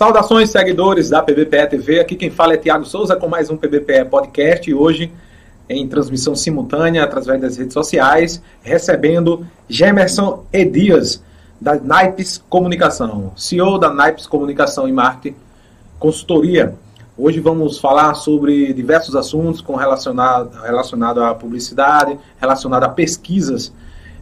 Saudações, seguidores da PBPE TV. Aqui quem fala é Tiago Souza com mais um PBPE Podcast. E hoje, em transmissão simultânea através das redes sociais, recebendo Gemerson Edias, da Naipes Comunicação, CEO da Naipes Comunicação e Marketing Consultoria. Hoje vamos falar sobre diversos assuntos com relacionado, relacionado à publicidade, relacionado a pesquisas.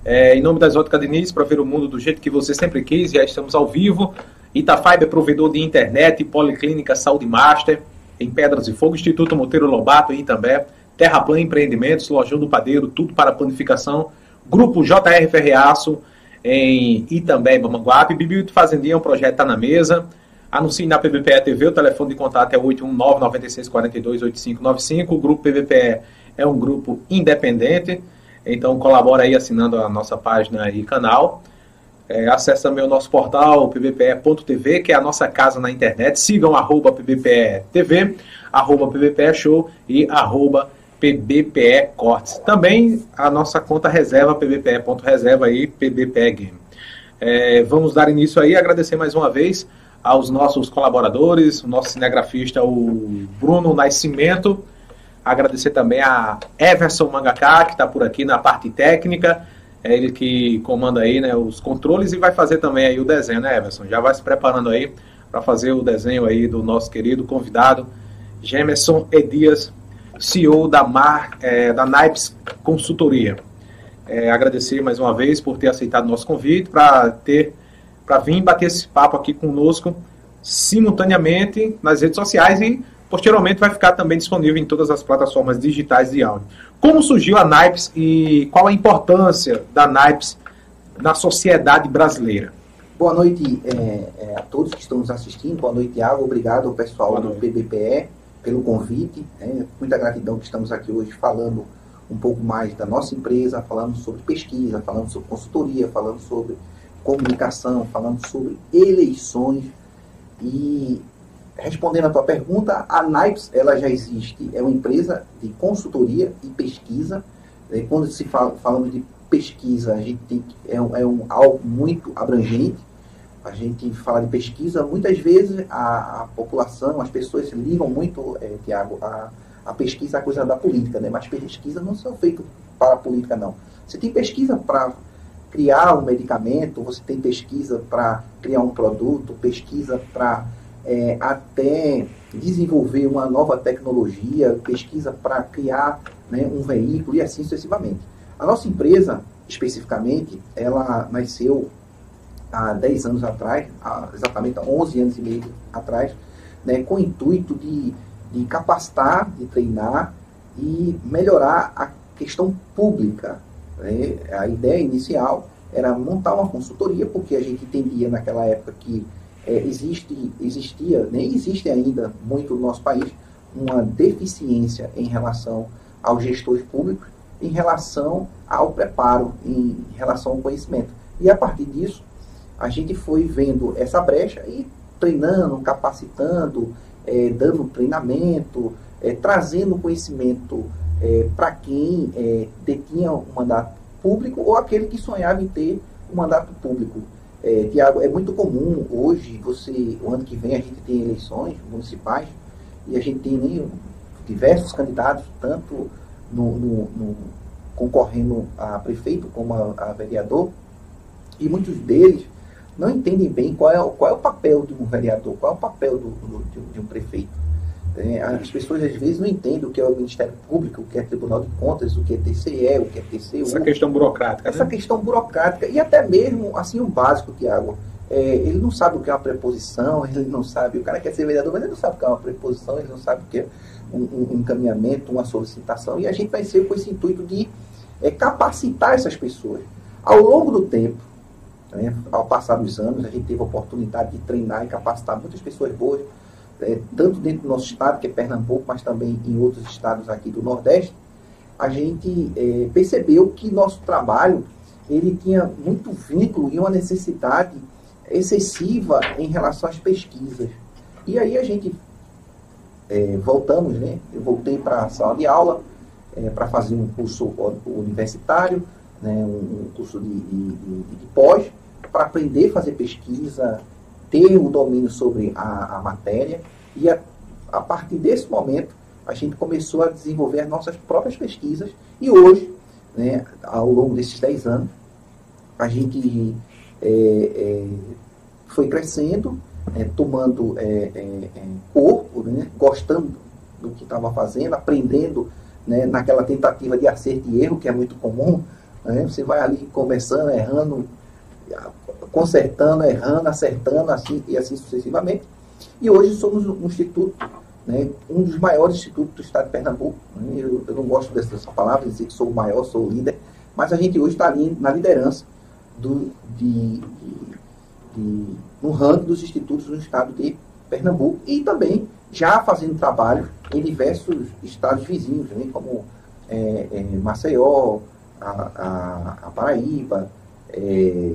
É, em nome das Óticas Diniz, para ver o mundo do jeito que você sempre quis, já estamos ao vivo. Itafiber, é provedor de internet, Policlínica Saúde Master, em Pedras e Fogo, Instituto Monteiro Lobato em Itambé, Terraplan Empreendimentos, Lojão do Padeiro, tudo para planificação. Grupo JR Ferreaço, em Itambé e Mamanguape. Bibi Fazendinha, o projeto está na mesa. Anuncie na PBPE TV, o telefone de contato é 819 9642 8595. O grupo PBPE é um grupo independente, então colabora aí assinando a nossa página e canal. É, acesse também o nosso portal pbpe.tv, que é a nossa casa na internet. Sigam arroba pbpe.tv, arroba pbpe show e arroba pbpe cortes. Também a nossa conta reserva, pbpe.reserva aí, pbpe game. É, vamos dar início aí, agradecer mais uma vez aos nossos colaboradores, o nosso cinegrafista, o Bruno Nascimento, agradecer também a Everson Mangaká, que está por aqui na parte técnica, é ele que comanda aí né, os controles e vai fazer também aí o desenho, né, Everson? Já vai se preparando aí para fazer o desenho aí do nosso querido convidado, Gemerson Edias, CEO da, Mar, é, da Naipes Consultoria. É, agradecer mais uma vez por ter aceitado nosso convite para ter para vir bater esse papo aqui conosco simultaneamente nas redes sociais e posteriormente vai ficar também disponível em todas as plataformas digitais de áudio. Como surgiu a NAIPS e qual a importância da NAIPS na sociedade brasileira? Boa noite é, é, a todos que estão nos assistindo. Boa noite, Thiago. Obrigado ao pessoal do PBPE pelo convite. É, muita gratidão que estamos aqui hoje falando um pouco mais da nossa empresa, falando sobre pesquisa, falando sobre consultoria, falando sobre comunicação, falando sobre eleições. E respondendo a tua pergunta, a NIPES ela já existe, é uma empresa de consultoria e pesquisa. É, quando se fala falando de pesquisa, a gente tem é, um, é um algo muito abrangente. A gente fala de pesquisa, muitas vezes a, a população, as pessoas ligam muito, é, Tiago, a, a pesquisa à coisa da política, né? Mas pesquisa não são feitas para a política, não. Você tem pesquisa para criar um medicamento, você tem pesquisa para criar um produto, pesquisa para é, até desenvolver uma nova tecnologia, pesquisa para criar né, um veículo e assim sucessivamente. A nossa empresa, especificamente, ela nasceu há 10 anos atrás, há exatamente há 11 anos e meio atrás, né, com o intuito de, de capacitar, de treinar e melhorar a questão pública né? A ideia inicial era montar uma consultoria, porque a gente entendia naquela época que é, existe, existia, nem existe ainda muito no nosso país, uma deficiência em relação aos gestores públicos, em relação ao preparo, em relação ao conhecimento. E a partir disso, a gente foi vendo essa brecha e treinando, capacitando, é, dando treinamento, é, trazendo conhecimento é, para quem é, detinha um mandato público ou aquele que sonhava em ter um mandato público. É, Tiago, é muito comum hoje, você, o ano que vem a gente tem eleições municipais e a gente tem nem, diversos candidatos, tanto no, no, no, concorrendo a prefeito como a, a, vereador, e muitos deles não entendem bem qual é, qual é o papel de um vereador, qual é o papel do, do de, de um prefeito. É, as pessoas às vezes não entendem o que é o Ministério Público, o que é Tribunal de Contas, o que é TCE, o que é TCU. Essa questão burocrática. Essa né? questão burocrática. E até mesmo, assim, o básico, Tiago. É, ele não sabe o que é uma preposição, ele não sabe, o cara quer ser vereador, mas ele não sabe o que é uma preposição, ele não sabe o que é um, um encaminhamento, uma solicitação. E a gente vai ser com esse intuito de é, capacitar essas pessoas. Ao longo do tempo, né, ao passar dos anos, a gente teve a oportunidade de treinar e capacitar muitas pessoas boas é, tanto dentro do nosso estado, que é Pernambuco, mas também em outros estados aqui do Nordeste, a gente é, percebeu que nosso trabalho ele tinha muito vínculo e uma necessidade excessiva em relação às pesquisas. E aí a gente é, voltamos, né? Eu voltei para a sala de aula é, para fazer um curso universitário, né? um, curso de, de, de, de pós, para aprender a fazer pesquisa, ter o domínio sobre a, a matéria e a, a partir desse momento a gente começou a desenvolver as nossas próprias pesquisas e hoje, né, ao longo desses 10 anos, a gente é, é, foi crescendo, é, tomando é, é, é, corpo, né, gostando do que estava fazendo, aprendendo né, naquela tentativa de acerto e erro, que é muito comum. Né, você vai ali começando, errando, consertando, errando, acertando, assim e assim sucessivamente. E hoje somos um instituto, né, um dos maiores institutos do estado de Pernambuco. Né, eu, eu, não gosto dessa palavra, dizer que sou o maior, sou o líder, mas a gente hoje está ali na liderança do, de, de, de, no ranking dos institutos do estado de Pernambuco e também já fazendo trabalho em diversos estados vizinhos, né, como é, é, Maceió, a, a, a Paraíba, é,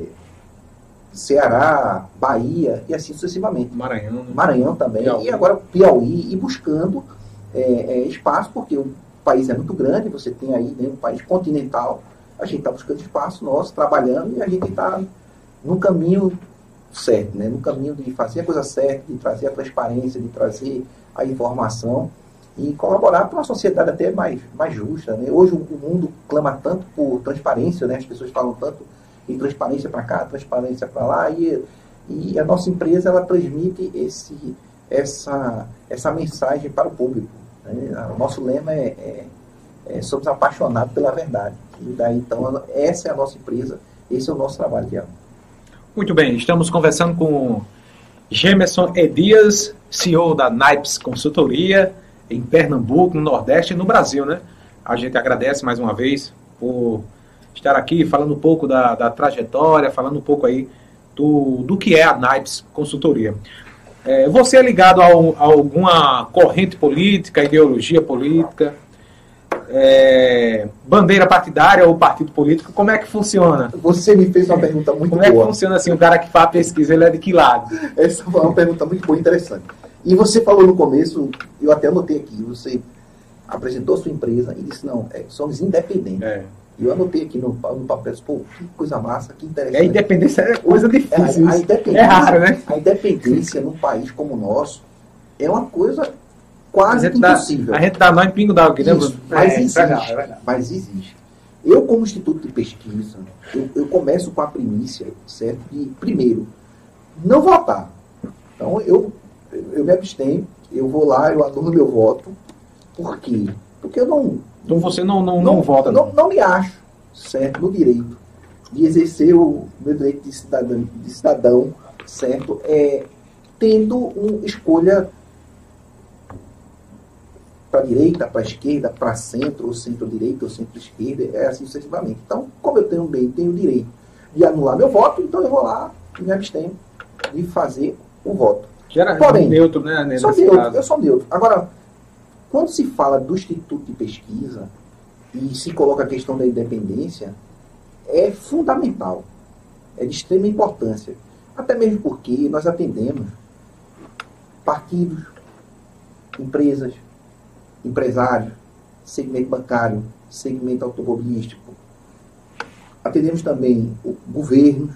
Ceará, Bahia e assim sucessivamente. Maranhão. Né? Maranhão também. Piauí. E agora Piauí e buscando é, é, espaço, porque o país é muito grande, você tem aí né, um país continental, a gente está buscando espaço nosso, trabalhando e a gente está no caminho certo, né? no caminho de fazer a coisa certa, de trazer a transparência, de trazer a informação e colaborar para uma sociedade até mais, mais justa. Né? Hoje o mundo clama tanto por transparência, né? as pessoas falam tanto em transparência para cá, transparência para lá, e, e a nossa empresa ela transmite esse, essa, essa mensagem para o público. Né? O nosso lema é, é, é, somos apaixonados pela verdade. E daí então essa é a nossa empresa, esse é o nosso trabalho, Tiago. Muito bem, estamos conversando com Gemerson Edias, CEO da Nipes Consultoria, em Pernambuco, no Nordeste e no Brasil, né? A gente agradece mais uma vez por estar aqui falando um pouco da, da trajetória, falando um pouco aí do, do que é a Nipes Consultoria. É, você é ligado a, a, alguma corrente política, ideologia política, é, bandeira partidária ou partido político? Como é que funciona? Você me fez uma pergunta muito Como boa. Como é que funciona assim, o cara que faz pesquisa, ele é de que lado? Essa foi uma pergunta muito boa e interessante. E você falou no começo, eu até anotei aqui, você apresentou sua empresa e disse, não, é, somos independentes. É. E eu anotei aqui no, no papel, pô, que coisa massa, que interessante. A independência é coisa difícil. É, a, a independência, é raro, né? A independência num país como o nosso é uma coisa quase a impossível. Dá, a gente dá nós em pingo d'água aqui, né? Mas é, existe. É mas existe. Eu, como instituto de pesquisa, eu, eu começo com a primícia, certo? De, primeiro, não votar. Então, eu, eu me abstenho, eu vou lá, eu anulo meu voto. Por quê? Porque eu não então você não, não, não, não vota? Não, não me acho certo no direito de exercer o meu direito de cidadão, de cidadão certo? É, tendo uma escolha para a direita, para a esquerda, para centro, ou centro-direita, ou centro-esquerda, é assim sucessivamente. Então, como eu tenho bem, tenho o direito de anular meu voto, então eu vou lá e me abstenho de fazer o voto. Que era Porém, neutro, né? Sou neutro, eu sou neutro. Agora, quando se fala do Instituto de Pesquisa e se coloca a questão da independência, é fundamental, é de extrema importância. Até mesmo porque nós atendemos partidos, empresas, empresários, segmento bancário, segmento automobilístico. Atendemos também governos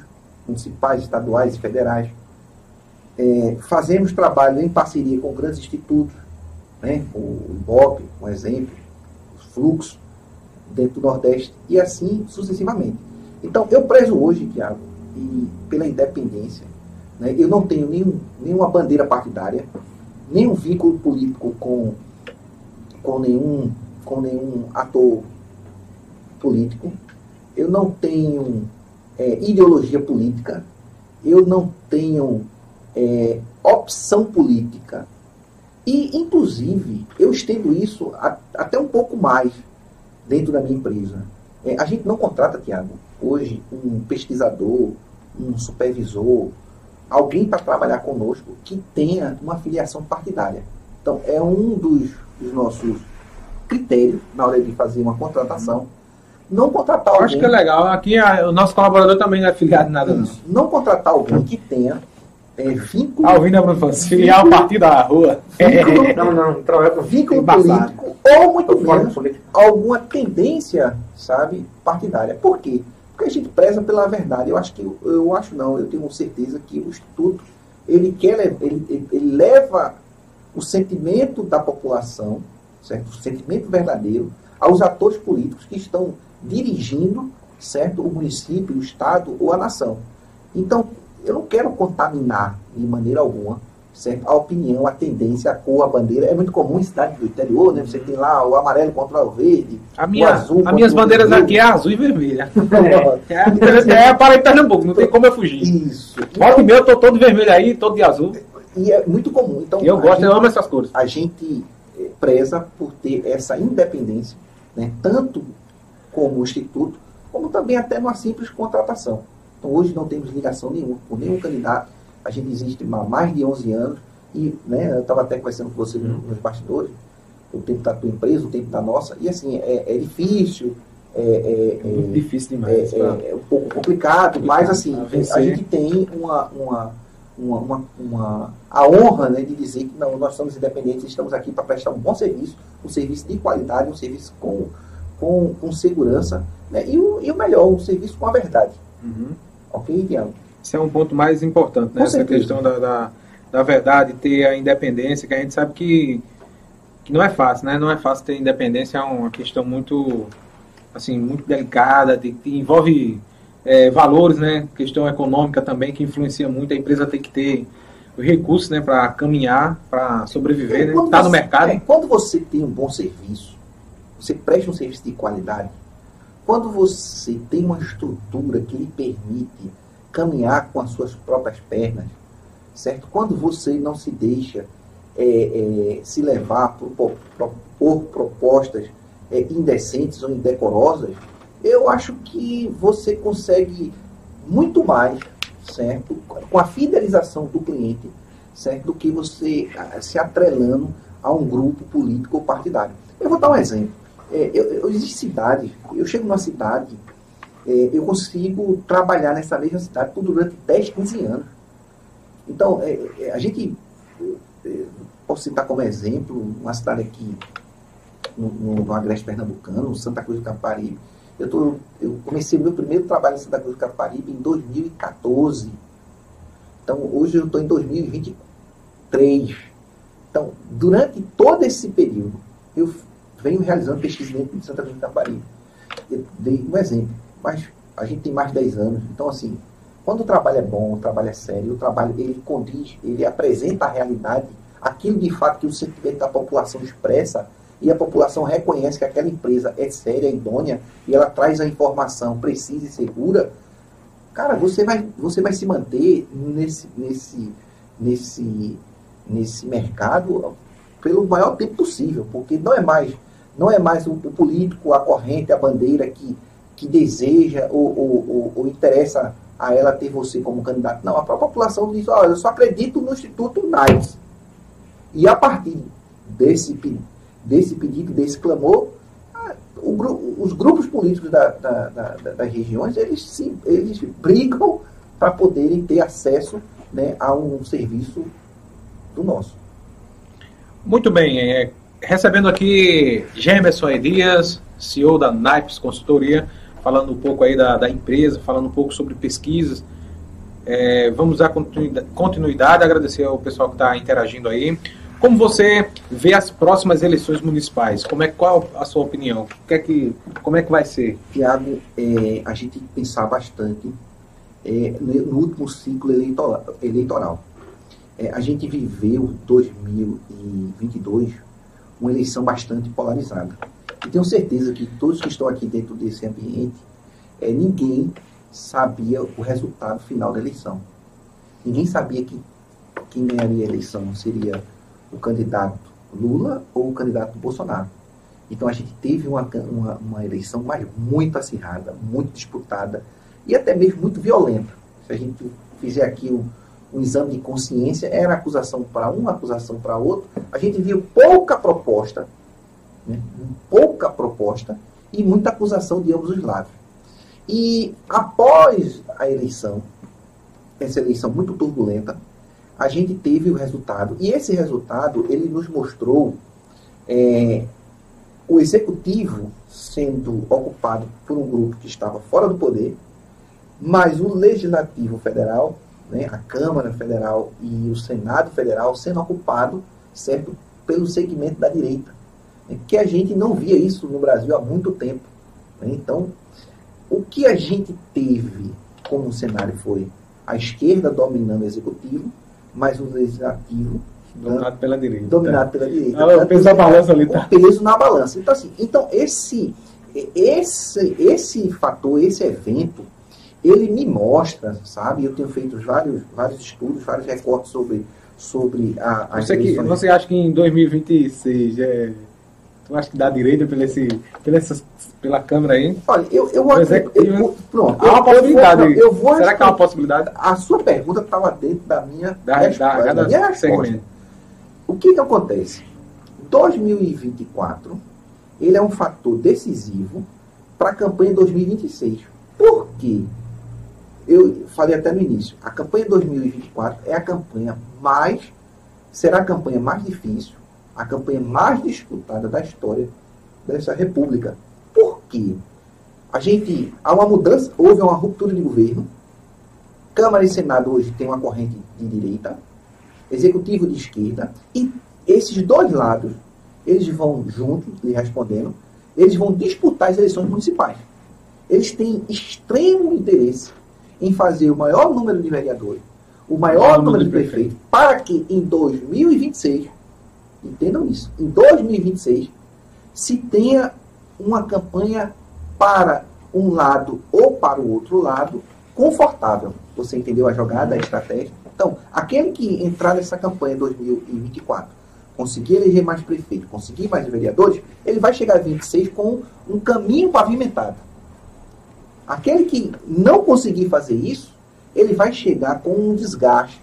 municipais, estaduais e federais. É, fazemos trabalho em parceria com grandes institutos, né? o Ibope, um exemplo, os fluxos dentro do Nordeste, e assim sucessivamente. Então, eu prezo hoje, Tiago, pela independência, né? eu não tenho nenhum, nenhuma bandeira partidária, nenhum vínculo político com, com, nenhum, com nenhum ator político, eu não tenho é, ideologia política, eu não tenho é, opção política e, inclusive, eu estendo isso a, até um pouco mais dentro da minha empresa. É, a gente não contrata, Tiago, hoje um pesquisador, um supervisor, alguém para trabalhar conosco que tenha uma filiação partidária. Então, é um dos, dos nossos critérios na hora de fazer uma contratação. Não contratar alguém. Acho que é legal. Aqui a, o nosso colaborador também não é filiado em nada. Isso. Não. não contratar alguém que tenha é, vínculo. Ah, ouvindo a Bruno filiar o partido da rua. Vínculo, é. não, não, então é vínculo político ou muito menos alguma tendência, sabe, partidária. Por quê? Porque a gente preza pela verdade. Eu acho que, eu acho não, eu tenho certeza que o Instituto ele, quer, ele, ele leva o sentimento da população, certo? o sentimento verdadeiro, aos atores políticos que estão dirigindo certo? o município, o Estado ou a nação. Então, eu não quero contaminar de maneira alguma certo? a opinião, a tendência, a cor, a bandeira. É muito comum em cidade do interior, né? Você tem lá o amarelo contra o verde, a minha, o azul. As minhas bandeiras aqui é azul e vermelha. é, é, é, é para Pernambuco, não tem como eu fugir. Isso. Volta então, e meia eu tô todo vermelho aí, todo de azul. E é muito comum. Então, eu gosto, gente, eu amo essas cores. A gente eh, preza por ter essa independência, né? tanto como instituto, como também até numa simples contratação. Hoje não temos ligação nenhuma por nenhum candidato. A gente existe há mais de 11 anos e né, eu estava até conversando com você nos bastidores, o tempo da tua empresa, o tempo da nossa, e assim, é, é difícil, é, é, é difícil demais. É, é, um pouco complicado, mas assim, a gente tem uma, uma, uma, uma, uma, a honra né, de dizer que não, nós somos independentes, estamos aqui para prestar um bom serviço, um serviço de qualidade, um serviço com, com, com segurança, né, e, o, e o melhor, um serviço com a verdade. Uhum. Ok, Tiago? Esse é um ponto mais importante, né? Essa questão da, da, da, verdade, ter a independência, que a gente sabe que, que não é fácil, né? Não é fácil ter independência, é uma questão muito, assim, muito delicada, de, que envolve é, valores, né? Questão econômica também, que influencia muito. A empresa tem que ter os recursos, né? Para caminhar, para sobreviver, né? Tá no mercado. É, quando você tem um bom serviço, você presta um serviço de qualidade, quando você tem uma estrutura que lhe permite caminhar com as suas próprias pernas, certo? Quando você não se deixa é, é, se levar por, por, por propostas é, indecentes ou indecorosas, eu acho que você consegue muito mais, certo? Com a fidelização do cliente, certo? Do que você se atrelando a um grupo político ou partidário. Eu vou dar um exemplo. É, eu, eu, existe cidade, eu chego numa cidade, é, eu consigo trabalhar nessa mesma cidade por durante 10, 15 anos. Então, é, é, a gente, é, posso citar como exemplo, uma cidade aqui no, no, no Agreste Pernambucano, Santa Cruz do Caparibe. Eu, tô, eu comecei meu primeiro trabalho em Santa Cruz do Caparibe em 2014. Então, hoje eu estou em 2023. Então, durante todo esse período, eu venho realizando pesquisa dentro de Santa Cruz do Caparibe. Eu dei um exemplo, mas a gente tem mais de 10 anos. Então, assim, quando o trabalho é bom, o trabalho é sério, o trabalho ele condiz, ele apresenta a realidade, aquilo de fato que o sentimento da população expressa, e a população reconhece que aquela empresa é séria, idônea, e ela traz a informação precisa e segura, cara, você vai, você vai se manter nesse, nesse, nesse, nesse mercado pelo maior tempo possível, porque não é mais não é mais o, o político, a corrente, a bandeira que, que deseja ou, ou, ou, ou, interessa a ela ter você como candidato. Não, a própria população diz, olha, eu só acredito no Instituto NAIS. E a partir desse, desse pedido, desse clamor, o, os grupos políticos da, da, da, das regiões, eles, se, eles brigam para poderem ter acesso né, a um serviço do nosso. Muito bem. É, recebendo aqui Gemerson Elias, CEO da Naipes Consultoria, falando um pouco aí da, da empresa, falando um pouco sobre pesquisas. É, vamos dar continuidade, continuidade, agradecer ao pessoal que está interagindo aí. Como você vê as próximas eleições municipais? Como é qual a sua opinião? O que é que, como é que vai ser? Tiago, é, a gente tem que pensar bastante é, no último ciclo eleitoral. eleitoral. É, a gente viveu 2022 uma eleição bastante polarizada. E tenho certeza que todos que estão aqui dentro desse ambiente, é, ninguém sabia o resultado final da eleição. Ninguém sabia que quem ganharia a eleição seria o candidato Lula ou o candidato Bolsonaro. Então a gente teve uma, uma, uma eleição mas muito acirrada, muito disputada e até mesmo muito violenta. Se a gente fizer aqui o, exame de consciência, era acusação para um, acusação para outro. A gente viu pouca proposta, né? pouca proposta e muita acusação de ambos os lados. E após a eleição, essa eleição muito turbulenta, a gente teve o resultado. E esse resultado, ele nos mostrou é, o executivo sendo ocupado por um grupo que estava fora do poder, mas o legislativo federal né, a Câmara Federal e o Senado Federal sendo ocupado, certo, pelo segmento da direita, né, que a gente não via isso no Brasil há muito tempo. Né? Então, o que a gente teve como cenário foi a esquerda dominando o executivo, mas o legislativo dominado né, pela direita. Dominado pela direita. Ah, o peso na balança ali tá. O peso na balança. Então, assim, então esse, esse, esse fator, esse evento, ele me mostra, sabe? Eu tenho feito vários, vários estudos, vários recortes sobre, sobre a, a você, que, você acha que em 2026 é, tu acha que dá direita pela, esse, pela, essas, pela Câmara aí? Olha, eu, eu, eu, eu pronto. Há uma possibilidade. Eu vou, eu vou Será que há uma possibilidade? A sua pergunta estava dentro da minha da, resposta. Da, da, da minha resposta. O que, que acontece? 2024 ele é um fator decisivo para a campanha 2026. Por quê? Eu falei até no início, a campanha 2024 é a campanha mais, será a campanha mais difícil, a campanha mais disputada da história dessa república. Por quê? A gente, há uma mudança, houve uma ruptura de governo, Câmara e Senado hoje tem uma corrente de direita, Executivo de esquerda, e esses dois lados, eles vão juntos, lhe respondendo, eles vão disputar as eleições municipais. Eles têm extremo interesse em fazer o maior número de vereadores, o maior número de prefeitos, para que em 2026, entendam isso, em 2026, se tenha uma campanha para um lado ou para o outro lado confortável. Você entendeu a jogada, a estratégia? Então, aquele que entrar nessa campanha 2024, conseguir eleger mais prefeitos, conseguir mais vereadores, ele vai chegar a 26 com um caminho pavimentado. Aquele que não conseguir fazer isso, ele vai chegar com um desgaste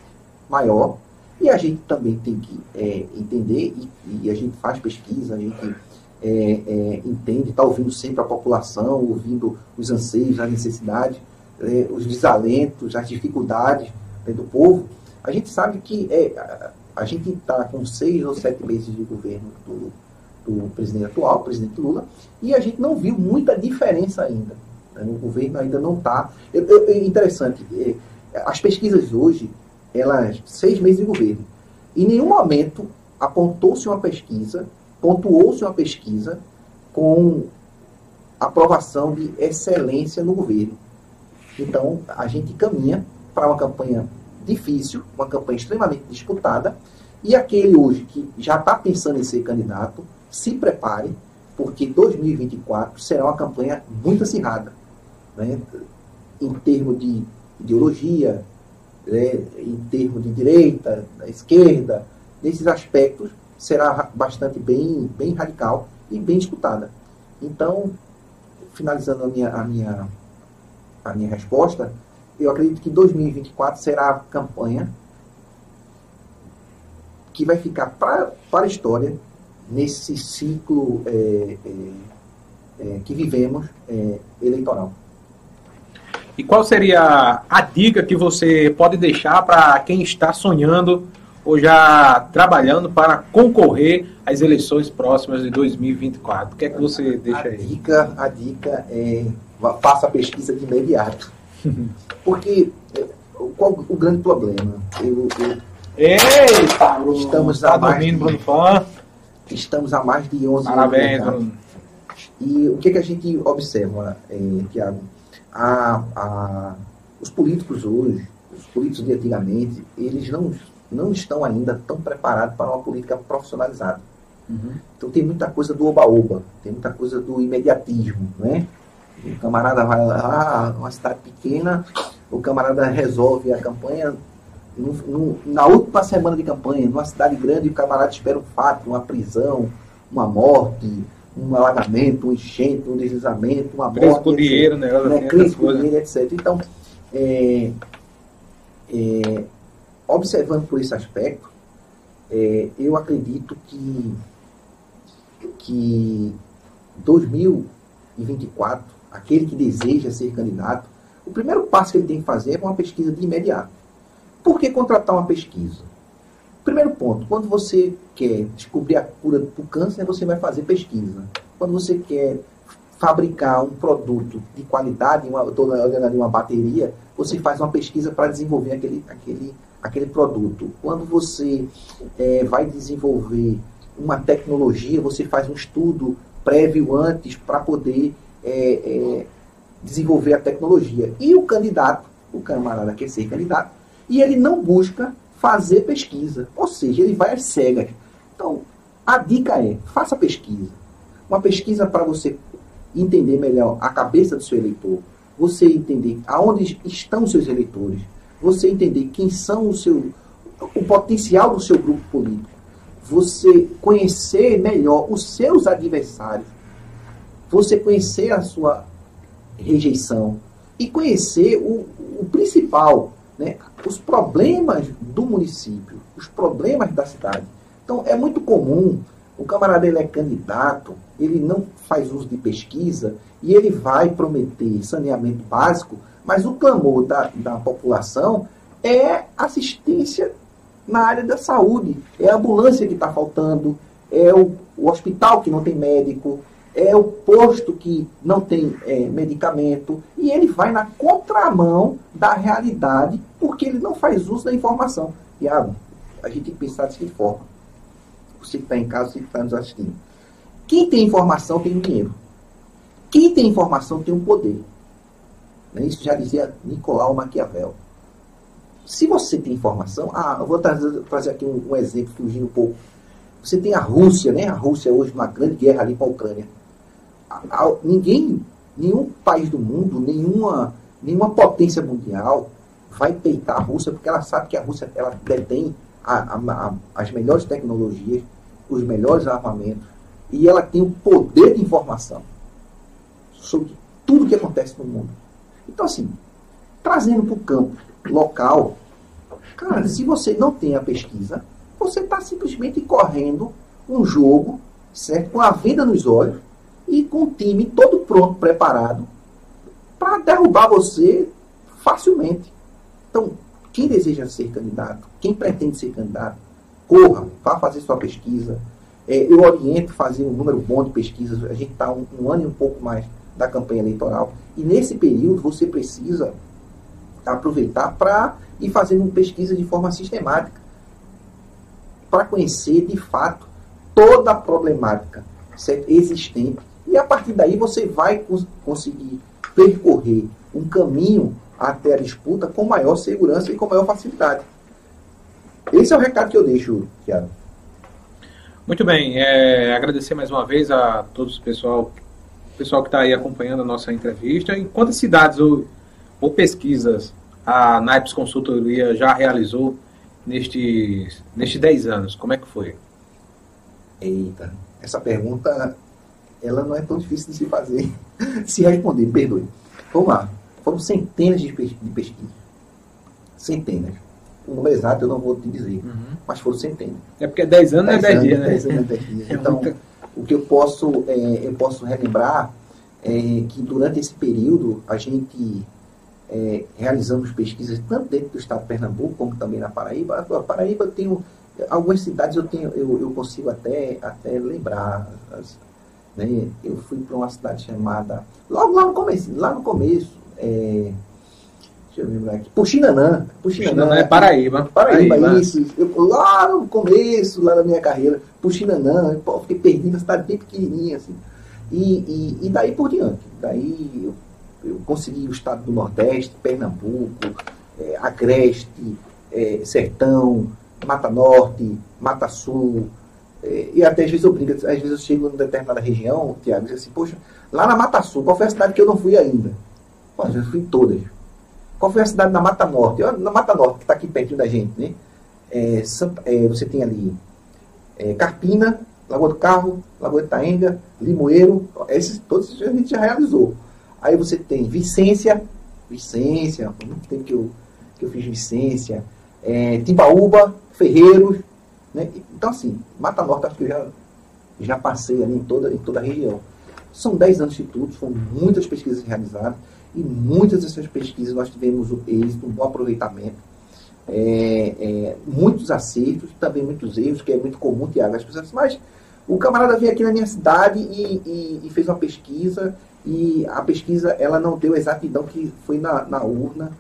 maior. E a gente também tem que é, entender, e, e, a gente faz pesquisa, a gente é, é, entende, está ouvindo sempre a população, ouvindo os anseios, as necessidades, é, os desalentos, as dificuldades né, do povo. A gente sabe que é, a, a gente está com seis ou sete meses de governo do, do presidente atual, presidente Lula, e a gente não viu muita diferença ainda. Né? O governo ainda não está. É interessante, as pesquisas hoje, elas, seis meses de governo, em nenhum momento apontou-se uma pesquisa, pontuou-se uma pesquisa com aprovação de excelência no governo. Então, a gente caminha para uma campanha difícil, uma campanha extremamente disputada, e aquele hoje que já está pensando em ser candidato, se prepare, porque 2024 será uma campanha muito acirrada né, em termos de ideologia, né, em termos de direita, da esquerda, nesses aspectos, será bastante bem, bem radical e bem disputada. Então, finalizando a minha, a minha, a minha resposta, eu acredito que 2024 será a campanha que vai ficar para a história nesse ciclo é, é, é, que vivemos é, eleitoral. E qual seria a dica que você pode deixar para quem está sonhando ou já trabalhando para concorrer às eleições próximas de 2024? O que é que você deixa a aí? Dica, a dica é faça a pesquisa de imediato. Porque é, qual o grande problema? Eu, eu Eita, Bruno, estamos tá a mais de, Bruno Estamos há mais de 11 Parabéns, anos. Bruno. E o que, que a gente observa, é, Tiago? A, a, os políticos hoje, os políticos de antigamente, eles não, não estão ainda tão preparados para uma política profissionalizada. Uhum. Então tem muita coisa do oba-oba, tem muita coisa do imediatismo, né? O camarada vai lá, uma cidade pequena, o camarada resolve a campanha no, no, na última semana de campanha, numa cidade grande, o camarada espera um fato, uma prisão, uma morte, um alagamento, um enchente, um deslizamento, uma morte. Crise dinheiro, né? né? Crise com dinheiro, etc. Então, é, é, observando por esse aspecto, é, eu acredito que, que 2024, aquele que deseja ser candidato, o primeiro passo que ele tem que fazer é uma pesquisa de imediato. Por que contratar uma pesquisa? Primeiro ponto, quando você quer descobrir a cura do câncer, você vai fazer pesquisa. Quando você quer fabricar um produto de qualidade, uma, ali uma bateria, você faz uma pesquisa para desenvolver aquele, aquele, aquele produto. Quando você é, vai desenvolver uma tecnologia, você faz um estudo prévio antes para poder é, é, desenvolver a tecnologia. E o candidato, o camarada quer ser candidato, e ele não busca fazer pesquisa, ou seja, ele vai às cegas. Então, a dica é, faça pesquisa. Uma pesquisa para você entender melhor a cabeça do seu eleitor, você entender aonde estão os seus eleitores, você entender quem são o seu o potencial do seu grupo político, você conhecer melhor os seus adversários, você conhecer a sua rejeição. E conhecer o, o principal, né, os problemas do município, os problemas da cidade. Então é muito comum o camarada ele é candidato, ele não faz uso de pesquisa e ele vai prometer saneamento básico, mas o clamor da, da população é assistência na área da saúde. É a ambulância que está faltando, é o, o, hospital que não tem médico, é o posto que não tem é, medicamento. E ele vai na contramão da realidade porque ele não faz uso da informação. Tiago, a gente tem que pensar da seguinte forma. Você que está em casa, você que está nos assistindo. Quem tem informação tem dinheiro. Quem tem informação tem o um poder. Né? Isso já dizia Nicolau Maquiavel. Se você tem informação, ah, eu vou trazer, trazer aqui um, um, exemplo, fugindo um pouco. Você tem a Rússia, né? A Rússia hoje uma grande guerra ali com a Ucrânia. A, a, ninguém, nenhum país do mundo, nenhuma, nenhuma potência mundial vai peitar a Rússia porque ela sabe que a Rússia ela detém a, as melhores tecnologias, os melhores armamentos e ela tem o poder de informação sobre tudo que acontece no mundo. Então, assim, trazendo para o campo local, cara, se você não tem a pesquisa, você está simplesmente correndo um jogo, certo? Com a venda nos olhos e com o time todo pronto, preparado, para derrubar você facilmente. Então, quem deseja ser candidato, quem pretende ser candidato, corra, vá fazer sua pesquisa. É, eu oriento fazer um número bom de pesquisas. A gente está um, um ano e um pouco mais da campanha eleitoral. E nesse período você precisa aproveitar para ir fazendo pesquisa de forma sistemática, para conhecer de fato toda a problemática existente. E a partir daí você vai cons conseguir percorrer um caminho até a disputa com maior segurança e com maior facilidade. Esse é o recado que eu deixo, Tiago. Muito bem, é, agradecer mais uma vez a todos o pessoal, pessoal que está aí acompanhando a nossa entrevista. Em quantas cidades ou ou pesquisas a Naipes Consultoria já realizou nestes, nestes 10 anos? Como é que foi? Eita, essa pergunta ela não é tão difícil de se fazer, se responder, perdoe. Vamos lá, foram centenas de, de pesquisas. Centenas. O número exato eu não vou te dizer, uhum. mas foram centenas. É porque 10 anos 10 é 10 dias, né? 10 anos é 10 dias. É então, muita... o que eu posso, é, eu posso relembrar é que durante esse período a gente é, realizamos pesquisas tanto dentro do estado de Pernambuco como também na Paraíba. A Paraíba tem algumas cidades eu tenho eu, eu consigo até até lembrar. As, né? Eu fui para uma cidade chamada logo lá no começo, lá no começo. É, deixa eu lembrar aqui. Puxinanã. Puxinanã é Paraíba. Paraíba, Paraíba. isso. Eu, lá no começo, lá na minha carreira, Puxinanã, pô, fiquei perdido, uma cidade bem pequenininha, assim. E, e, e daí por diante. Daí eu eu consegui o estado do Nordeste, Pernambuco, é, Agreste, é, Sertão, Mata Norte, Mata Sul, e até às vezes eu brinco, às vezes eu chego em determinada região, Tiago, e diz assim, poxa, lá na Mata Sul, qual foi a cidade que eu não fui ainda? Pô, eu fui em todas. Qual foi a cidade na Mata Norte? Na Mata Norte, que está aqui perto da gente, né? É, é, você tem ali é, Carpina, Lagoa do Carro, Lagoa de Itaenga, Limoeiro, esses, todos a gente já realizou. Aí você tem Vicência, Vicência, muito tempo que eu, que eu fiz Vicência, é, Timbaúba, Ferreiros, né? Então assim, Mata Norte acho que eu já, já passei ali em toda, em toda a região. São 10 anos de instituto, foram muitas pesquisas realizadas e muitas dessas pesquisas nós tivemos o êxito, um bom aproveitamento. É, é, muitos acertos, também muitos erros, que é muito comum, Tiago, as pessoas mas o camarada veio aqui na minha cidade e, e, e fez uma pesquisa e a pesquisa ela não deu exatidão que foi na, na urna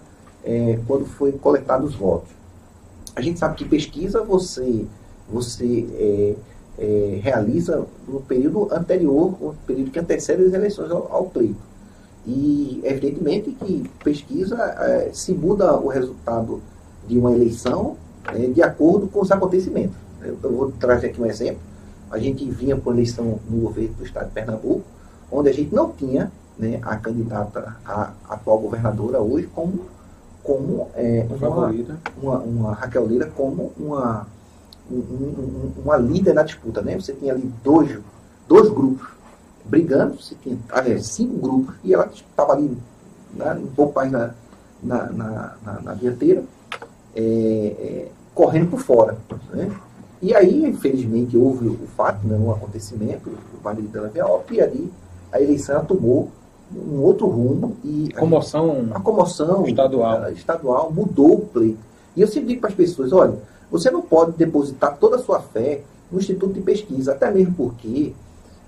é, quando foi coletados os votos. A gente sabe que pesquisa você, você é, é, realiza no período anterior, o período que antecede as eleições ao, ao pleito. E evidentemente que pesquisa é, se muda o resultado de uma eleição é, de acordo com os acontecimentos. Eu, eu vou trazer aqui um exemplo. A gente vinha a eleição no governo do estado de Pernambuco, onde a gente não tinha né, a candidata, a atual governadora hoje, como, como é, uma, uma, uma, Raquel Lira como uma, um, uma líder na disputa. Né? Você tinha ali dois, dois grupos brigando, você tinha aliás, cinco grupos, e ela estava ali né, um pouco mais na, na, na, na, na dianteira, é, é, correndo por fora. Né? E aí, infelizmente, houve o fato, né, um acontecimento, o Dela e ali a eleição tomou um outro rumo e comoção a, a comoção estadual. estadual mudou o pleito. E eu sempre digo para as pessoas, olha, você não pode depositar toda a sua fé no Instituto de Pesquisa, até mesmo porque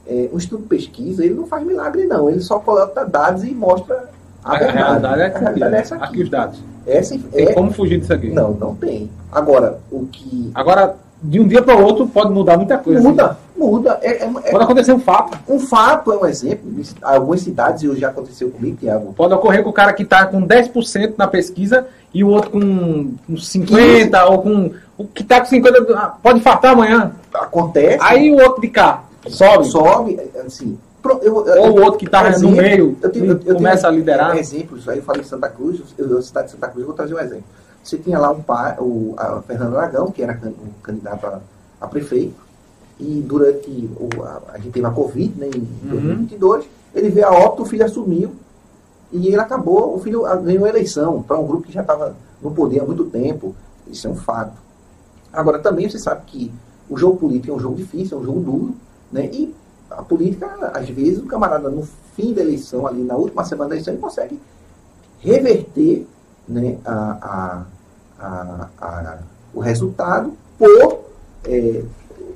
é, o Instituto de Pesquisa ele não faz milagre não, ele só coleta dados e mostra a, a verdade. realidade é, a realidade é essa aqui. aqui os dados. Essa é, como fugir disso aqui? Não, não tem. Agora, o que Agora de um dia para o outro pode mudar muita coisa. Muda, assim. muda. É, é, pode acontecer um fato. Um fato é um exemplo. Algumas cidades, e já aconteceu comigo, Tiago. Pode ocorrer com o cara que está com 10% na pesquisa e o outro com, com 50% ou com. O que está com 50% ah, pode faltar amanhã. Acontece. Aí o outro de cá sobe. Sobe, assim. Eu, eu, ou o outro que está no meio eu tenho, começa a liderar. Exemplos, aí eu falei em Santa Cruz, eu, cidade de Santa Cruz, eu vou trazer um exemplo. Você tinha lá um pai, o a Fernando Aragão, que era um candidato a, a prefeito, e durante o, a, a, gente teve a Covid, né, em uhum. 2022, ele veio a óbito, o filho assumiu, e ele acabou, o filho ganhou a eleição para um grupo que já estava no poder há muito tempo. Isso é um fato. Agora, também você sabe que o jogo político é um jogo difícil, é um jogo duro, né? E a política, às vezes, o camarada, no fim da eleição, ali na última semana da eleição, ele consegue reverter né, a, a, a, o resultado por, é,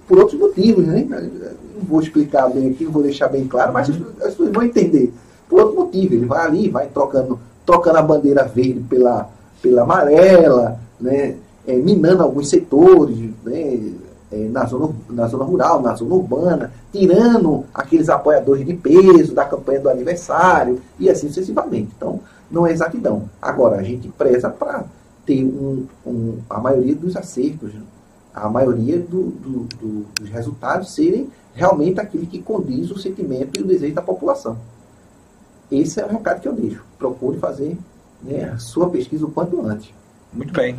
por outros motivos. Né? Não vou explicar bem aqui, não vou deixar bem claro, mas as, as pessoas vão entender. Por outro motivo, ele vai ali, vai trocando, trocando a bandeira verde pela, pela amarela, né? É, minando alguns setores, né? É, na, zona, na zona rural, na zona urbana, tirando aqueles apoiadores de peso da campanha do aniversário e assim sucessivamente. Então, não é exatidão. Agora, a gente preza para ter um, um, a maioria dos acertos, a maioria do, do, do, dos resultados serem realmente aquele que condiz o sentimento e o desejo da população. Esse é o recado que eu deixo. Procure fazer né, a sua pesquisa o quanto antes. Muito bem.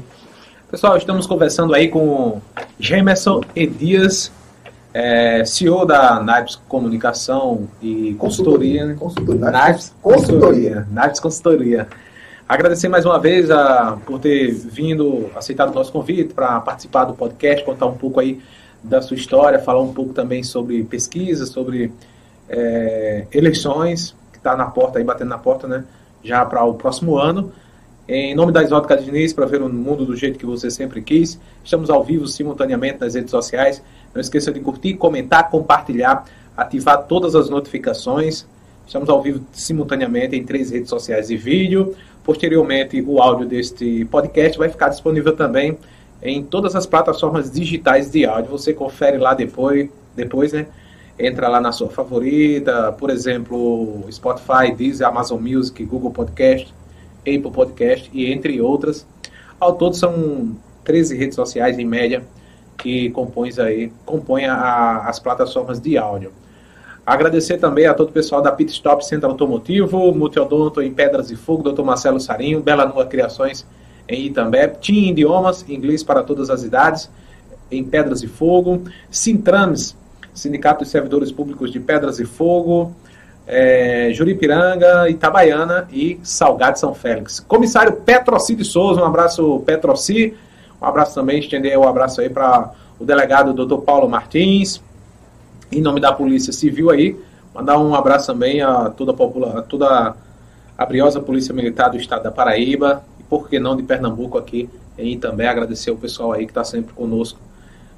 Pessoal, estamos conversando aí com Gemerson Edias, é, CEO da Naipes Comunicação e Consultoria. Consultoria. Naipes Consultoria. Naipes Consultoria. Agradecer mais uma vez a, por ter vindo, aceitado o nosso convite para participar do podcast, contar um pouco aí da sua história, falar um pouco também sobre pesquisa, sobre é, eleições, que está na porta aí, batendo na porta, né? Já para o próximo ano. Em nome da Exótica Diniz, para ver o mundo do jeito que você sempre quis, estamos ao vivo simultaneamente nas redes sociais. Não esqueça de curtir, comentar, compartilhar, ativar todas as notificações. Estamos ao vivo simultaneamente em três redes sociais de vídeo. Posteriormente, o áudio deste podcast vai ficar disponível também em todas as plataformas digitais de áudio. Você confere lá depois, depois, né? Entra lá na sua favorita, por exemplo, Spotify, Deezer, Amazon Music, Google Podcast, Apple Podcast e entre outras. Ao todo são 13 redes sociais em média que compõem aí, compõem a, as plataformas de áudio. Agradecer também a todo o pessoal da Pit Stop Centro Automotivo, Multiodonto em Pedras e Fogo, Dr. Marcelo Sarinho, Bela Nua Criações em Itambé, TIM Idiomas, inglês para todas as idades, em Pedras e Fogo, Sintrames, Sindicato de Servidores Públicos de Pedras e Fogo, é, Juripiranga, Itabaiana e Salgado São Félix. Comissário Petroci de Souza, um abraço Petroci, um abraço também, estender o um abraço aí para o delegado Dr. Paulo Martins, em nome da Polícia Civil aí, mandar um abraço também a toda a, popula toda a briosa Polícia Militar do Estado da Paraíba e por que não de Pernambuco aqui e também agradecer o pessoal aí que está sempre conosco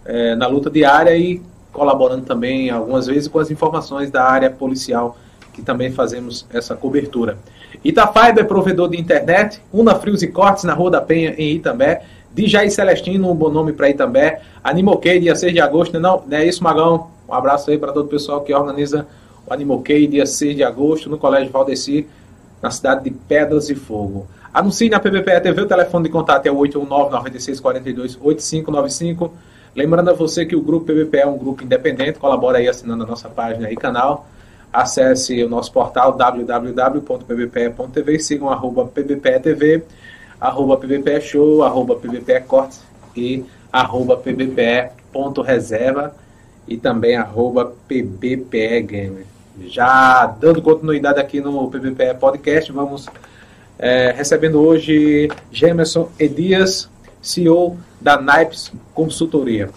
é, na luta diária e colaborando também algumas vezes com as informações da área policial que também fazemos essa cobertura. Itafaiba é provedor de internet, Una Frios e Cortes na Rua da Penha, em Itambé. Dijay Celestino, um bom nome para Itambé. Animoquei, dia 6 de agosto, não, não é isso, Magão? Um abraço aí para todo o pessoal que organiza o Animoquei, dia 6 de agosto, no Colégio Valdeci, na cidade de Pedras e Fogo. Anuncie na PBPE TV, o telefone de contato é o 819-9642-8595. Lembrando a você que o Grupo PBPE é um grupo independente, colabora aí assinando a nossa página e canal. Acesse o nosso portal www.pbpe.tv e sigam arroba pbpe.tv, arroba pbpe show, arroba pbpe cortes e arroba pbpe.reserva e também arroba pbpe gamer. Já dando continuidade aqui no PBPE Podcast, vamos é, recebendo hoje Gemerson Edias, CEO da Naipes Consultoria.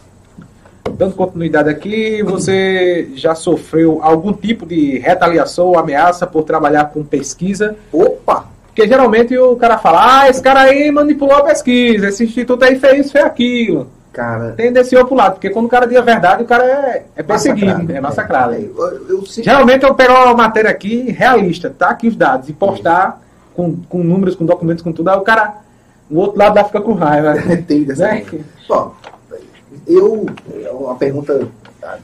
Dando continuidade aqui, você já sofreu algum tipo de retaliação ou ameaça por trabalhar com pesquisa? Opa! Porque geralmente o cara fala, ah, esse cara aí manipulou a pesquisa, esse instituto aí fez isso, fez aquilo. Cara. Tem desse outro lado, porque quando o cara diz a verdade, o cara é, é perseguido, massacrado, é massacrado. É, eu, eu, Geralmente eu pego uma matéria aqui realista, tá aqui os dados, e postar com, com números, com documentos, com tudo, aí o cara, o outro lado lá fica com raiva. Tem dessa né? Bom, eu, uma pergunta...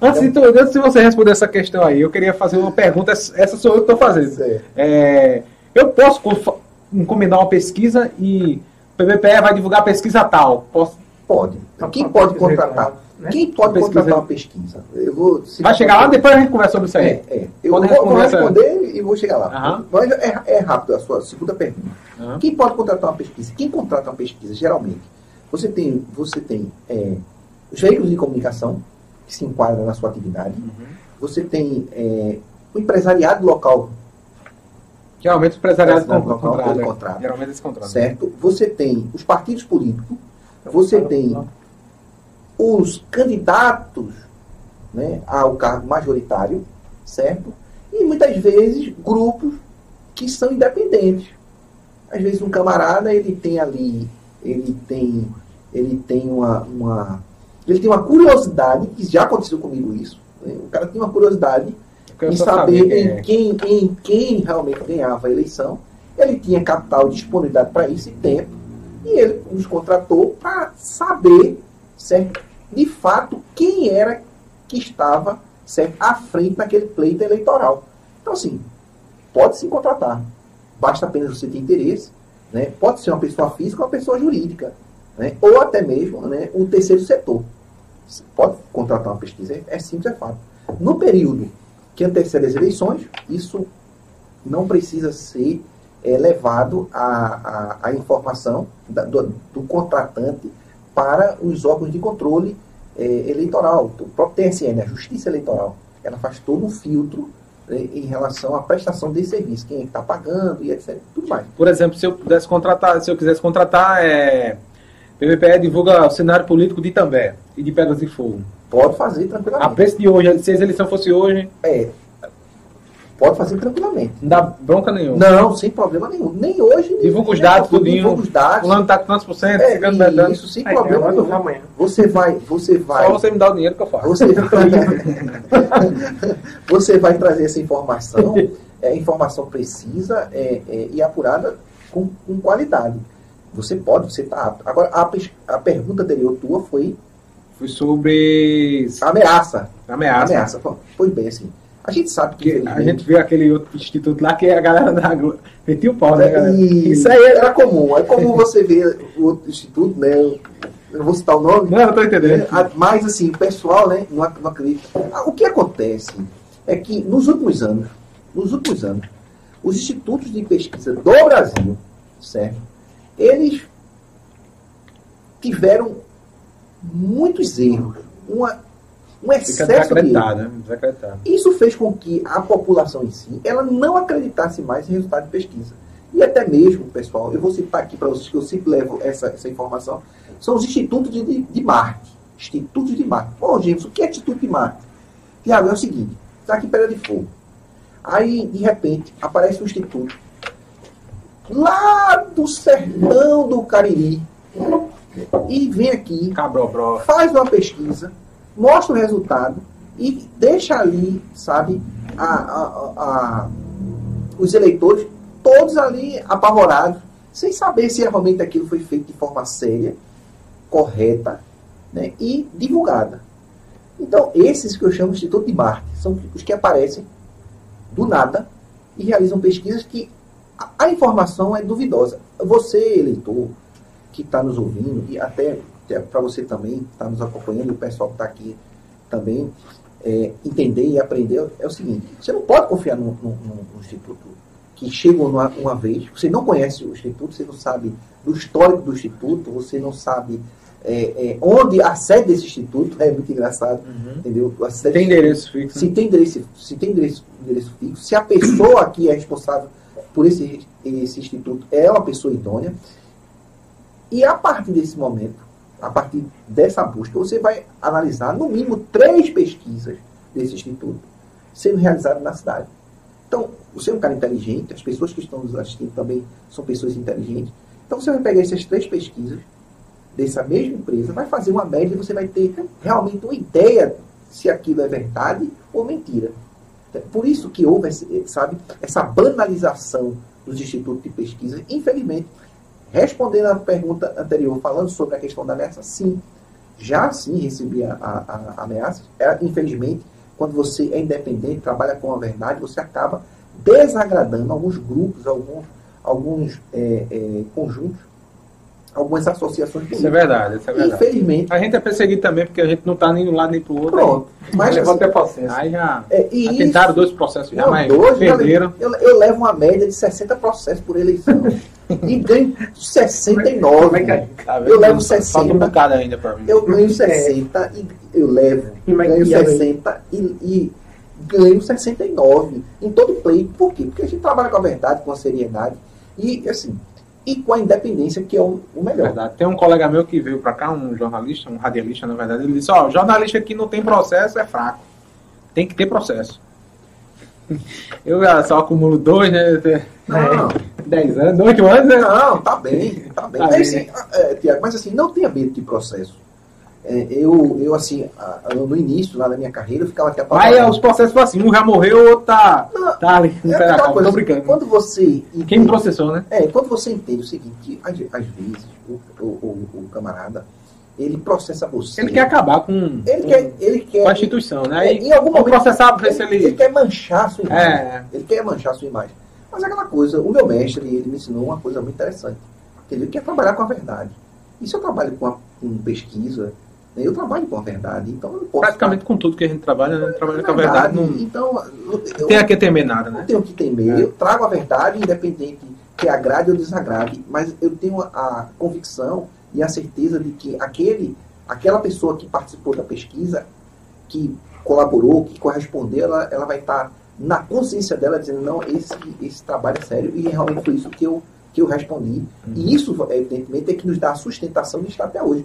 Antes de, antes de você responder essa questão aí, eu queria fazer uma pergunta, essa sou eu que estou fazendo. É, eu posso encomendar uma pesquisa e o PBPE vai divulgar a pesquisa tal. Posso Pode. Então, quem pode contratar? Né? Quem pode contratar uma pesquisa? Eu vou, Vai chegar lá, depois a gente conversa sobre isso aí. É, é. Eu pode vou, responder, essa... e vou chegar lá. Uhum. Mas é, é, rápido a sua segunda pergunta. Uhum. Quem pode contratar uma pesquisa? Quem contrata uma pesquisa, geralmente, você tem, você tem é, os veículos de comunicação que se enquadram na sua atividade. Uhum. Você tem é, o empresariado local Geralmente o empresariado contrata. contrata. Geralmente eles contratam. Certo? Você tem os partidos políticos você tem os candidatos né, ao cargo majoritário, certo? E muitas vezes grupos que são independentes. Às vezes um camarada ele tem ali, ele tem, ele tem uma, uma ele tem uma curiosidade, que já aconteceu comigo isso. Né? O cara tem uma curiosidade em saber quem, é. quem, em quem realmente ganhava a eleição. Ele tinha capital, disponibilidade para isso e tempo e ele nos contratou para saber, certo, de fato, quem era que estava certo, à frente naquele pleito eleitoral. Então, assim, pode se contratar. Basta apenas você ter interesse. Né? Pode ser uma pessoa física ou uma pessoa jurídica. Né? Ou até mesmo né, o terceiro setor. Você pode contratar uma pesquisa. É simples, é fácil. No período que antecede as eleições, isso não precisa ser é levado a, a, a informação da, do, do, contratante para os órgãos de controle é, eleitoral. O próprio TSN, a Justiça Eleitoral, ela faz todo um filtro é, em relação à prestação desse serviço, quem é está pagando e etc. Tudo mais. Por exemplo, se eu pudesse contratar, se eu quisesse contratar, é, PVPE divulga o cenário político de Itambé e de Pedras de Fogo. Pode fazer tranquilamente. A preço de hoje, se a eleição fosse hoje. É, Pode fazer tranquilamente. Não dá bronca nenhuma. Não, sem problema nenhum. Nem hoje. Nem divulga os dados, tudo. Divulga os dados. Fulano está com quantos por cento? É, isso, sem Aí, problema nenhum. Amanhã. Você vai, você vai. Só você me dá o dinheiro que eu faço. Você, você vai trazer essa informação, é, informação precisa é, é, e apurada com, com qualidade. Você pode, você está apto. Agora, a, a pergunta anterior tua foi. Foi sobre. Ameaça. Ameaça. Ameaça. Foi bem assim. A gente sabe que. A gente vê aquele outro instituto lá que é a galera da metia o pau, né, galera? Isso aí era comum. É comum você ver o outro instituto, né? Eu não vou citar o nome. Não, não tô entendendo. É, mas, assim, o pessoal, né, não, não acredita. Ah, o que acontece é que, nos últimos anos, nos últimos anos, os institutos de pesquisa do Brasil, certo? Eles tiveram muitos erros, uma um excesso de né? Isso fez com que a população em si, ela não acreditasse mais em resultado de pesquisa. E até mesmo, pessoal, eu vou citar aqui para vocês que eu sempre levo essa, essa informação, são os institutos de, de, de marketing. Institutos de marketing. Pô, James, o que é instituto de marketing? Tiago, é o seguinte, está aqui em Pedra de Fogo. Aí, de repente, aparece um instituto lá do sertão do Cariri e vem aqui, faz uma pesquisa mostra o resultado e deixa ali, sabe, a, a, a, os eleitores, todos ali apavorados, sem saber se realmente aquilo foi feito de forma séria, correta né, e divulgada. Então, esses que eu chamo de Instituto de Marte são os que aparecem do nada e realizam pesquisas que a, a informação é duvidosa. Você, eleitor, que está nos ouvindo, e até, para você também, que está nos acompanhando, e o pessoal que está aqui também, é, entender e aprender, é o seguinte, você não pode confiar no, no, no Instituto que chegam uma, uma, vez, você não conhece o Instituto, você não sabe do histórico do Instituto, você não sabe é, é, onde a sede desse instituto é muito engraçado, uhum. entendeu? se tem endereço fixo. Se tem endereço, se tem endereço, endereço fixo, se a pessoa que é responsável por esse, esse instituto é uma pessoa idônea, e a partir desse momento, a partir dessa busca, você vai analisar no mínimo três pesquisas desse instituto sendo realizadas na cidade. Então, você é um cara inteligente, as pessoas que estão nos assistindo também são pessoas inteligentes. Então, você vai pegar essas três pesquisas dessa mesma empresa, vai fazer uma média e você vai ter realmente uma ideia se aquilo é verdade ou mentira. Por isso que houve, sabe, essa banalização dos institutos de pesquisa. Infelizmente, respondendo à pergunta anterior, falando sobre a questão da ameaça, sim, já sim recebi a, a, ameaça. É, infelizmente, quando você é independente, trabalha com a verdade, você acaba desagradando alguns grupos, alguns, alguns é, é, conjuntos algumas associações políticas. Isso é verdade, isso é verdade. Infelizmente. A gente é perseguido também porque a gente não está nem de um lado nem para o outro. Pronto. Aí, mas levou até processo. Aí já, é, já tentaram dois processos já, não, mas dois, perderam. Eu, eu, levo uma média de 60 processos por eleição. e ganho 69. É tá eu levo 60. Falta um bocado ainda para mim. Eu ganho 60 e eu levo. E ganho 60 e, e ganho 69 em todo pleito. Por quê? Porque a gente trabalha com a verdade, com a seriedade. E, assim, e com a independência, que é o, o melhor. Verdade. Tem um colega meu que veio para cá, um jornalista, um radialista, na verdade, ele disse, ó, oh, jornalista que não tem processo é fraco. Tem que ter processo. Eu só acumulo dois, né? Não. Dez anos, oito anos, né? Não, tá bem, tá bem. Tá mas. Assim, é, Tiago, mas assim, não tenha medo de processo. É, eu, eu, assim, no início, lá na minha carreira, eu ficava até Aí os processos assim, um já morreu, o outro tá, não, tá ali. É tá, coisa, tô brincando. Quando você. Entende, Quem processou, né? É, quando você entende o seguinte, às, às vezes, o, o, o, o, camarada, ele processa você. Ele quer acabar com, ele quer, ele quer, com a instituição, né? É, em algum momento, processar se ele... ele quer manchar a sua imagem. É. Ele quer manchar a sua imagem. Mas é aquela coisa, o meu mestre, ele me ensinou uma coisa muito interessante. Ele quer trabalhar com a verdade. E se eu trabalho com, a, com pesquisa, eu trabalho com a verdade, então eu posso Praticamente ficar... com tudo que a gente trabalha, né? trabalha é com a verdade. Não, então, eu, tem a que temer nada, né? Não tenho que temer. É. Eu trago a verdade, independente que agrade ou desagrade, mas eu tenho a convicção e a certeza de que aquele, aquela pessoa que participou da pesquisa, que colaborou, que correspondeu, ela, ela vai estar na consciência dela dizendo, não, esse, esse trabalho é sério, e realmente foi isso que eu, que eu respondi. Uhum. E isso, evidentemente, é que nos dá a sustentação de estar até hoje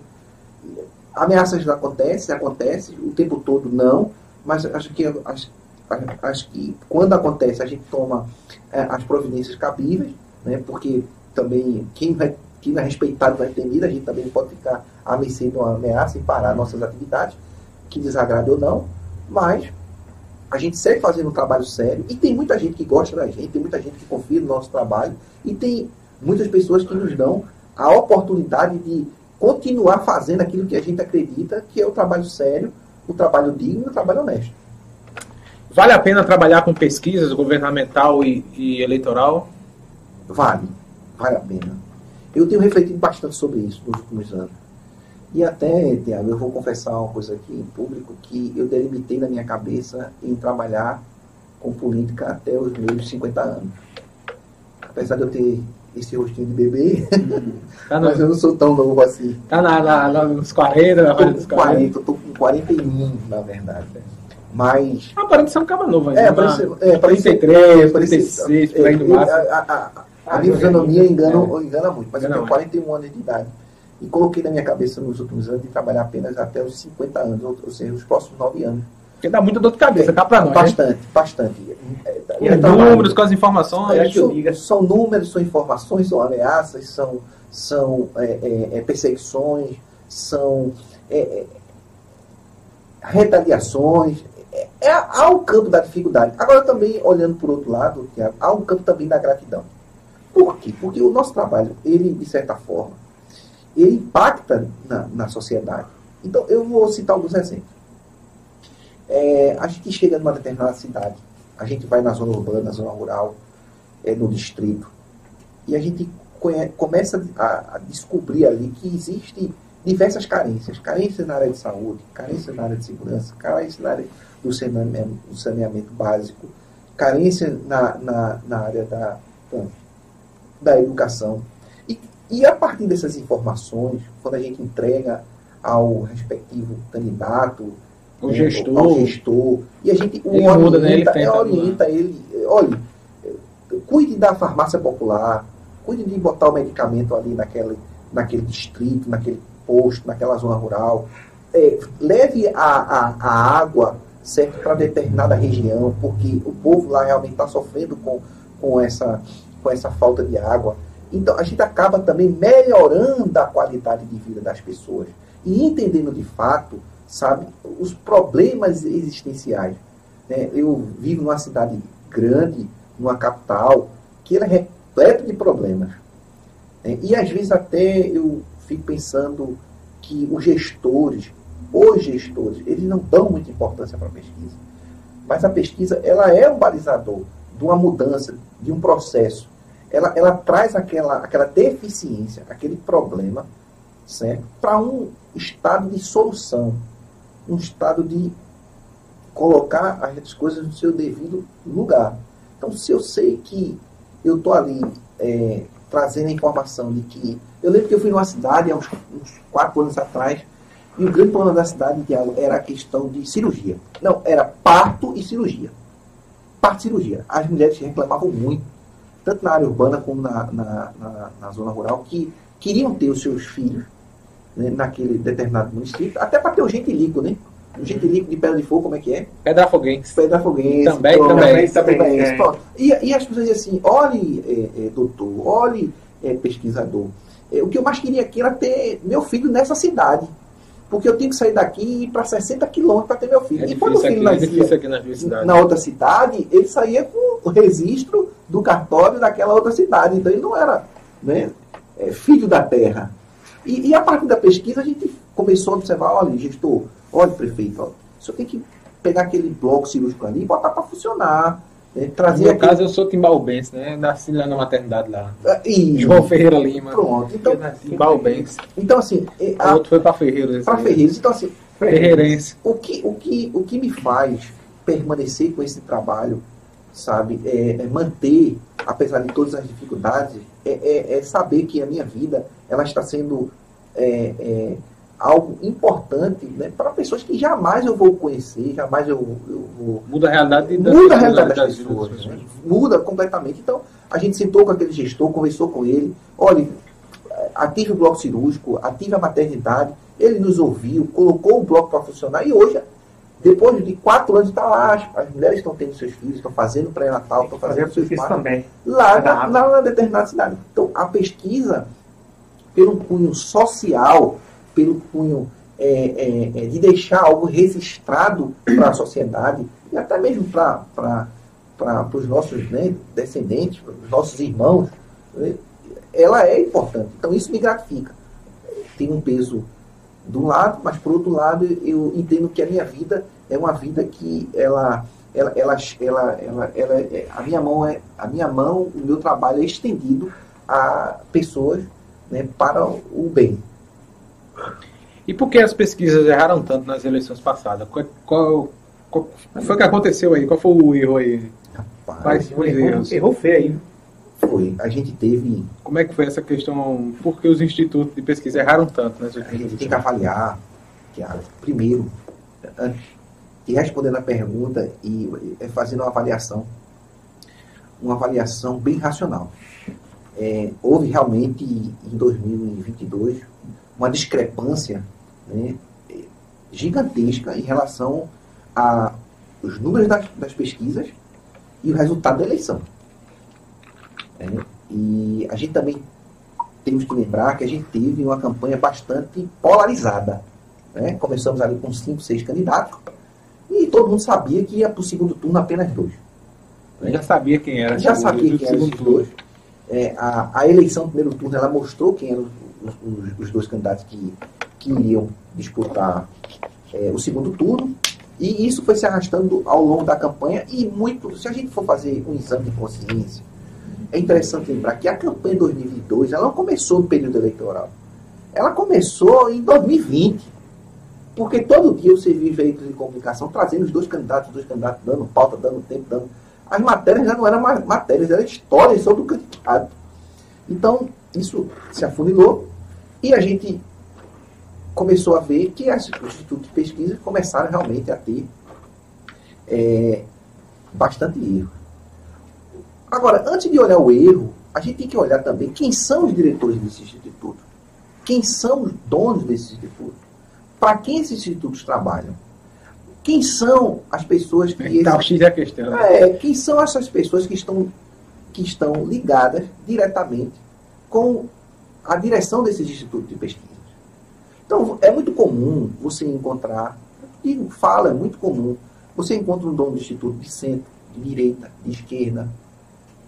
Ameaças acontecem, acontece o tempo todo não, mas acho que acho, acho que quando acontece a gente toma é, as providências cabíveis, né, porque também quem vai quem não é respeitado vai ter medo, a gente também pode ficar à mercê de uma ameaça e parar nossas atividades, que desagrade ou não, mas a gente segue fazendo um trabalho sério e tem muita gente que gosta da gente, tem muita gente que confia no nosso trabalho e tem muitas pessoas que nos dão a oportunidade de continuar fazendo aquilo que a gente acredita que é o trabalho sério, o trabalho digno e o trabalho honesto. Vale a pena trabalhar com pesquisas governamental e, e eleitoral? Vale, vale a pena. Eu tenho refletido bastante sobre isso nos últimos anos. E até, Tiago, eu vou confessar uma coisa aqui em público, que eu delimitei na minha cabeça em trabalhar com política até os meus 50 anos. Apesar de eu ter esse rostinho de bebê. Tá mas eu não sou tão novo assim. Tá na, na, nos 40, na dos 40. 40. Eu tô com 41, na verdade. Mas. Ah, parece ser um cabo novo ainda. É, parece, é, 33, 36, por aí no máximo. A, a, a, a fisionomia engana, é. engana muito, mas engana eu tenho 41 anos de idade. E coloquei na minha cabeça nos últimos anos de trabalhar apenas até os 50 anos, ou, ou seja, os próximos 9 anos. Porque dá muita dor de cabeça, tá para nós. Bastante, né? bastante. E é, números com as informações. É, são, são, números, são informações, são ameaças, são, são é, é, é perseguições, são é, retaliações. é, é, há o campo da dificuldade. Agora também, olhando por outro lado, há um campo também da gratidão. Por quê? Porque o nosso trabalho, ele, de certa forma, ele impacta na, na sociedade. Então, eu vou citar alguns exemplos. É, a gente chega numa determinada cidade, a gente vai na zona urbana, na zona rural, é, no distrito, e a gente conhece, começa a, a, descobrir ali que existe diversas carências. Carências na área de saúde, carências na área de segurança, carências na área do saneamento, do saneamento básico, carência na, na, na área da, da educação. E, a partir dessas informações, quando a gente entrega ao respectivo candidato, o né, gestor. ao gestor, e a gente ele orienta, muda, né? ele, é, orienta ele, olha, cuide da farmácia popular, cuide de botar o medicamento ali naquele, naquele distrito, naquele posto, naquela zona rural, é, leve a, a, a água certo para determinada região, porque o povo lá realmente está sofrendo com, com, essa, com essa falta de água. Então a gente acaba também melhorando a qualidade de vida das pessoas e entendendo de fato, sabe, os problemas existenciais. Né? Eu vivo numa cidade grande, numa capital, que ela é repleta de problemas. Né? E às vezes até eu fico pensando que os gestores, os gestores, eles não dão muita importância para a pesquisa. Mas a pesquisa, ela é um balizador de uma mudança, de um processo. Ela, ela traz aquela, aquela deficiência, aquele problema, certo? Para um estado de solução, um estado de colocar as coisas no seu devido lugar. Então, se eu sei que eu estou ali é, trazendo a informação de que. Eu lembro que eu fui numa cidade há uns, uns quatro anos atrás, e o grande problema da cidade era a questão de cirurgia. Não, era parto e cirurgia. Parto e cirurgia. As mulheres reclamavam muito, tanto na área urbana como na, na, na, na zona rural, que queriam ter os seus filhos né, naquele determinado município, até para ter o gentilico, né? O gentilico de Pedra de Fogo, como é que é? Pedra Foguense. Pedra Foguense. Também, pronto, também. também, também é. e, e, as pessoas dizem assim, olhe, é, é, doutor, olhe, é, pesquisador, é, o que eu mais queria aqui era ter meu filho nessa cidade. Porque eu tenho que sair daqui e ir para 60 quilômetros para ter meu filho. É e quando o filho aqui, nascia na, na outra cidade, ele saía com o registro do cartório daquela outra cidade. Então ele não era né, é, filho da terra. E, e, a partir da pesquisa a gente começou a observar, olha, gestor, olha, prefeito, ó, o senhor tem que pegar aquele bloco cirúrgico ali e botar para funcionar. Trazer no meu aquele... caso, eu sou timbalbense, né? Nasci lá na maternidade lá. Ah, e... João Ferreira Lima. Pronto. Então, timbalbense. Então, assim... A... O outro foi para Ferreiros. Para Ferreiros. Então, assim... Ferreirense. O que, o, que, o que me faz permanecer com esse trabalho, sabe, é, é manter, apesar de todas as dificuldades, é, é, é saber que a minha vida ela está sendo é, é, algo importante né, para pessoas que jamais eu vou conhecer, jamais eu, eu vou. Muda a realidade das, Muda a realidade das, das pessoas. pessoas. Né? Muda completamente. Então, a gente sentou com aquele gestor, conversou com ele. Olha, ative o bloco cirúrgico, ative a maternidade. Ele nos ouviu, colocou o bloco para funcionar e hoje depois de quatro anos está lá, as, mulheres estão tendo seus filhos, estão fazendo pré-natal, estão fazendo seus filhos também. Lá na, na, na, determinada cidade. Então, a pesquisa, pelo cunho social, pelo cunho é, é, é, de deixar algo registrado para a sociedade e até mesmo para os nossos né, descendentes, para os nossos irmãos, né, ela é importante. Então, isso me gratifica. Tem um peso do lado, mas por outro lado eu entendo que a minha vida é uma vida que ela ela, ela, ela, ela, ela é, a minha mão é a minha mão, o meu trabalho é estendido a pessoas né, para o bem. E por que as pesquisas erraram tanto nas eleições passadas? Qual, qual, qual foi que aconteceu aí? Qual foi o erro aí? Rapaz, Quais erros? Errou feio. Foi. A gente teve. Como é que foi essa questão? Por que os institutos de pesquisa erraram tanto? Né, a gente tem que avaliar, Tiago, primeiro, antes de responder a pergunta e fazendo uma avaliação, uma avaliação bem racional. É, houve realmente em 2022 uma discrepância né, gigantesca em relação aos números das, das pesquisas e o resultado da eleição. Né? E a gente também temos que lembrar que a gente teve uma campanha bastante polarizada. Né? Começamos ali com cinco, seis candidatos E todo mundo sabia que ia para o segundo turno apenas dois. Eu já sabia quem era. Já sabia quem eram esses dois. É, a, a, eleição do primeiro turno ela mostrou quem eram os, os, dois candidatos que, que iriam disputar é, o segundo turno. E isso foi se arrastando ao longo da campanha e muito, se a gente for fazer um exame de consciência, é interessante lembrar que a campanha de 2002 ela não começou no período eleitoral. Ela começou em 2020. Porque todo dia você vive veículos de comunicação trazendo os dois candidatos, os dois candidatos dando pauta, dando tempo, dando. As matérias já não eram matérias, eram histórias sobre o candidato. Então, isso se afunilou e a gente começou a ver que os institutos de pesquisa começaram realmente a ter é, bastante erro. Agora, antes de olhar o erro, a gente tem que olhar também quem são os diretores desse instituto, quem são os donos desse instituto, para quem esses institutos trabalham, quem são as pessoas que. Tá, esse, é a questão. É, quem são essas pessoas que estão, que estão ligadas diretamente com a direção desses institutos de pesquisa. Então, é muito comum você encontrar, e fala, é muito comum, você encontra um dono do instituto de centro, de direita, de esquerda,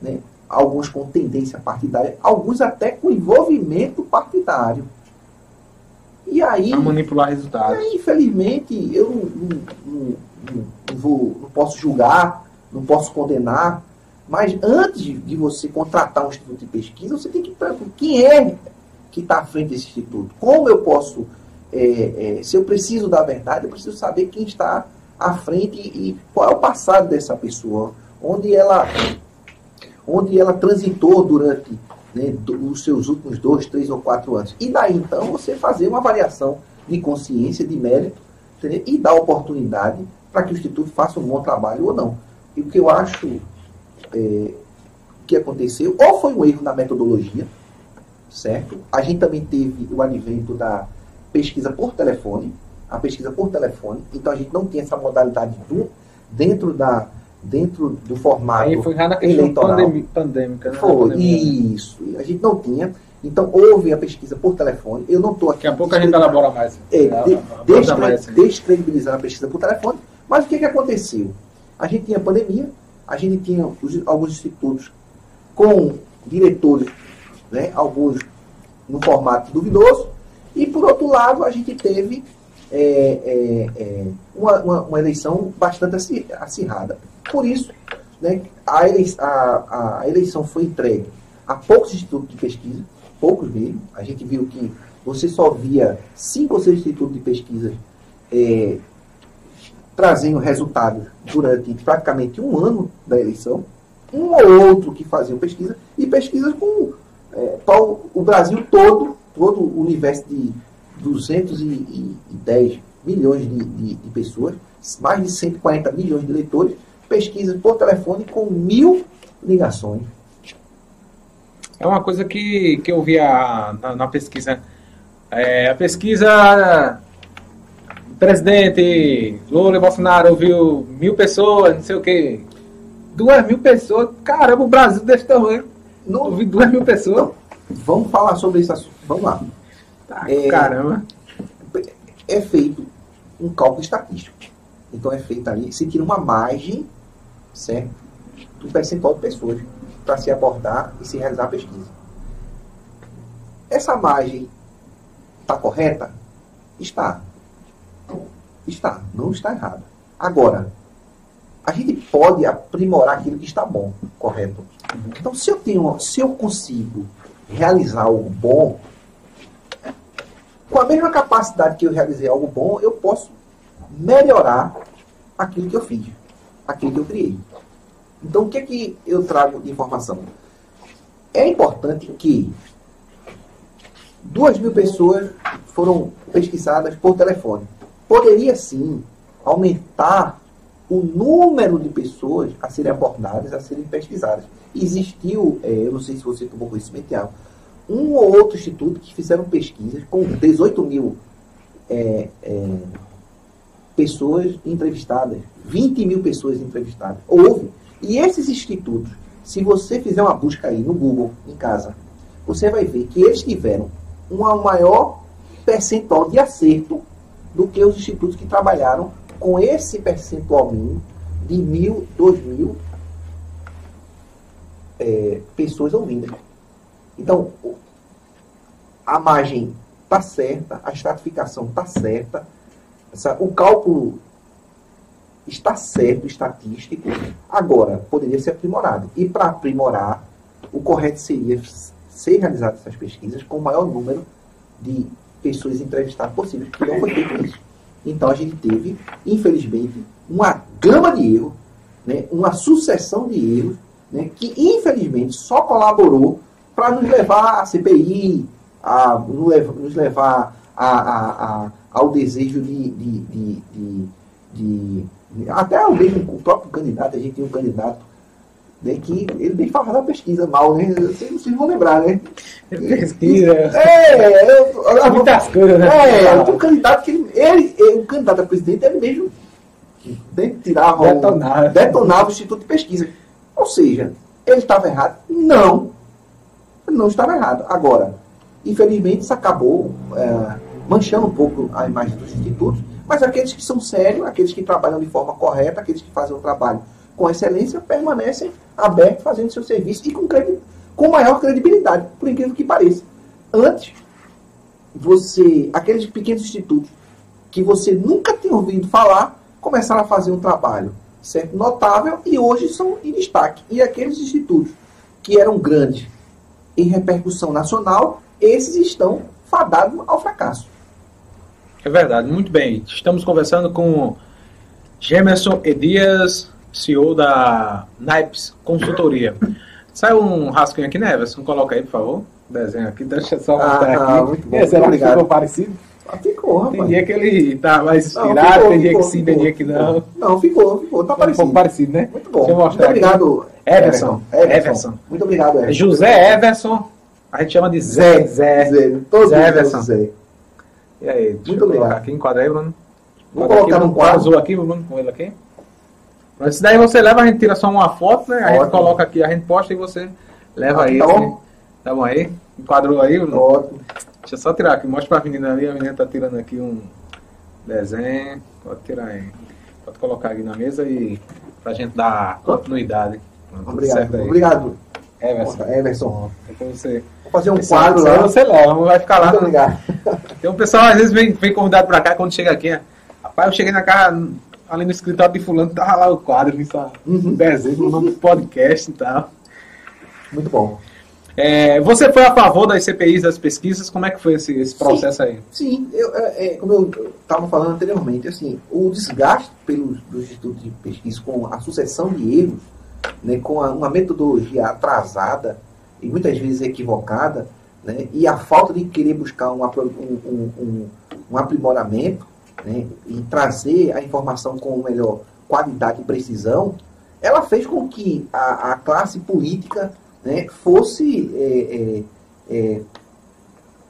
né? alguns com tendência partidária, alguns até com envolvimento partidário. E aí. A manipular resultados. Aí, infelizmente, eu não, não, não, não, vou, não posso julgar, não posso condenar, mas antes de você contratar um instituto de pesquisa, você tem que perguntar quem é que está à frente desse instituto. Como eu posso, é, é, se eu preciso da verdade, eu preciso saber quem está à frente e, qual é o passado dessa pessoa, onde ela, onde ela transitou durante né, os seus últimos dois, três ou quatro anos. E daí então você fazer uma avaliação de consciência, de mérito, entendeu? e dar oportunidade para que o Instituto faça um bom trabalho ou não. E o que eu acho é, que aconteceu, ou foi um erro na metodologia, certo? A gente também teve o advento da pesquisa por telefone, a pesquisa por telefone, então a gente não tem essa modalidade do, dentro da dentro do formato Aí foi já na eleitoral. pandêmica, né? Foi, isso. A gente não tinha. Então, houve a pesquisa por telefone. Eu não estou aqui. Daqui a pouco a gente elabora mais. É, de, mais, descredibilizar a pesquisa por telefone. Mas o que, que aconteceu? A gente tinha pandemia, a gente tinha alguns institutos com diretores né, alguns no formato duvidoso, e por outro lado a gente teve é, é, é, uma, uma, uma, eleição bastante acirrada. Por isso, né, a, eleição, a, a eleição foi entregue a poucos institutos de pesquisa, poucos mesmo. A gente viu que você só via cinco ou seis institutos de pesquisa é, trazendo resultados durante praticamente um ano da eleição, um ou outro que faziam pesquisa, e pesquisas com é, o Brasil todo, todo o universo de 210 milhões de, de, de, pessoas, mais de 140 milhões de leitores, pesquisas por telefone com mil ligações. É uma coisa que, que eu vi a, na, na pesquisa. É, a pesquisa presidente Lula e Bolsonaro ouviu mil pessoas, não sei o quê. Duas mil pessoas, caramba, o Brasil desse tamanho. Não ouvi duas mil pessoas. vamos falar sobre esse assunto. Vamos lá. Tá, é, caramba. É feito um cálculo estatístico. Então é feito ali, se tira uma margem, certo? Do percentual de pessoas para se abordar e se realizar a pesquisa. Essa margem está correta? Está. Está. Não está errada. Agora, a gente pode aprimorar aquilo que está bom, correto? Então, se eu tenho, se eu consigo realizar algo bom, com a mesma capacidade que eu realizei algo bom, eu posso melhorar aquilo que eu fiz, aquilo que eu criei. Então, o que é que eu trago de informação? É importante que duas mil pessoas foram pesquisadas por telefone. Poderia sim aumentar o número de pessoas a serem abordadas, a serem pesquisadas. Existiu, é, eu não sei se você tomou conhecimento, Tiago, um ou outro instituto que fizeram pesquisas com 18 mil é, é, pessoas entrevistadas, 20 mil pessoas entrevistadas. Houve. E esses institutos, se você fizer uma busca aí no Google, em casa, você vai ver que eles tiveram um maior percentual de acerto do que os institutos que trabalharam com esse percentual mínimo de mil, dois mil é, pessoas ouvindo. Então, a margem está certa, a estratificação está certa, o cálculo está certo, estatístico, agora poderia ser aprimorado. E para aprimorar, o correto seria ser realizadas essas pesquisas com o maior número de pessoas entrevistadas possíveis, que não foi feito isso. Então a gente teve, infelizmente, uma gama de erros, né, uma sucessão de erros, né, que infelizmente só colaborou para nos levar à CPI, a nos levar a, a, a, ao desejo de, de, de, de, até mesmo o próprio candidato, a gente tem um candidato né, que ele nem falava da pesquisa mal, né? Vocês, vocês vão lembrar, né? Pesquisa. É, eu, eu, muitas coisas, né? É, um candidato que ele, ele, ele, o candidato a presidente, ele mesmo né, tirava detonava. O, detonava o Instituto de Pesquisa. Ou seja, ele estava errado? Não. Não estava errado. Agora, infelizmente, isso acabou é, manchando um pouco a imagem dos institutos, mas aqueles que são sérios, aqueles que trabalham de forma correta, aqueles que fazem o trabalho com excelência, permanecem abertos, fazendo seu serviço e com, com maior credibilidade, por incrível que pareça. Antes, você, aqueles pequenos institutos que você nunca tinha ouvido falar, começaram a fazer um trabalho certo, notável e hoje são em destaque. E aqueles institutos que eram grandes em repercussão nacional, esses estão fadados ao fracasso. É verdade, muito bem. Estamos conversando com Gemerson Edias, CEO da Naipes Consultoria. Saiu um rascunho aqui, né, Everson? Coloca aí, por favor. Desenho aqui, deixa eu só mostrar ah, aqui. Muito bom, é, será que ficou parecido? Ah, ficou, rapaz. Tem dia que ele tá mais inspirado, tem dia ficou, que sim, ficou, tem dia que não. Não, ficou, ficou, tá parecido. Um pouco parecido, né? Muito bom. Deixa eu mostrar Muito obrigado, Everson. Everson. Everson. Muito obrigado, Everson. José Everson, a gente chama de Zé. Zé. Zé. Todos Zé Everson. Zé. E aí, deixa Muito eu obrigado. aqui, enquadra aí, Bruno. Vou colocar aqui, no quadro azul aqui, Bruno, com ele aqui. Mas daí você leva, a gente tira só uma foto, né? A gente coloca aqui, a gente posta e você leva ah, aí. Tá bom? Tá bom aí? Enquadrou aí, Bruno? Ótimo. Deixa eu só tirar aqui, mostra pra menina ali, a menina tá tirando aqui um desenho. Pode tirar aí. Pode colocar aqui na mesa e pra gente dar continuidade. Pronto, Obrigado. Obrigado. Everson. Everson. Então você. Vou fazer um Esse quadro lá. Você leva, não vai ficar lá. Muito obrigado. Tem um pessoal às vezes vem, vem convidado pra cá quando chega aqui. Rapaz, eu cheguei na casa, ali no escritório de fulano, tava lá o quadro, isso, uhum. desenho, do podcast e tal. Muito bom. É, você foi a favor das CPIs, das pesquisas? Como é que foi esse, esse processo sim, aí? Sim, eu, é, é como eu estava falando anteriormente, assim, o desgaste pelos institutos de pesquisa com a sucessão de erros, né, com a, uma metodologia atrasada e muitas vezes equivocada, né, e a falta de querer buscar um, um, um, um aprimoramento né, e trazer a informação com melhor qualidade e precisão, ela fez com que a, a classe política né, fosse é, é, é,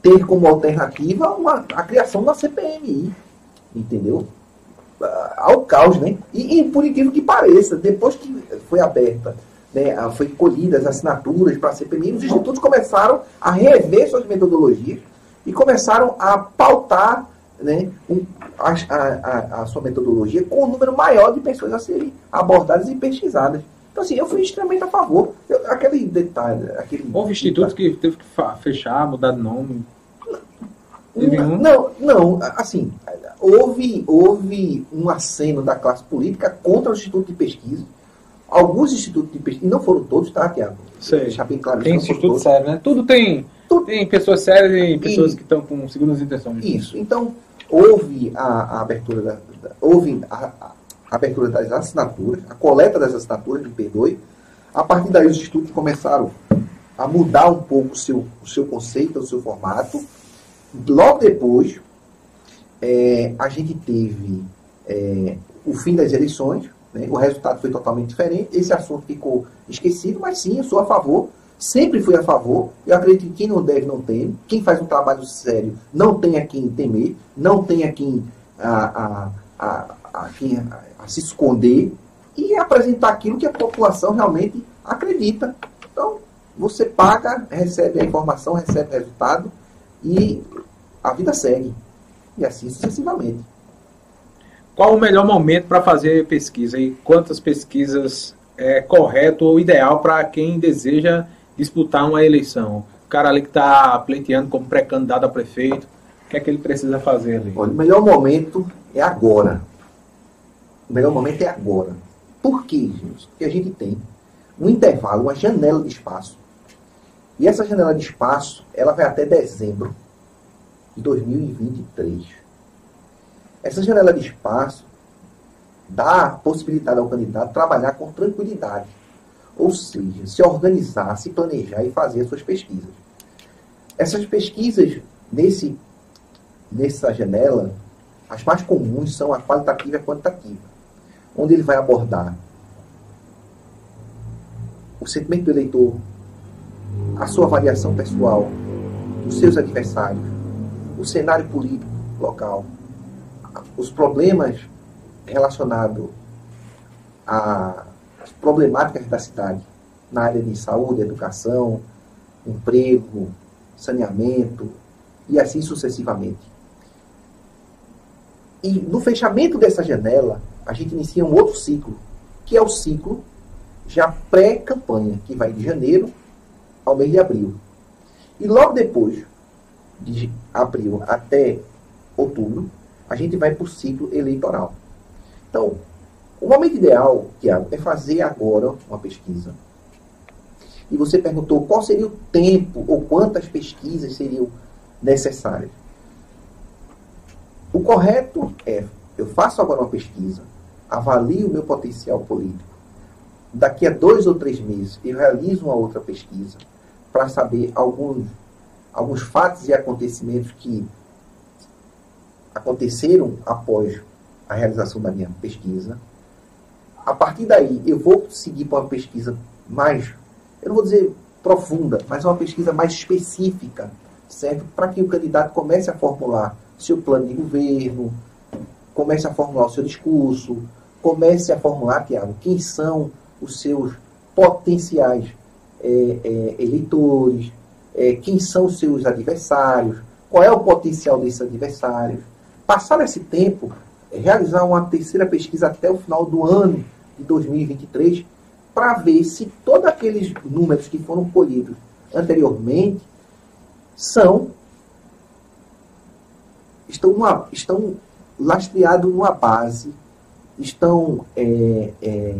ter como alternativa uma, a criação da CPMI, entendeu? Ao caos, né? E, e por incrível que pareça, depois que foi aberta, né, foi colhidas as assinaturas para a CPMI, os institutos começaram a rever suas metodologias e começaram a pautar né, um, a, a, a, sua metodologia com um número maior de pessoas a serem abordadas e pesquisadas. Então, assim, eu fui extremamente a favor. Eu, aquele detalhe. Aquele Houve institutos que teve que fechar, mudar de nome. Não, não, não, assim, houve, houve um aceno da classe política contra o Instituto de Pesquisa. Alguns institutos de pesquisa, e não foram todos, tá, Tiago? Deixar bem claro. Tem instituto sério, né? Tudo tem, Tudo. tem pessoas sérias e pessoas e, que estão com segundas intenções. Isso. Então, houve a, a abertura da, da houve a, a, abertura das assinaturas, a coleta das assinaturas, me perdoe. A partir daí os institutos começaram a mudar um pouco o seu, o seu conceito, o seu formato. Logo depois, é, a gente teve é, o fim das eleições, né? o resultado foi totalmente diferente, esse assunto ficou esquecido, mas sim, eu sou a favor Sempre fui a favor. Eu acredito que quem não deve não tem. Quem faz um trabalho sério não tem a quem temer, não tem a quem, a, a, a, a, quem se esconder e apresentar aquilo que a população realmente acredita. Então, você paga, recebe a informação, recebe o resultado e a vida segue. E assim sucessivamente. qual o melhor momento para fazer pesquisa e quantas pesquisas é correto ou ideal para quem deseja disputar uma eleição? O cara ali que está pleiteando como pré-candidato a prefeito, o que é que ele precisa fazer ali? Olha, o melhor momento é agora. O melhor momento é agora. Por quê, gente? Porque a gente tem um intervalo, uma janela de espaço. E essa janela de espaço, ela vai até dezembro de 2023. Essa janela de espaço dá possibilidade ao candidato trabalhar com tranquilidade. Ou seja, se organizar, se planejar e fazer as suas pesquisas. Essas pesquisas, nesse, nessa janela, as mais comuns são a qualitativa e a quantitativa, onde ele vai abordar o sentimento do eleitor, a sua avaliação pessoal, os seus adversários, o cenário político local, os problemas relacionados às problemáticas da cidade, na área de saúde, educação, emprego, saneamento e assim sucessivamente. E no fechamento dessa janela, a gente inicia um outro ciclo, que é o ciclo já pré-campanha, que vai de janeiro ao mês de abril. E logo depois, de abril até outubro, a gente vai para o ciclo eleitoral. Então, o momento ideal, Tiago, é fazer agora uma pesquisa. E você perguntou qual seria o tempo ou quantas pesquisas seriam necessárias. O correto é, eu faço agora uma pesquisa, avalio o meu potencial político. Daqui a dois ou três meses, eu realizo uma outra pesquisa para saber alguns, alguns fatos e acontecimentos que aconteceram após a realização da minha pesquisa. A partir daí, eu vou seguir para uma pesquisa mais, eu não vou dizer profunda, mas uma pesquisa mais específica, certo? Para que o candidato comece a formular seu plano de governo, comece a formular o seu discurso, comece a formular, Tiago, quem são os seus potenciais é, é, eleitores, é, quem são os seus adversários, qual é o potencial desses adversários. Passar esse tempo, realizar uma terceira pesquisa até o final do ano de 2023, para ver se todos aqueles números que foram colhidos anteriormente são estão, uma, estão lastreados numa base, estão é, é,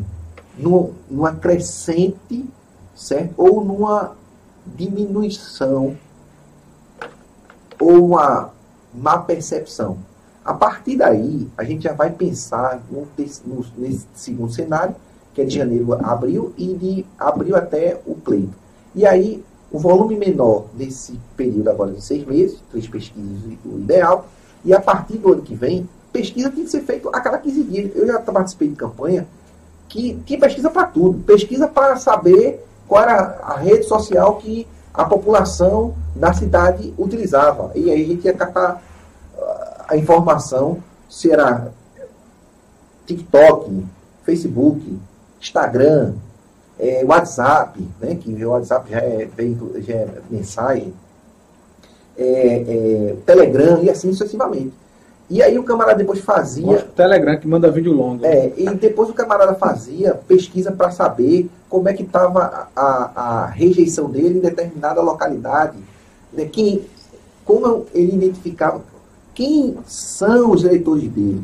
numa crescente, certo? Ou numa diminuição, ou uma má percepção. A partir daí, a gente já vai pensar no, no, nesse segundo cenário, que é de janeiro a abril, e de abril até o pleito. E aí, o volume menor nesse período agora de seis meses, três pesquisas, o ideal, e a partir do ano que vem, pesquisa tem que ser feita a cada 15 dias. Eu já participei de campanha que tinha pesquisa para tudo. Pesquisa para saber qual era a rede social que a população da cidade utilizava. E aí a gente ia captar ah, a informação se era TikTok, Facebook, Instagram, é, WhatsApp, né, que o WhatsApp já é, já é mensagem, é, é, Telegram e assim sucessivamente. E aí o camarada depois fazia. Mostra o Telegram que manda vídeo longo. É, e depois o camarada fazia pesquisa para saber como é que estava a, a, rejeição dele em determinada localidade. Né? Quem, como ele identificava quem são os eleitores dele.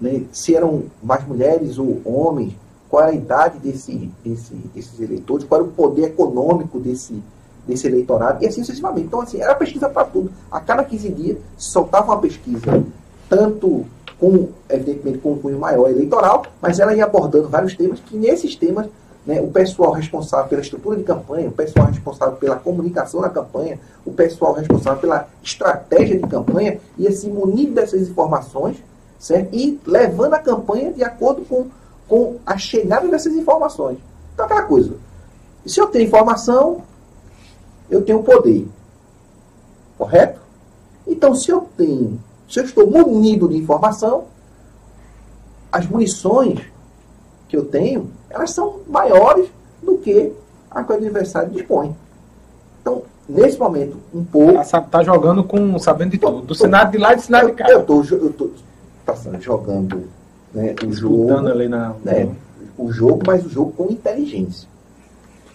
Né? Se eram mais mulheres ou homens, qual era a idade desse, desse, desses eleitores, qual era o poder econômico desse, desse eleitorado, e assim sucessivamente. Então, assim, era pesquisa para tudo. A cada 15 dias soltava uma pesquisa, tanto com, evidentemente, com um cunho maior eleitoral, mas ela ia abordando vários temas, que nesses temas, né, o pessoal responsável pela estrutura de campanha, o pessoal responsável pela comunicação na campanha, o pessoal responsável pela estratégia de campanha, ia se munir dessas informações, certo? E levando a campanha de acordo com, com a chegada dessas informações. Então, aquela coisa. Se eu tenho informação, eu tenho poder. Correto? Então, se eu tenho, se eu estou munido de informação, as munições que eu tenho, elas são maiores do que a que o adversário dispõe. Então, nesse momento, um pouco. Está tá jogando com sabendo de tudo. Do Senado de lá e do Senado de cá. Eu, tô, eu tô, tá jogando né, o jogo. ali na. Né, o jogo, mas o jogo com inteligência.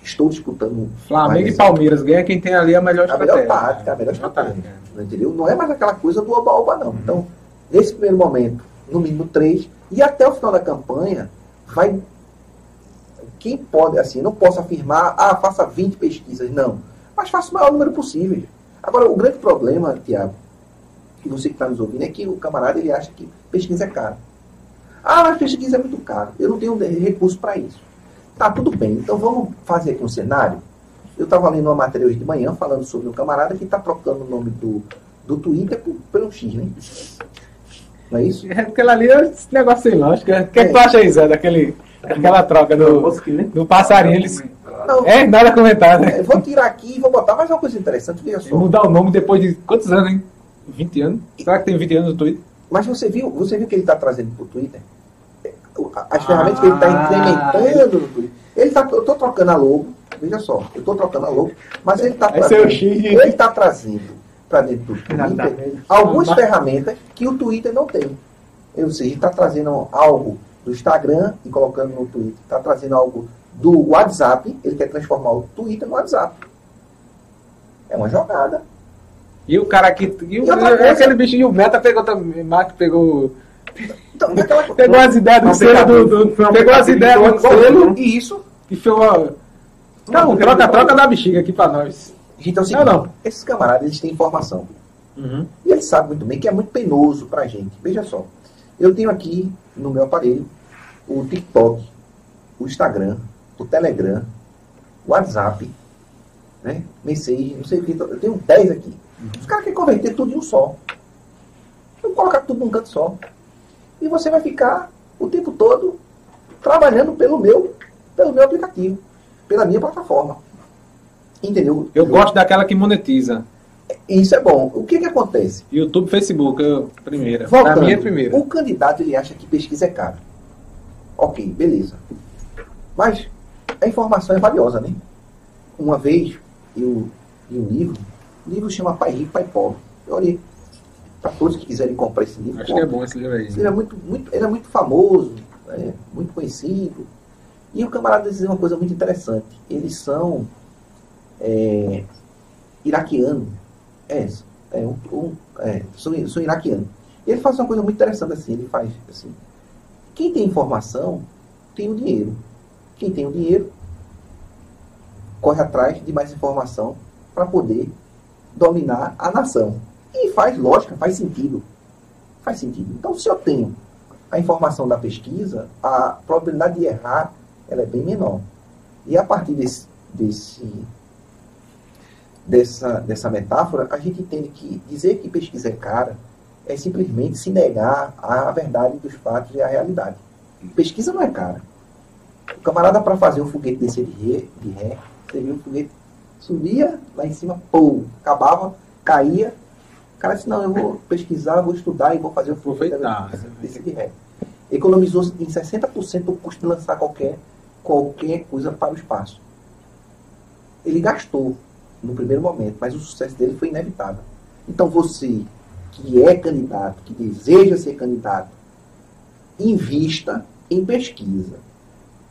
Estou disputando. Flamengo e Palmeiras ganha quem tem ali a melhor a estratégia. Melhor tática, a melhor estratégia. Não, entendeu? não é mais aquela coisa do oba-oba, não. Uhum. Então, nesse primeiro momento, no mínimo três, e até o final da campanha, vai. Quem pode, assim, não posso afirmar, ah, faça 20 pesquisas, não. Mas faça o maior número possível. Agora, o grande problema, Tiago, que você que está nos ouvindo, é que o camarada ele acha que pesquisa é caro. Ah, mas pesquisa é muito caro. Eu não tenho recurso para isso. Tá, tudo bem. Então vamos fazer aqui um cenário. Eu estava lendo uma matéria hoje de manhã falando sobre um camarada que está trocando o nome do, do Twitter por, por um X, né? Não é isso? É porque ali é esse negócio sem lógica. O que, é. que tu acha aí, Zé, daquele, daquela troca do, do passarinho? Eles... Não, é, nada a comentar, né? Vou tirar aqui e vou botar mais uma coisa interessante, veja só. Mudar o nome depois de quantos anos, hein? 20 anos? Será que tem 20 anos no Twitter? Mas você viu, você viu que ele está trazendo para o Twitter? As ferramentas que ele está ah, incrementando no Twitter. Ele tá, eu estou trocando a logo, veja só, eu estou trocando a logo, mas ele está trazendo, ele está trazendo para dentro do Twitter algumas ferramentas que o Twitter não tem. Ou seja, ele está trazendo algo do Instagram e colocando no Twitter, está trazendo algo do WhatsApp, ele quer transformar o Twitter no WhatsApp. É uma jogada. E o cara aqui. E o, e coisa, aquele bichinho, o Meta pegou também. Mark pegou. Então, pegou as ideias do selo do, do, Pegou as ideias do selo. E isso. E foi uma. Não, troca, troca da bexiga aqui pra nós. Então, assim, não, não. esses camaradas eles têm informação. Uhum. E eles sabem muito bem que é muito penoso pra gente. Veja só. Eu tenho aqui no meu aparelho o TikTok, o Instagram, o Telegram, o WhatsApp, né? Message, não sei o que. Eu tenho 10 aqui. Os caras querem converter tudo em um só. Não colocar tudo num canto só. E você vai ficar o tempo todo trabalhando pelo meu, pelo meu aplicativo, pela minha plataforma. Entendeu? Eu, eu gosto daquela que monetiza. Isso é bom. O que que acontece? YouTube, Facebook, eu, primeira. Voltando, a minha é primeira. O candidato ele acha que pesquisa é caro. Ok, beleza. Mas a informação é valiosa, né? Uma vez eu li um livro o livro chama Pai Rico, Pai Pobre. Eu olhei para todos que quiserem comprar esse livro. Acho que é bom esse livro aí. Ele é muito, muito, ele é muito famoso, né? muito conhecido. E o camarada diz uma coisa muito interessante. Eles são é, iraquianos. É, é, um, um, é, são, são iraquianos. Ele faz uma coisa muito interessante assim. Ele faz assim. Quem tem informação tem o dinheiro. Quem tem o dinheiro corre atrás de mais informação para poder dominar a nação. E faz lógica, faz sentido. Faz sentido. Então, se eu tenho a informação da pesquisa, a probabilidade de errar ela é bem menor. E a partir desse, desse, dessa, dessa metáfora, a gente entende que dizer que pesquisa é cara é simplesmente se negar à verdade dos fatos e à realidade. Pesquisa não é cara. O camarada, para fazer um foguete descer de ré, de ré você viu um foguete subia lá em cima, pô, acabava, caía. O cara disse, não, eu vou pesquisar, vou estudar e vou fazer o aproveitar desse de ré. Economizou em 60% o custo de lançar qualquer, qualquer coisa para o espaço. Ele gastou no primeiro momento, mas o sucesso dele foi inevitável. Então você que é candidato, que deseja ser candidato, invista em pesquisa.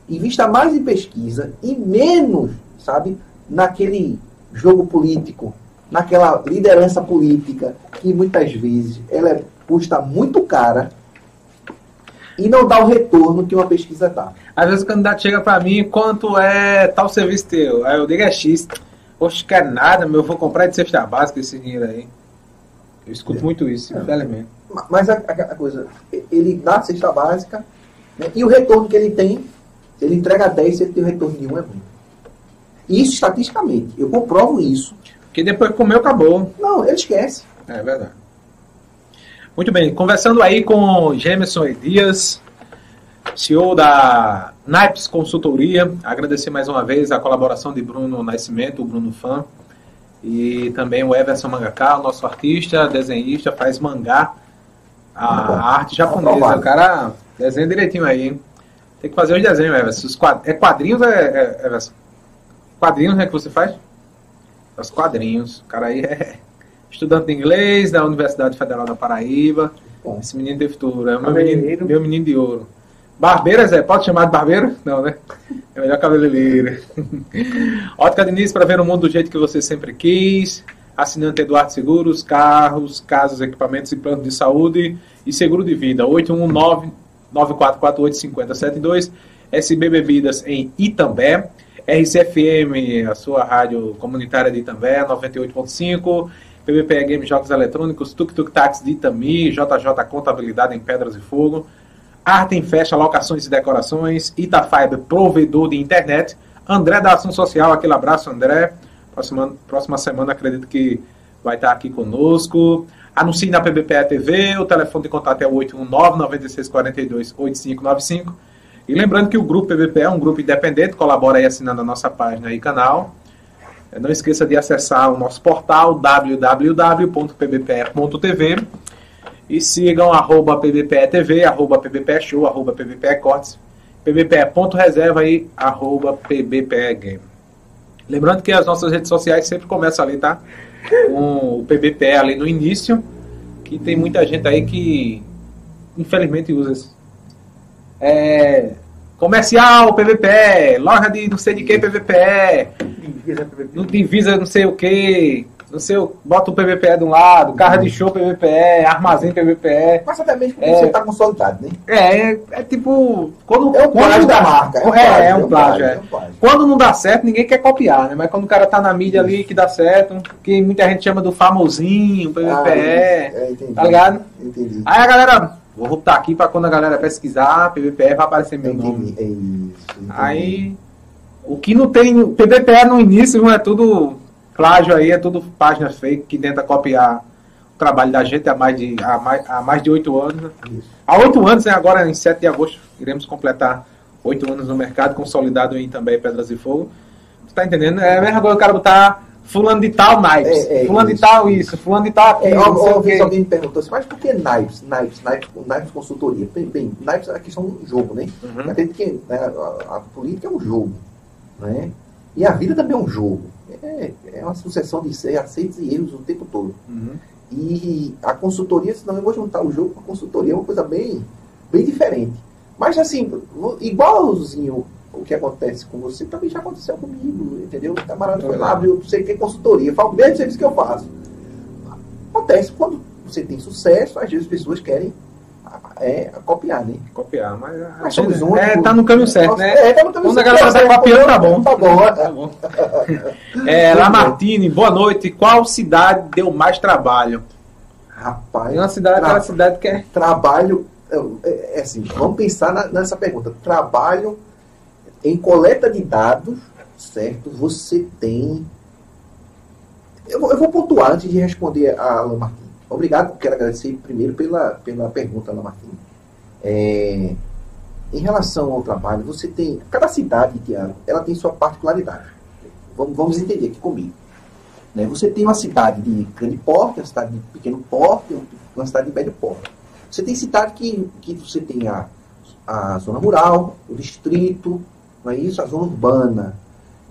Invista mais em pesquisa e menos, sabe, naquele jogo político, naquela liderança política que muitas vezes ela custa muito cara e não dá o retorno que uma pesquisa dá. Às vezes o candidato chega para mim, quanto é tal serviço teu? Aí eu digo é X. Poxa, quer nada, meu, eu vou comprar de cesta básica esse dinheiro aí. Eu escuto é. muito isso, é. infelizmente. Mas a, a, coisa, ele dá a cesta básica né, e o retorno que ele tem, se ele entrega 10, se ele tem o retorno de 1 é muito. Isso estatisticamente. Eu comprovo isso. Que depois comeu, acabou. Não, ele esquece. É verdade. Muito bem, conversando aí com Gemerson e Dias, CEO da Naipes Consultoria. Agradecer mais uma vez a colaboração de Bruno Nascimento, o Bruno Fã, e também o Everson Mangaká, nosso artista, desenhista, faz mangá, a, a arte japonesa. O cara desenha direitinho aí, hein? Tem que fazer os desenhos, Everson. Os quad... É quadrinhos, é, é, Everson? Quadrinhos, né, que você faz? Os quadrinhos. O cara aí é estudante de inglês da Universidade Federal da Paraíba. Bom. Esse menino tem futuro, é meu menino, meu menino de ouro. Barbeira, Zé? Pode chamar de barbeiro? Não, né? É melhor cabeleireiro. Ótica Diniz para ver o mundo do jeito que você sempre quis. Assinante Eduardo Seguros, carros, casas, equipamentos e planos de saúde e seguro de vida. 819-9448-5072. SB Bebidas em Itambé. RCFM, a sua rádio comunitária de Itambé, 98.5. PBPE Game Jogos Eletrônicos, Tuk Tuk Táxi de Itami, JJ Contabilidade em Pedras e Fogo. Arte em Festa, Locações e Decorações. Itafiber, provedor de internet. André da Ação Social, aquele abraço, André. Próxima, próxima semana acredito que vai estar aqui conosco. Anuncie na PBPE TV, o telefone de contato é o 819-9642-8595. E lembrando que o grupo PBPE é um grupo independente, colabora aí assinando a nossa página e canal. Não esqueça de acessar o nosso portal www.pbpe.tv e sigam arroba pbpe.tv, arroba pbpe.show, arroba pbpe.cortes, pbpe.reserva e arroba pbpe.game. Lembrando que as nossas redes sociais sempre começam ali, tá? Com o PBPE ali no início, que tem muita gente aí que infelizmente usa isso. É, comercial, PVPE, loja de não sei de que, PVPE, não divisa não sei o que, não sei, bota o PVPE de um lado, carro de show PVPE, armazém PVPE. Mas até mesmo porque é, você está consolidado, né? É, é, é, tipo. Quando, é um plágio da marca. É, um plágio, é, é um plágio, é. Quando não dá certo, ninguém quer copiar, né? Mas quando o cara tá na mídia ali que dá certo, que muita gente chama do famosinho, PVPE, ah, é, tá ligado? Entendi. Aí a galera, vou voltar aqui para quando a galera pesquisar, PVPE vai aparecer meu entendi, nome. É isso. Entendi. Aí. O que não tem. PVPE no início é tudo Plágio aí é tudo página fake que tenta copiar o trabalho da gente há mais de há mais, há mais de oito anos. Né? Há oito anos, né? agora em 7 de agosto, iremos completar oito anos no mercado, consolidado em também Pedras e Fogo. Você tá entendendo? É a mesma coisa o cara botar fulano de tal naipes, é, é, fulano isso, de tal isso, fulano de tal aquilo. É, alguém me perguntou assim, mas por que naipes? Naipes, naipes, naipes consultoria. Bem, bem naipes é a questão do jogo, né? Uhum. que né, a, a, política é um jogo, né? E a vida também é um jogo é, é uma sucessão de aceitos e erros o tempo todo. Uhum. E a consultoria, senão eu vou juntar o jogo com a consultoria, é uma coisa bem, bem diferente. Mas assim, igualzinho o que acontece com você, também já aconteceu comigo, entendeu? O camarada foi lá, abriu, sei que é consultoria, fala o mesmo serviço que eu faço. Acontece, quando você tem sucesso, às vezes as pessoas querem é copiar, né? Copiar, mas, mas somos únicos. É, tá no caminho certo, né? É, tá no caminho Quando certo. a galera tá copiando, tá bom. Tá bom, tá bom. é, Lamartine, boa noite. Qual cidade deu mais trabalho? Rapaz. Uma cidade, tra... aquela cidade que é. Trabalho. É, é assim, vamos pensar na, nessa pergunta. Trabalho em coleta de dados, certo? Você tem. Eu vou, eu vou pontuar antes de responder a Lamartine. Obrigado, quero agradecer primeiro pela, pela pergunta, Ana Martins. É, em relação ao trabalho, você tem. Cada cidade, Tiago, ela tem sua particularidade. Vamos, vamos entender aqui comigo. Né? Você tem uma cidade de grande porte, uma cidade de pequeno porte, uma cidade de médio porte. Você tem cidade que, que você tem a, a zona rural, o distrito, não é isso? A zona urbana.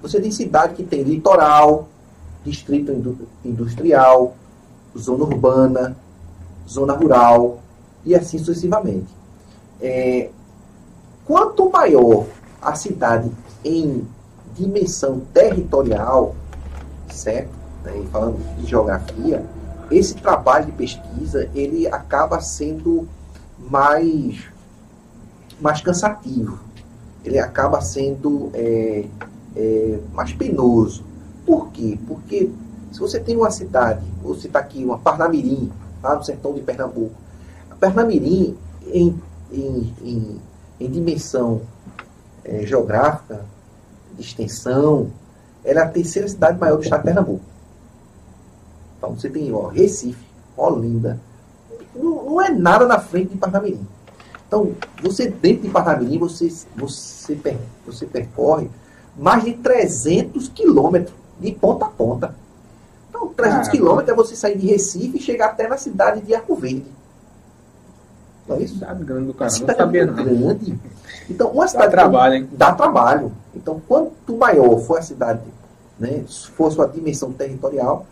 Você tem cidade que tem litoral, distrito industrial, zona urbana, zona rural e assim sucessivamente. É, quanto maior a cidade em dimensão territorial, certo? Né, falando de geografia, esse trabalho de pesquisa ele acaba sendo mais, mais cansativo. Ele acaba sendo é, é, mais penoso. Por quê? Porque se você tem uma cidade, vou citar aqui uma Parnamirim, lá no sertão de Pernambuco. A Parnamirim, em, em, em, em dimensão é, geográfica, de extensão, ela é a terceira cidade maior do estado de Pernambuco. Então você tem ó, Recife, Olinda, não, não é nada na frente de Parnamirim. Então, você dentro de Parnamirim, você, você, você percorre mais de 300 quilômetros de ponta a ponta. Então, 300 ah, quilômetros é você sair de Recife e chegar até na cidade de Arco Verde. Não é isso? Cidade grande do caramba. Cidade sabia, grande. Então, uma cidade. Dá trabalho, hein? Dá trabalho. Então, quanto maior for a cidade, né, for sua dimensão territorial,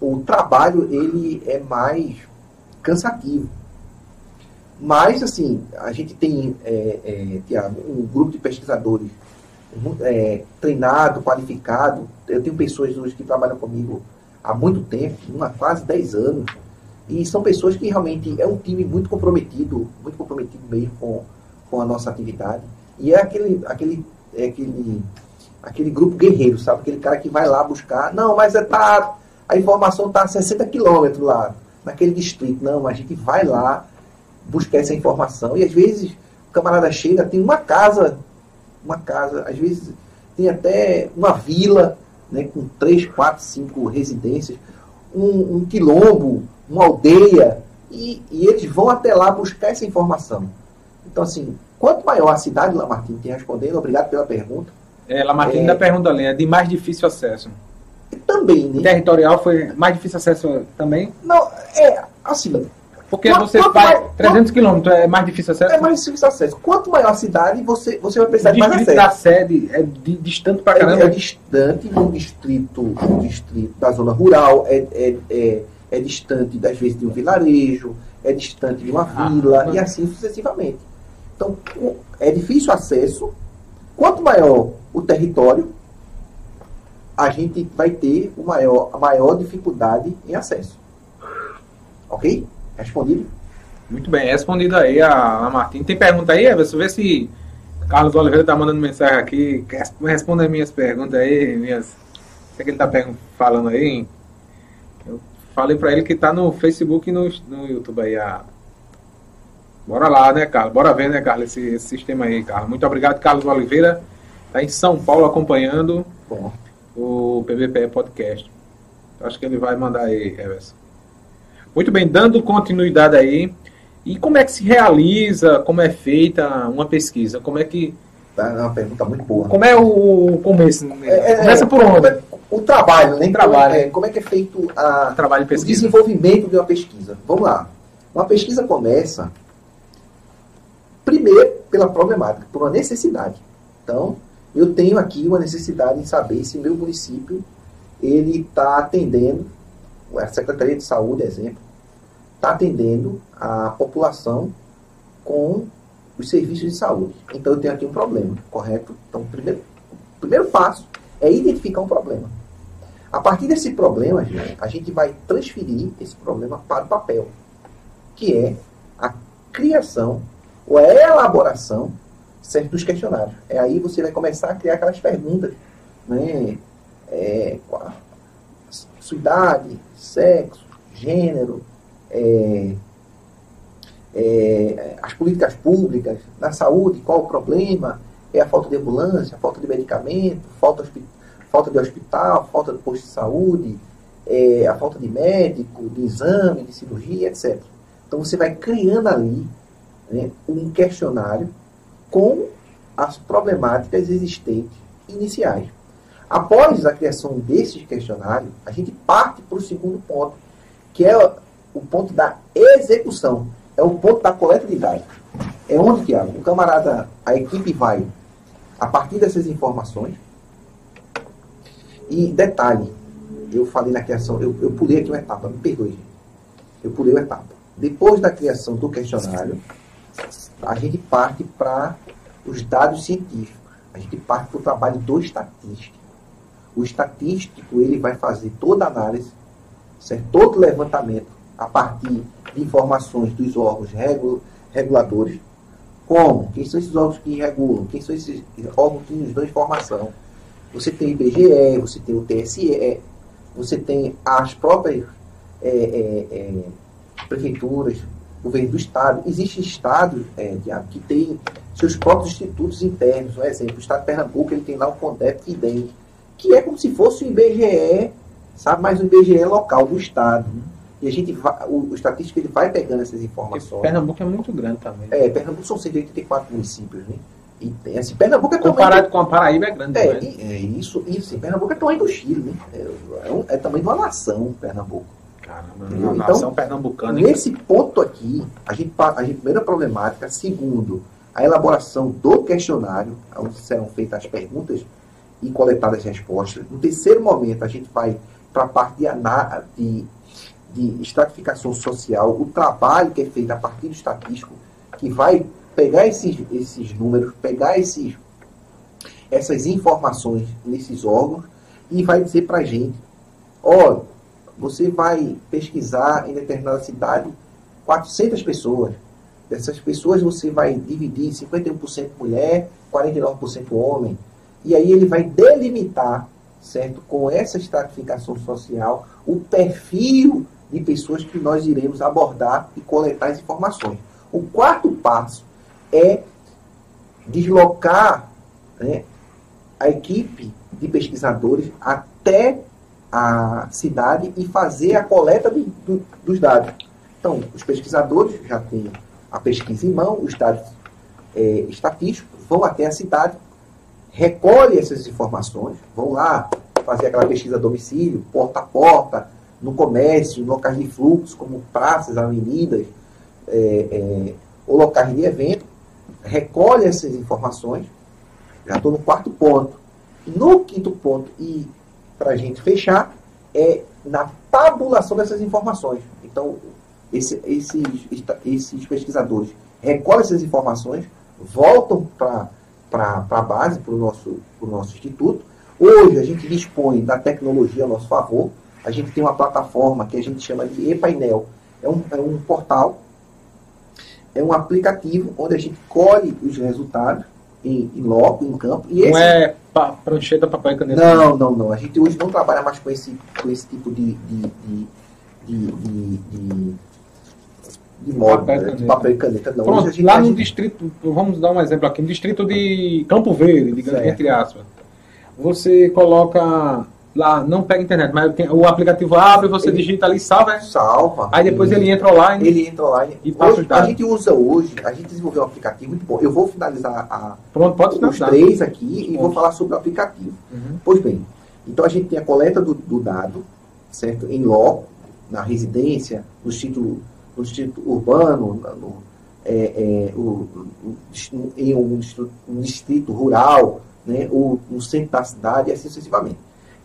o trabalho ele é mais cansativo. Mas, assim, a gente tem, é, é, Tiago, um grupo de pesquisadores é, treinado, qualificado. Eu tenho pessoas hoje que trabalham comigo há muito tempo, há quase 10 anos, e são pessoas que realmente é um time muito comprometido, muito comprometido mesmo com, com a nossa atividade. E é aquele, aquele, é aquele, aquele grupo guerreiro, sabe? Aquele cara que vai lá buscar. Não, mas é tá, a informação está a 60 quilômetros lá, naquele distrito. Não, a gente vai lá buscar essa informação. E às vezes o camarada chega, tem uma casa, uma casa, às vezes tem até uma vila, né, com três, quatro, cinco residências, um, um quilombo, uma aldeia, e, e, eles vão até lá buscar essa informação. Então, assim, quanto maior a cidade, Lamartine, tem respondendo, obrigado pela pergunta. É, Lamartine é, da pergunta ali, é de mais difícil acesso. Também, né? Territorial foi mais difícil acesso também? Não, é, assim, porque quanto, você quanto vai 300 quilômetros, é mais difícil acesso? É mais difícil acesso. Quanto maior a cidade, você, você vai precisar de mais acesso. da sede é de, distante para caramba? É, é distante um distrito, um distrito da zona rural, é, é, é, é, distante, às vezes, de um vilarejo, é distante de uma ah, vila, e assim sucessivamente. Então, é difícil acesso. Quanto maior o território, a gente vai ter o maior, a maior dificuldade em acesso. Ok? Respondido? Muito bem, respondido aí a, a Martim. Tem pergunta aí, Everson? Vê se Carlos Oliveira está mandando mensagem aqui. Responda as minhas perguntas aí, minhas. O que, é que ele está falando aí? Eu falei para ele que está no Facebook e no, no YouTube aí. A... Bora lá, né, Carlos? Bora ver, né, Carlos, esse, esse sistema aí, Carlos. Muito obrigado, Carlos Oliveira. Está em São Paulo acompanhando Bom. o PBPE Podcast. Acho que ele vai mandar aí, Everson. Muito bem, dando continuidade aí. E como é que se realiza, como é feita uma pesquisa? Como é que. É uma pergunta muito boa. Como é o começo? É, é Começa por onde? É o trabalho, né? Trabalho. É, como é que é feito a, trabalho o desenvolvimento de uma pesquisa? Vamos lá. Uma pesquisa começa, primeiro, pela problemática, por uma necessidade. Então, eu tenho aqui uma necessidade em saber se meu município ele está atendendo, a Secretaria de Saúde, exemplo, está atendendo a população com os serviços de saúde. Então eu tenho aqui um problema, correto? Então o primeiro, o primeiro passo é identificar um problema. A partir desse problema, gente, a gente vai transferir esse problema para o papel, que é a criação ou a elaboração certo, dos questionários. É aí você vai começar a criar aquelas perguntas, né? É, sua idade, sexo, gênero, é, é, as políticas públicas, na saúde, qual o problema? É a falta de ambulância, a falta de medicamento, falta, falta de hospital, falta de posto de saúde, é, a falta de médico, de exame, de cirurgia, etc. Então você vai criando ali né, um questionário com as problemáticas existentes iniciais. Após a criação desses questionários, a gente parte para o segundo ponto, que é o ponto da execução, é o ponto da coleta de dados. É onde, Tiago, o camarada, a equipe vai, a partir dessas informações, e detalhe, eu falei na criação, eu, eu pulei aqui uma etapa, me perdoe. Eu pulei uma etapa. Depois da criação do questionário, a gente parte para os dados científicos. A gente parte para o trabalho do estatístico. O estatístico, ele vai fazer toda a análise, certo? todo levantamento a partir de informações dos órgãos reguladores, como? Quem são esses órgãos que regulam? Quem são esses órgãos que nos dão informação? Você tem o IBGE, você tem o TSE, você tem as próprias é, é, é, prefeituras, governo do Estado. Existem estados é, que têm seus próprios institutos internos. Por exemplo, o Estado de Pernambuco ele tem lá o CONDEP e IDEM, que é como se fosse o IBGE, sabe, mas o IBGE local do Estado. Né? E a gente vai, o, o estatístico ele vai pegando essas informações. Porque Pernambuco é muito grande também. É, Pernambuco são 184 municípios, né? E, assim, Pernambuco é Comparado com a Paraíba é grande. É, e, é isso, isso. Assim, Pernambuco é tamanho do Chile, né? É, é, um, é de uma nação, Pernambuco. Caramba, uma então, nação pernambucana. Nesse ponto aqui, a gente, a gente, primeira problemática, segundo, a elaboração do questionário, onde serão feitas as perguntas e coletadas as respostas. No terceiro momento, a gente vai para a parte de, de de estratificação social, o trabalho que é feito a partir do estatístico, que vai pegar esses, esses números, pegar esses, essas informações nesses órgãos e vai dizer para a gente, ó, você vai pesquisar em determinada cidade 400 pessoas. Dessas pessoas você vai dividir 51% mulher, 49% homem. E aí ele vai delimitar, certo, com essa estratificação social, o perfil de pessoas que nós iremos abordar e coletar as informações. O quarto passo é deslocar né, a equipe de pesquisadores até a cidade e fazer a coleta de, do, dos dados. Então, os pesquisadores já têm a pesquisa em mão, os dados é, estatísticos, vão até a cidade, recolhem essas informações, vão lá fazer aquela pesquisa a domicílio, porta a porta, no comércio, em locais de fluxo, como praças, avenidas, é, é, ou locais de evento, recolhe essas informações. Já estou no quarto ponto. No quinto ponto, e para a gente fechar, é na tabulação dessas informações. Então, esse, esses, esses pesquisadores recolhem essas informações, voltam para a base, para o nosso, nosso instituto. Hoje, a gente dispõe da tecnologia a nosso favor. A gente tem uma plataforma que a gente chama de e-painel. É um, é um portal, é um aplicativo onde a gente colhe os resultados em, em loco, em campo. E esse... Não é pa, prancheta, papel e caneta? Não, não, não. A gente hoje não trabalha mais com esse, com esse tipo de, de, de, de, de, de modo, papel, né? de papel e caneta. Não. Pronto, lá no gente... distrito, vamos dar um exemplo aqui, no distrito de Campo Verde, digamos, entre aspas, você coloca lá, não pega internet, mas o aplicativo abre, você ele, digita ali, salva, é? Salva. Aí depois ele, entra online. Ele entra online. E passa hoje, os dados. A gente usa hoje, a gente desenvolveu um aplicativo muito bom. Eu vou finalizar a, Pronto, pode os três aqui e vou falar sobre o aplicativo. Uhum. Pois bem, então a gente tem a coleta do, do dado, certo? Em loco, na residência, no título, no título urbano, no, é, é, o, em um distrito, um distrito rural, né, o, no centro da cidade e assim sucessivamente.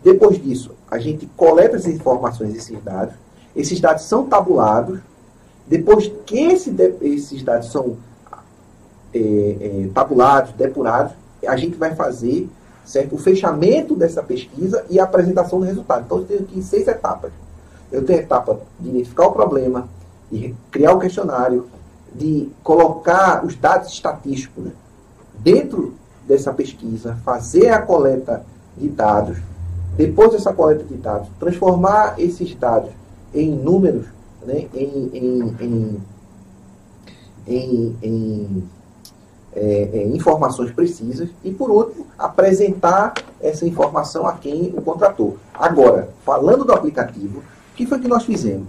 Depois disso, a gente coleta essas informações, esses dados. Esses dados são tabulados. Depois que esse, esses dados são é, é, tabulados, depurados, a gente vai fazer certo, o fechamento dessa pesquisa e a apresentação do resultado. Então, eu tenho aqui seis etapas. Eu tenho a etapa de identificar o problema, de criar o questionário, de colocar os dados estatísticos dentro dessa pesquisa, fazer a coleta de dados, depois dessa coleta de dados, transformar esses dados em números, né, em, em, em, em, é, é, informações precisas e, por último, apresentar essa informação a quem o contratou. Agora, falando do aplicativo, o que foi que nós fizemos?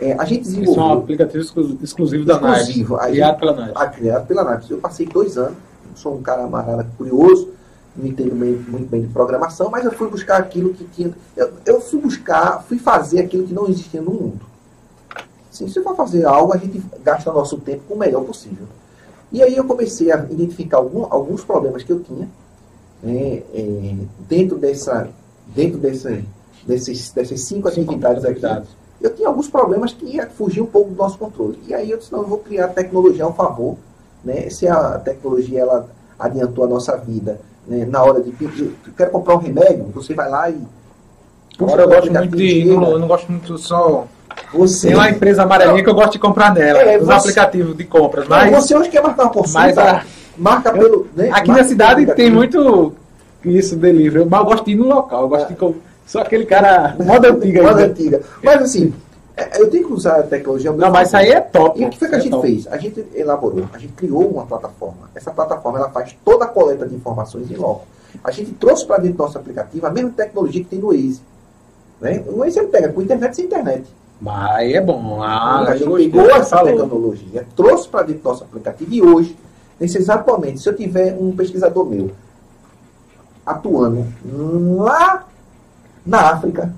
É, a gente desenvolveu... Isso é um aplicativo exclusivo da exclusivo, NARD, criado pela NARD. Criado pela NARD. Eu passei dois anos, sou um cara amarrado curioso, não entendo muito bem de programação, mas eu fui buscar aquilo que tinha. Eu, eu fui buscar, fui fazer aquilo que não existia no mundo. Assim, se for fazer algo, a gente gasta nosso tempo com o melhor possível. E aí eu comecei a identificar algum, alguns problemas que eu tinha né, é, dentro dessa, dentro dessa, desses, dessas cinco atividades aqui. Eu tinha alguns problemas que ia fugir um pouco do nosso controle. E aí eu disse, não, eu vou criar tecnologia ao favor. Né? Se a tecnologia ela adiantou a nossa vida na hora de pedir, quero comprar um remédio, você vai lá e. Agora eu gosto muito de. Não, eu não gosto muito só. Você... Tem uma empresa amarelinha que eu gosto de comprar nela, é, os você... aplicativos de compras. Mas, você hoje quer marcar uma porção, mas a... marca pelo. Né, aqui marca na cidade tem muito isso, delivery. Mas eu gosto de ir no local, eu gosto é. de. Só aquele cara. Moda antiga. Moda antiga. Mas assim, é, eu tenho que usar a tecnologia. Não, mas isso aí é top. E o que foi que a gente top. fez? A gente elaborou, a gente criou uma plataforma. Essa plataforma ela faz toda a coleta de informações em loco. A gente trouxe para dentro do nosso aplicativo a mesma tecnologia que tem no Waze. Né? O Waze ele pega com internet sem internet. Mas é bom. Ah, a gente pegou essa falou. tecnologia, trouxe para dentro do nosso aplicativo e hoje, nesse exato momento, se eu tiver um pesquisador meu atuando lá na África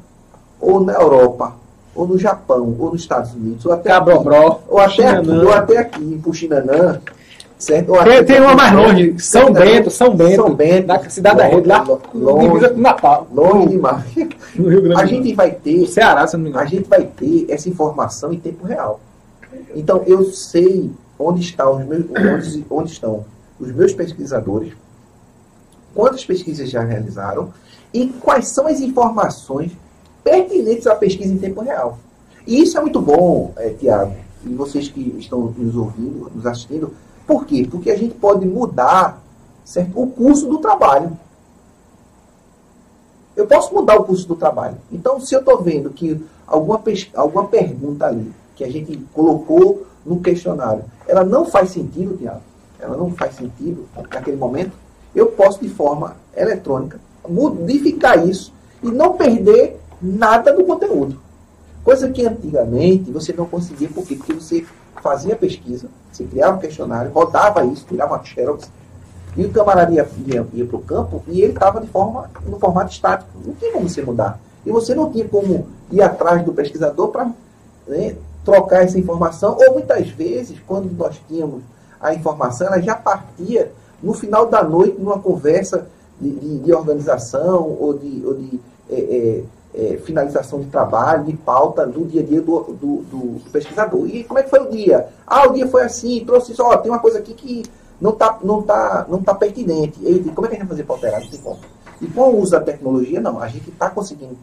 ou na Europa ou no Japão, ou nos Estados Unidos, ou até Cabrobró, aqui, ou até aqui, ou até aqui em Puxinanã, Certo? Tem, tem uma mais longe, São Bento, São Bento, São Bento, na cidade longe, da Rede, lá, longe, divisa com Natal. Longe demais. No Rio Grande a gente vai ter, Ceará, se não me engano. A gente vai ter essa informação em tempo real. Então eu sei onde, está os meus, onde, onde estão os meus pesquisadores, quantas pesquisas já realizaram e quais são as informações pertinentes à pesquisa em tempo real. E isso é muito bom, é, Tiago, e vocês que estão nos ouvindo, nos assistindo, por quê? Porque a gente pode mudar certo? o curso do trabalho. Eu posso mudar o curso do trabalho. Então, se eu estou vendo que alguma, alguma pergunta ali que a gente colocou no questionário, ela não faz sentido, Tiago, ela não faz sentido naquele momento, eu posso, de forma eletrônica, modificar isso e não perder nada do conteúdo. Coisa que antigamente você não conseguia, por quê? Porque você fazia pesquisa, você criava um questionário, rodava isso, tirava uma xerox, e o camarada ia, ia, ia para o campo e ele estava forma, no formato estático. Não tinha como você mudar. E você não tinha como ir atrás do pesquisador para né, trocar essa informação. Ou muitas vezes, quando nós tínhamos a informação, ela já partia no final da noite, numa conversa de, de, de organização ou de, ou de é, é, é, finalização de trabalho, de pauta do dia a dia do, do, do, pesquisador. E como é que foi o dia? Ah, o dia foi assim, trouxe isso, ó, tem uma coisa aqui que não está não tá, não tá pertinente. E como é que a gente vai fazer para alterar? Não tem como. E com o uso da tecnologia, não. A gente está conseguindo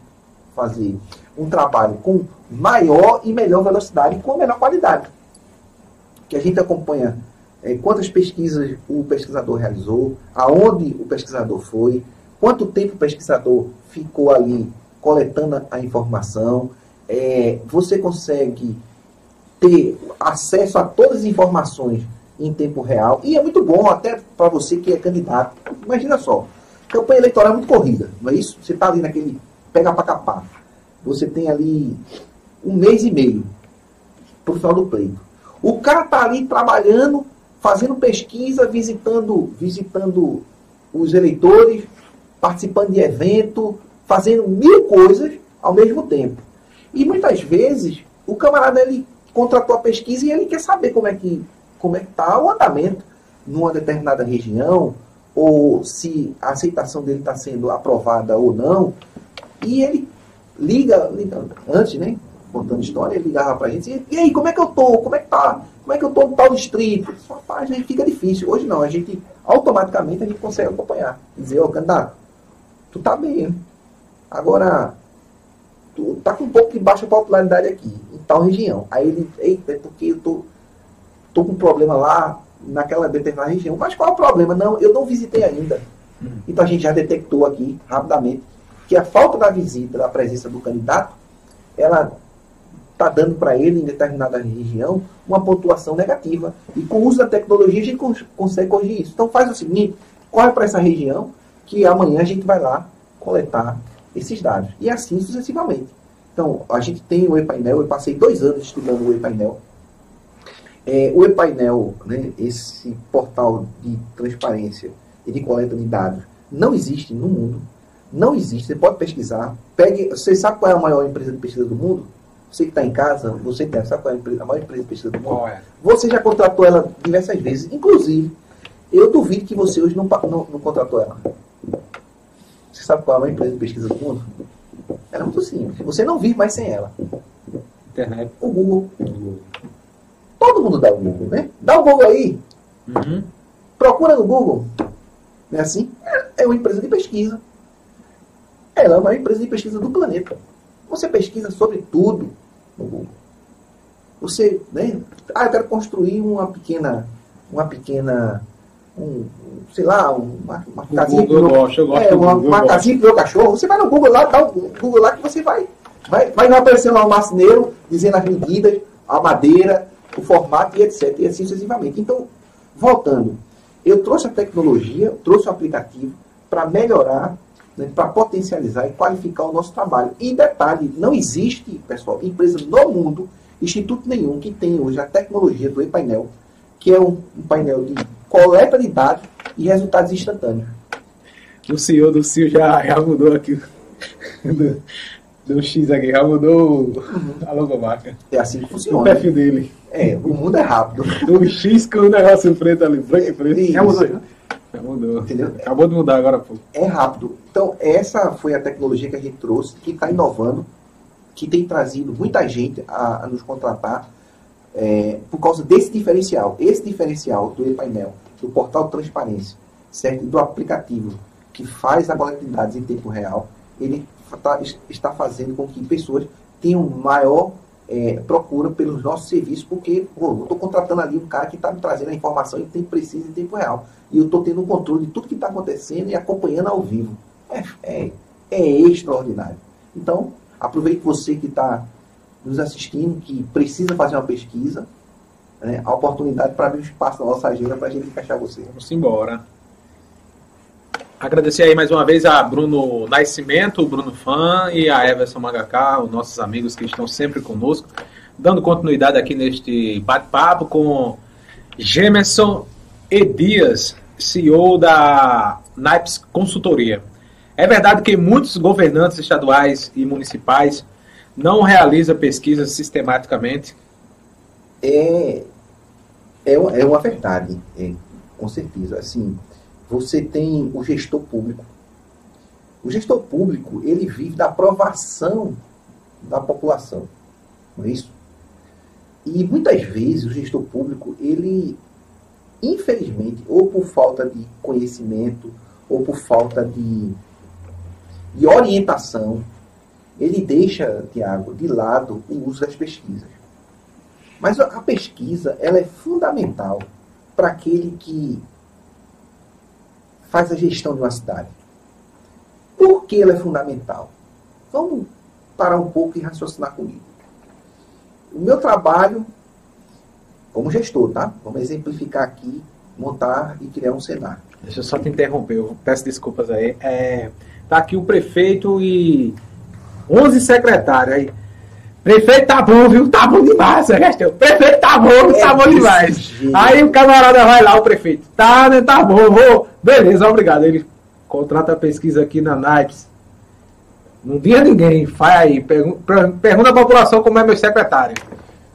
fazer um trabalho com maior e melhor velocidade e com melhor qualidade. Que a gente acompanha é, quantas pesquisas o pesquisador realizou, aonde o pesquisador foi, quanto tempo o pesquisador ficou ali coletando a informação. É, você consegue ter acesso a todas as informações em tempo real e é muito bom até para você que é candidato. Imagina só, campanha eleitoral é muito corrida, não é isso? Você está ali naquele pega para capar. Você tem ali um mês e meio para o final do pleito. O cara está ali trabalhando fazendo pesquisa, visitando, visitando os eleitores, participando de evento, fazendo mil coisas ao mesmo tempo. E muitas vezes o camarada ele contratou a pesquisa e ele quer saber como é que como é que está o andamento numa determinada região ou se a aceitação dele está sendo aprovada ou não. E ele liga, liga antes, né? Contando história, ele ligava para a gente e, e aí, como é que eu tô? Como é que tá? Como é que eu estou no tal distrito? Rapaz, aí fica difícil. Hoje não, a gente automaticamente a gente consegue acompanhar. Dizer, ô oh, candidato, tu tá bem? Agora, tu tá com um pouco de baixa popularidade aqui, em tal região. Aí ele, eita, é porque eu tô, tô com um problema lá naquela determinada região. Mas qual é o problema? Não, eu não visitei ainda. Então a gente já detectou aqui, rapidamente, que a falta da visita, da presença do candidato, ela está dando para ele, em determinada região, uma pontuação negativa. E com o uso da tecnologia a gente cons consegue corrigir isso. Então faz o seguinte, corre para essa região, que amanhã a gente vai lá coletar esses dados. E assim sucessivamente. Então, a gente tem o ePainel, eu passei dois anos estudando o ePainel. É, o ePainel, né, esse portal de transparência e de coleta de dados, não existe no mundo. Não existe. Você pode pesquisar. Pegue, você sabe qual é a maior empresa de pesquisa do mundo? Você que está em casa, você tem, sabe qual é a, empresa, a maior empresa de pesquisa do mundo? É? Você já contratou ela diversas vezes. Inclusive, eu duvido que você hoje não, não, não contratou ela. Você sabe qual é a maior empresa de pesquisa do mundo? Ela é muito simples. Você não vive mais sem ela. Internet. O Google. Google. Todo mundo dá o Google, né? Dá o Google aí. Uhum. Procura no Google. Não é assim? É uma empresa de pesquisa. Ela é a maior empresa de pesquisa do planeta. Você pesquisa sobre tudo no Google. Você, né? Ah, eu quero construir uma pequena, uma pequena, um, sei lá, uma, uma casinha Google, eu gosto, eu gosto é, uma, uma casinha pro meu cachorro. Você vai no Google lá, dá o Google lá que você vai, vai, vai aparecer lá um marceneiro dizendo as medidas, a madeira, o formato e etc. E assim sucessivamente. Então, voltando, eu trouxe a tecnologia, trouxe o aplicativo para melhorar né, para potencializar e qualificar o nosso trabalho. E detalhe, não existe, pessoal, empresa no mundo, instituto nenhum que tenha hoje a tecnologia do e-painel, que é um, um, painel de coleta de dados e resultados instantâneos. O senhor do CIO já, já mudou aqui. Deu um X aqui, já mudou uhum. a logomarca. É assim que funciona. O perfil dele. É, o mundo é rápido. Um X com o negócio preto ali, branco e preto. Já mudou, já? Já mudou. Entendeu? Acabou de mudar agora, pô. É rápido. Então, essa foi a tecnologia que a gente trouxe, que está inovando, que tem trazido muita gente a, a nos contratar é, por causa desse diferencial. Esse diferencial do e-painel, do portal transparência, certo? do aplicativo que faz a coleta de dados em tempo real, ele tá, está fazendo com que pessoas tenham maior é, procura pelos nossos serviços, porque pô, eu estou contratando ali um cara que está me trazendo a informação em tempo preciso, em tempo real. E eu estou tendo um controle de tudo que está acontecendo e acompanhando ao vivo. É, é, é extraordinário. Então, aproveite você que está nos assistindo, que precisa fazer uma pesquisa, né, a oportunidade para abrir um espaço na nossa agenda para a gente encaixar você. Vamos embora. Agradecer aí mais uma vez a Bruno Nascimento, o Bruno Fã e a Everson Magacá, os nossos amigos que estão sempre conosco, dando continuidade aqui neste bate-papo com Gemerson Edias, CEO da Naipes Consultoria. É verdade que muitos governantes estaduais e municipais não realizam pesquisas sistematicamente? É, é, é uma verdade, é, com certeza. Assim, você tem o gestor público. O gestor público, ele vive da aprovação da população. Não é isso? E muitas vezes o gestor público, ele, infelizmente, ou por falta de conhecimento, ou por falta de, de orientação, ele deixa, Tiago, de lado o uso das pesquisas. Mas a pesquisa, ela é fundamental para aquele que faz a gestão de uma cidade. Por que ela é fundamental? Vamos parar um pouco e raciocinar comigo. O meu trabalho como gestor, tá? Vamos exemplificar aqui, montar e criar um cenário. Deixa eu só te interromper, eu peço desculpas aí. É, tá aqui o prefeito e 11 secretários aí. Prefeito tá bom, viu? Tá bom demais, Celestão. Prefeito tá bom, é tá bom demais. Aí o camarada vai lá, o prefeito. Tá, né? Tá bom, vou. Beleza, obrigado. Ele contrata a pesquisa aqui na NAIPS. Não diga ninguém, faz aí. Pergunta, pergunta a população como é meu secretário.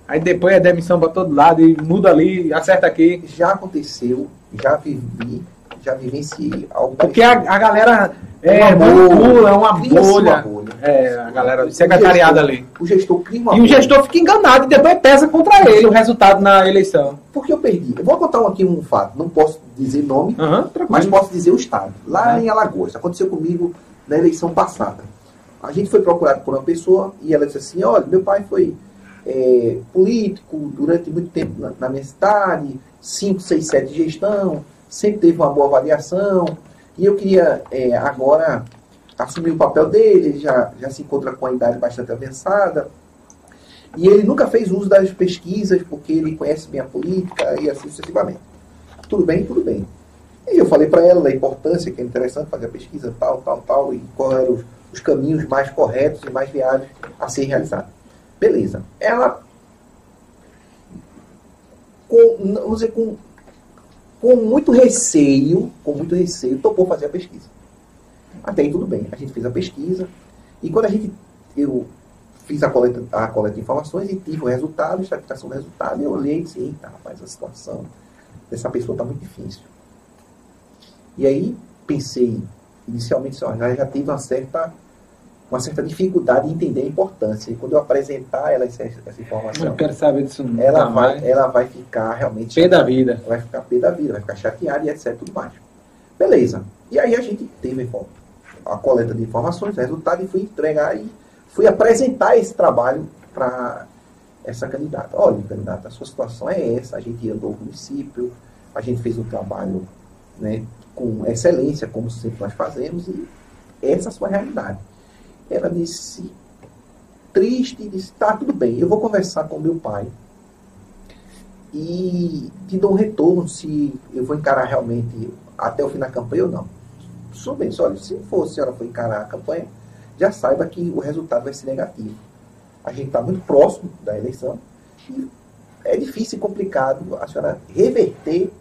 Aí depois é demissão para todo lado e muda ali, acerta aqui. Já aconteceu, já vivi, já vivenciei algo. Porque a, a galera é, uma bolha, é uma bolha. uma bolha. É, a galera secretariada ali. O gestor cria uma E bolha. o gestor fica enganado e depois pesa contra ele o resultado na eleição. Porque eu perdi. Eu vou contar aqui um fato. Não posso dizer nome, uhum, mas posso dizer o estado. Lá é. em Alagoas. Aconteceu comigo na eleição passada. A gente foi procurado por uma pessoa e ela disse assim, olha, meu pai foi é, político durante muito tempo na, na minha cidade, 5, 6, 7 de gestão, sempre teve uma boa avaliação e eu queria é, agora assumir o papel dele, ele já, já se encontra com a idade bastante avançada. E ele nunca fez uso das pesquisas, porque ele conhece bem a política e assim sucessivamente. Tudo bem, tudo bem. E eu falei para ela da importância, que é interessante fazer a pesquisa, tal, tal, tal, e quais eram os, os caminhos mais corretos e mais viáveis a ser realizados. Beleza. Ela, com, vamos dizer, com com muito receio, com muito receio, topou fazer a pesquisa. Até aí tudo bem, a gente fez a pesquisa e quando a gente, eu fiz a coleta, a coleta de informações e tive o resultado, a estratificação do resultado, eu olhei e disse, eita, rapaz, a situação dessa pessoa está muito difícil. E aí pensei, inicialmente, já, já tive uma certa uma certa dificuldade em entender a importância. E quando eu apresentar ela essa, essa informação, não quero saber disso nunca ela vai, mais. ela vai ficar realmente pé da vida, vai ficar pé da vida, vai ficar chateada e etc tudo mais. Beleza. E aí a gente teve a coleta de informações, resultado e fui entregar e fui apresentar esse trabalho para essa candidata. Olha, candidata, a sua situação é essa. A gente andou no município, a gente fez um trabalho né, com excelência, como sempre nós fazemos, e essa é a sua realidade. Ela disse, triste, disse, tá, tudo bem, eu vou conversar com meu pai e te dou um retorno se eu vou encarar realmente até o fim da campanha ou não. Sou bem, olha, se for, a senhora for encarar a campanha, já saiba que o resultado vai ser negativo. A gente está muito próximo da eleição e é difícil e complicado a senhora reverter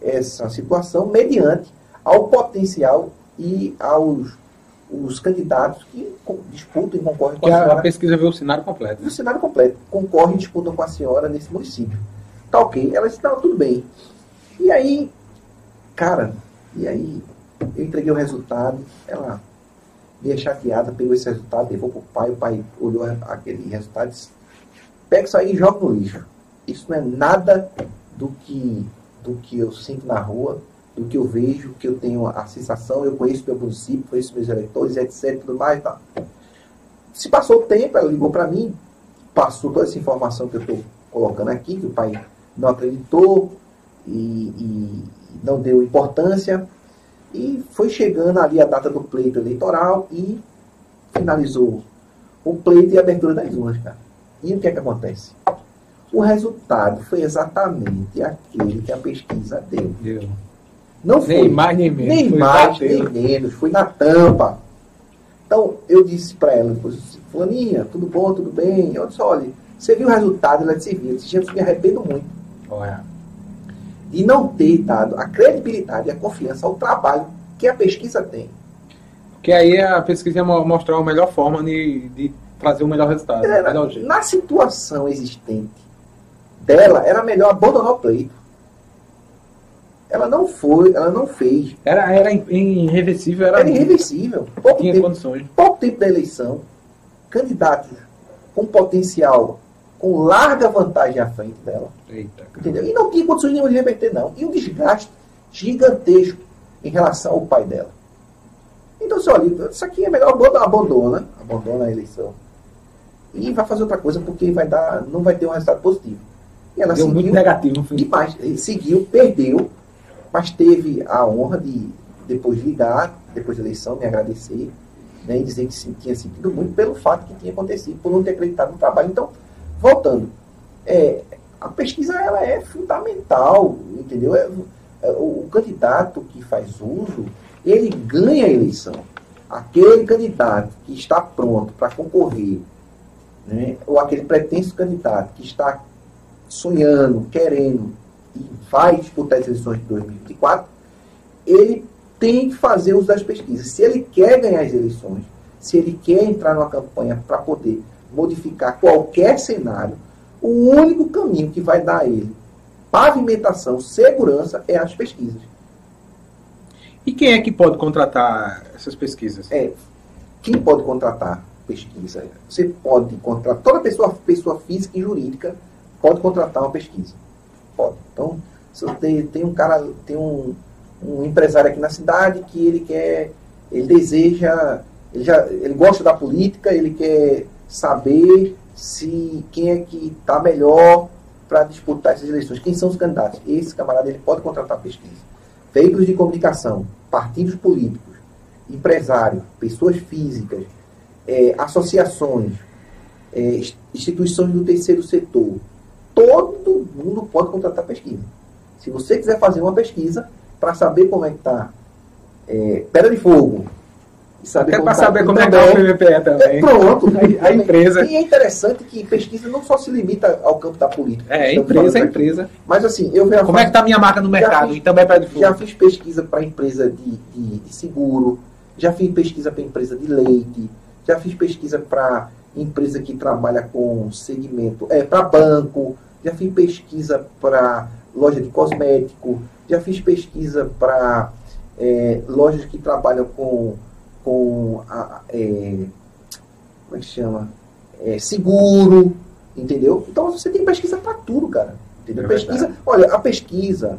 essa situação mediante ao potencial e aos os candidatos que disputam e concorrem com a, a senhora. A pesquisa vê o cenário completo. Né? O cenário completo. Concorrem e disputam com a senhora nesse município. Tá ok. Ela disse, não, tudo bem. E aí, cara, e aí eu entreguei o resultado, ela meio chateada, pegou esse resultado, levou pro pai, o pai olhou aquele resultado e disse, pega isso aí e joga no lixo. Isso não é nada do que, do que eu sinto na rua, do que eu vejo, que eu tenho a sensação, eu conheço meu município, conheço meus eleitores, etc, tudo mais, tá. Se passou o tempo, ela ligou para mim, passou toda essa informação que eu estou colocando aqui, que o pai não acreditou e, e não deu importância, e foi chegando ali a data do pleito eleitoral e finalizou o pleito e a abertura das urnas, cara. E o que é que acontece? O resultado foi exatamente aquele que a pesquisa deu. deu. Não foi. Nem mais nem menos. Nem mais nem menos. Foi na tampa. Então, eu disse para ela, depois, Fulaninha, tudo bom, tudo bem? Eu disse, olha, você viu o resultado? Ela disse, viu. Eu disse, me arrependo muito. Olha. De não ter dado a credibilidade e a confiança ao trabalho que a pesquisa tem. Que aí a pesquisa ia mostrar a melhor forma de, de trazer o melhor resultado. Era, melhor na situação existente dela, era melhor abandonar o pleito. Ela não foi, ela não fez. Era, era irreversível. Era, era irreversível. Pouco tinha tempo, condições. Pouco tempo da eleição, candidatos com potencial, com larga vantagem à frente dela. Eita, entendeu? E não tinha condições nenhuma de reverter, não. E um desgaste gigantesco em relação ao pai dela. Então, se olha, isso aqui é melhor abandona, abandona a eleição. E vai fazer outra coisa porque vai dar, não vai ter um resultado positivo. E ela Deu seguiu, muito negativo. Demais. Seguiu, perdeu, mas teve a honra de depois ligar, depois da eleição, me agradecer, né, e dizer que tinha sentido muito pelo fato que tinha acontecido, por não ter acreditado no trabalho. Então, voltando, é, a pesquisa ela é fundamental, entendeu? É, é, o, o candidato que faz uso, ele ganha a eleição. Aquele candidato que está pronto para concorrer, né, ou aquele pretenso candidato que está sonhando, querendo e vai disputar as eleições de 2024, ele tem que fazer uso das pesquisas. Se ele quer ganhar as eleições, se ele quer entrar numa campanha para poder modificar qualquer cenário, o único caminho que vai dar a ele pavimentação, segurança é as pesquisas. E quem é que pode contratar essas pesquisas? É, quem pode contratar pesquisa? Você pode contratar, toda pessoa, pessoa física e jurídica pode contratar uma pesquisa. Então, se tem, tem um cara, tem um, um empresário aqui na cidade que ele quer, ele deseja, ele, já, ele gosta da política, ele quer saber se quem é que está melhor para disputar essas eleições. Quem são os candidatos? Esse camarada ele pode contratar pesquisa. Veículos de comunicação, partidos políticos, empresários, pessoas físicas, é, associações, é, instituições do terceiro setor, todo mundo pode contratar pesquisa. Se você quiser fazer uma pesquisa para saber como é que está é, Pedra de Fogo, saber Até para tá saber como é que é o PVPE também. É, pronto. a, a, empresa. E é interessante que pesquisa não só se limita ao campo da política. É, empresa é empresa. Mas assim, eu vejo. Como é que está a minha marca no mercado? Fiz, e também é Já fiz pesquisa para empresa de, de, de, seguro, já fiz pesquisa para empresa de leite, já fiz pesquisa para empresa que trabalha com segmento, é, para banco, já fiz pesquisa para loja de cosmético, já fiz pesquisa para é, lojas que trabalham com com a, é, como é que chama? É, seguro, entendeu? Então você tem pesquisa para tudo, cara. Entendeu? É pesquisa, olha, a pesquisa,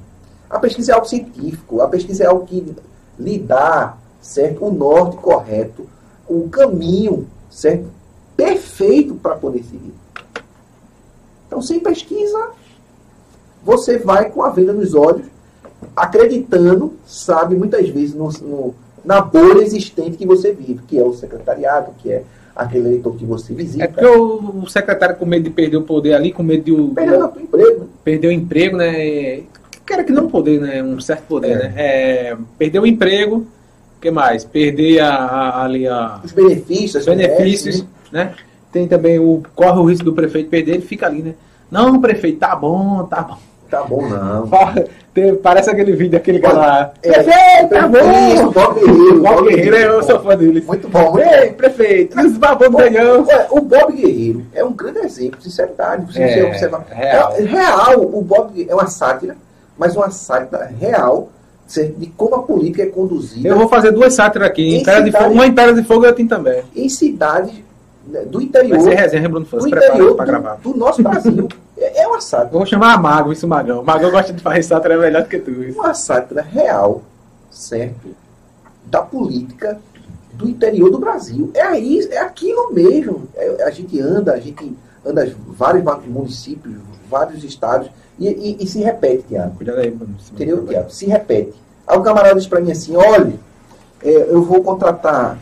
a pesquisa é algo científico, a pesquisa é algo que lhe dá, certo, o norte correto, o caminho, certo, perfeito para poder seguir. Então, sem pesquisa, você vai com a venda nos olhos, acreditando, sabe, muitas vezes no, no na bolha existente que você vive, que é o secretariado, que é aquele eleitor que você visita. É porque o, secretário com medo de perder o poder ali, com medo de o. Perder o emprego. Perder o emprego, né? Quero que não poder, né? Um certo poder, é. né? É, perder o emprego, o que mais? Perder a, a, ali a. Os benefícios. Os benefícios, né? Tem também o. Corre o risco do prefeito perder, ele fica ali, né? Não, prefeito, tá bom, tá bom. Tá bom, não. Parece aquele vídeo daquele cara lá. É, prefeito, tá bom. Bob Guerreiro. Bob Guerreiro, eu sou fã dele. Muito bom. Ei, prefeito, os babão do canhão. O Bob Guerreiro é um grande exemplo de sinceridade. Você É, observar. real. É, real. O Bob é uma sátira, mas uma sátira real de como a política é conduzida Eu vou fazer duas sátiras aqui. Em Em Pedra de cidade- Fogo, uma em Pedra de Fogo e outra também. em cidades né, do Vai interior, ser resenha, Bruno Fã. do interior pra gravar. do, nosso Brasil. É, é uma sátira. Eu vou chamar a Mago, isso, Magão. Magão gosta de fazer sátira, é melhor do que tu. isso. uma sátira real, certo? Da política do interior do Brasil. É aí, é aquilo mesmo. É- a gente anda, a gente anda vários municípios, vários estados, e, e- e se repete, Tiago. Cuidado aí, Bruno. Entendeu, Tiago? Se repete. Aí o camarada diz para mim assim, olha, é, eu vou contratar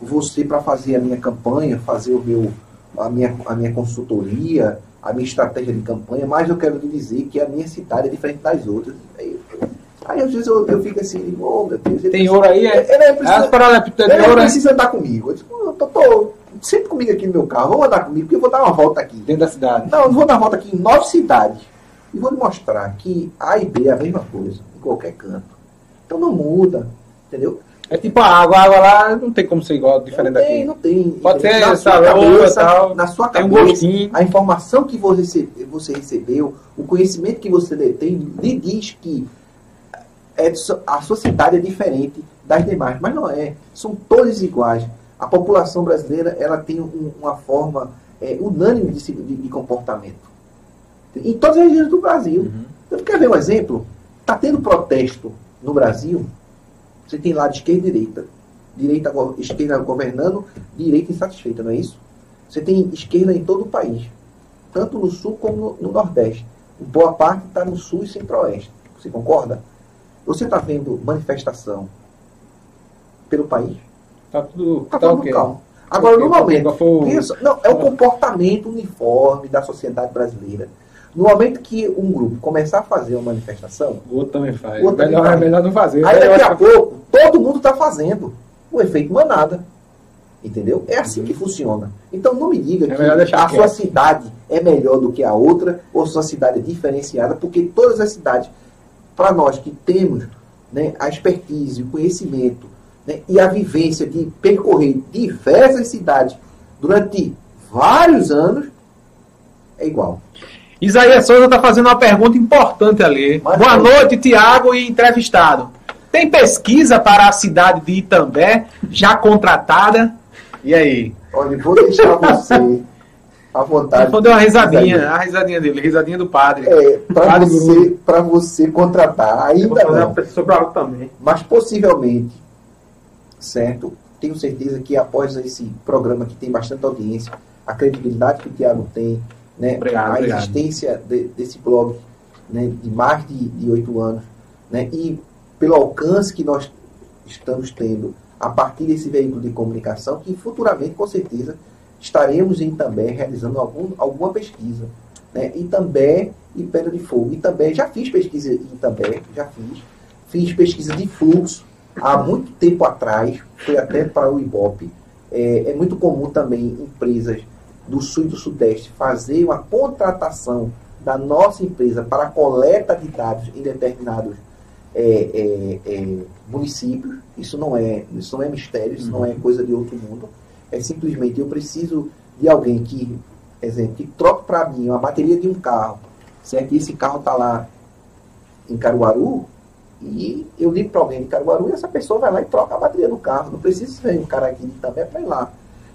você para fazer a minha campanha, fazer o meu, a, minha, a minha consultoria, a minha estratégia de campanha, mas eu quero lhe dizer que a minha cidade é diferente das outras. Aí, aí às vezes eu, eu fico assim, digo, oh, meu Deus, Tem precisa- ouro aí, é? Ele, ele precisa, paralelepípedas ele ouro, é? precisa andar comigo. Eu digo, "Pô, tô, tô, sempre comigo aqui no meu carro, vamos andar comigo, porque eu vou dar uma volta aqui. Dentro da cidade. Não, eu vou dar uma volta aqui em nove cidades. E vou lhe mostrar que A e B é a mesma coisa, em qualquer canto. Então não muda, entendeu? É tipo a água. A água lá não tem como ser igual, diferente não tem, daqui. não tem. Pode ser na sua saloura, cabeça, tal, na sua um cabeça, gostinho. a informação que você, você recebeu, o conhecimento que você detém, lhe diz que é, a sociedade é diferente das demais, mas não é. São todas iguais. A população brasileira ela tem um- uma forma é, unânime de, de- de comportamento. Em todas as regiões do Brasil. Uhum. Então, quer ver um exemplo? Está tendo protesto no Brasil. Você tem lá de esquerda e direita. Direita, esquerda governando, direita insatisfeita, não é isso? Você tem esquerda em todo o país. Tanto no sul como no, no nordeste. Boa parte está no sul e centro-oeste. Você concorda? Você está vendo manifestação pelo país? Tá tudo. Está Tá tudo ok. calmo. Agora, no Ok, momento, qual foi o- pensa- não, é o comportamento uniforme da sociedade brasileira. No momento que um grupo começar a fazer uma manifestação, O outro também faz. O outro também melhor, faz. é melhor não fazer. Aí daqui a pouco, todo mundo está fazendo o efeito manada. Entendeu? É assim que funciona. Então não me diga É que a sua cidade é melhor do que a outra, ou sua cidade é diferenciada, porque todas as cidades, para nós que temos né, a expertise, o conhecimento né, e a vivência de percorrer diversas cidades durante vários anos, é igual. Isaías Souza está fazendo uma pergunta importante ali. Mas Boa foi. noite, Tiago e entrevistado. Tem pesquisa para a cidade de Itambé já contratada? E aí? Olha, vou deixar você à vontade. Respondeu uma risadinha, a risadinha dele, risadinha do padre. É, para você, pra você contratar, Eu vou ainda fazer não. sobre algo também. Mas possivelmente, certo? Tenho certeza que após esse programa que tem bastante audiência, a credibilidade que o Tiago tem, né, Obrigado, a obrigado. existência de- desse blog né, de mais de de oito anos, né, e pelo alcance que nós estamos tendo a partir desse veículo de comunicação, que futuramente, com certeza, estaremos em também realizando algum, alguma pesquisa. Né, e também e Pedra de Fogo. E também já fiz pesquisa em também, já fiz. Fiz pesquisa de fluxo há muito tempo atrás, foi até para o Ibope. É, é muito comum também empresas do sul e do sudeste fazer uma contratação da nossa empresa para a coleta de dados em determinados é, é, é, municípios. Isso não é isso não é mistério, isso não é coisa de outro mundo. É simplesmente eu preciso de alguém que, exemplo, que troque para mim uma bateria de um carro, certo? E esse carro está lá em Caruaru e eu ligo para alguém de Caruaru e essa pessoa vai lá e troca a bateria do carro. Não precisa ser um cara aqui de também para ir lá.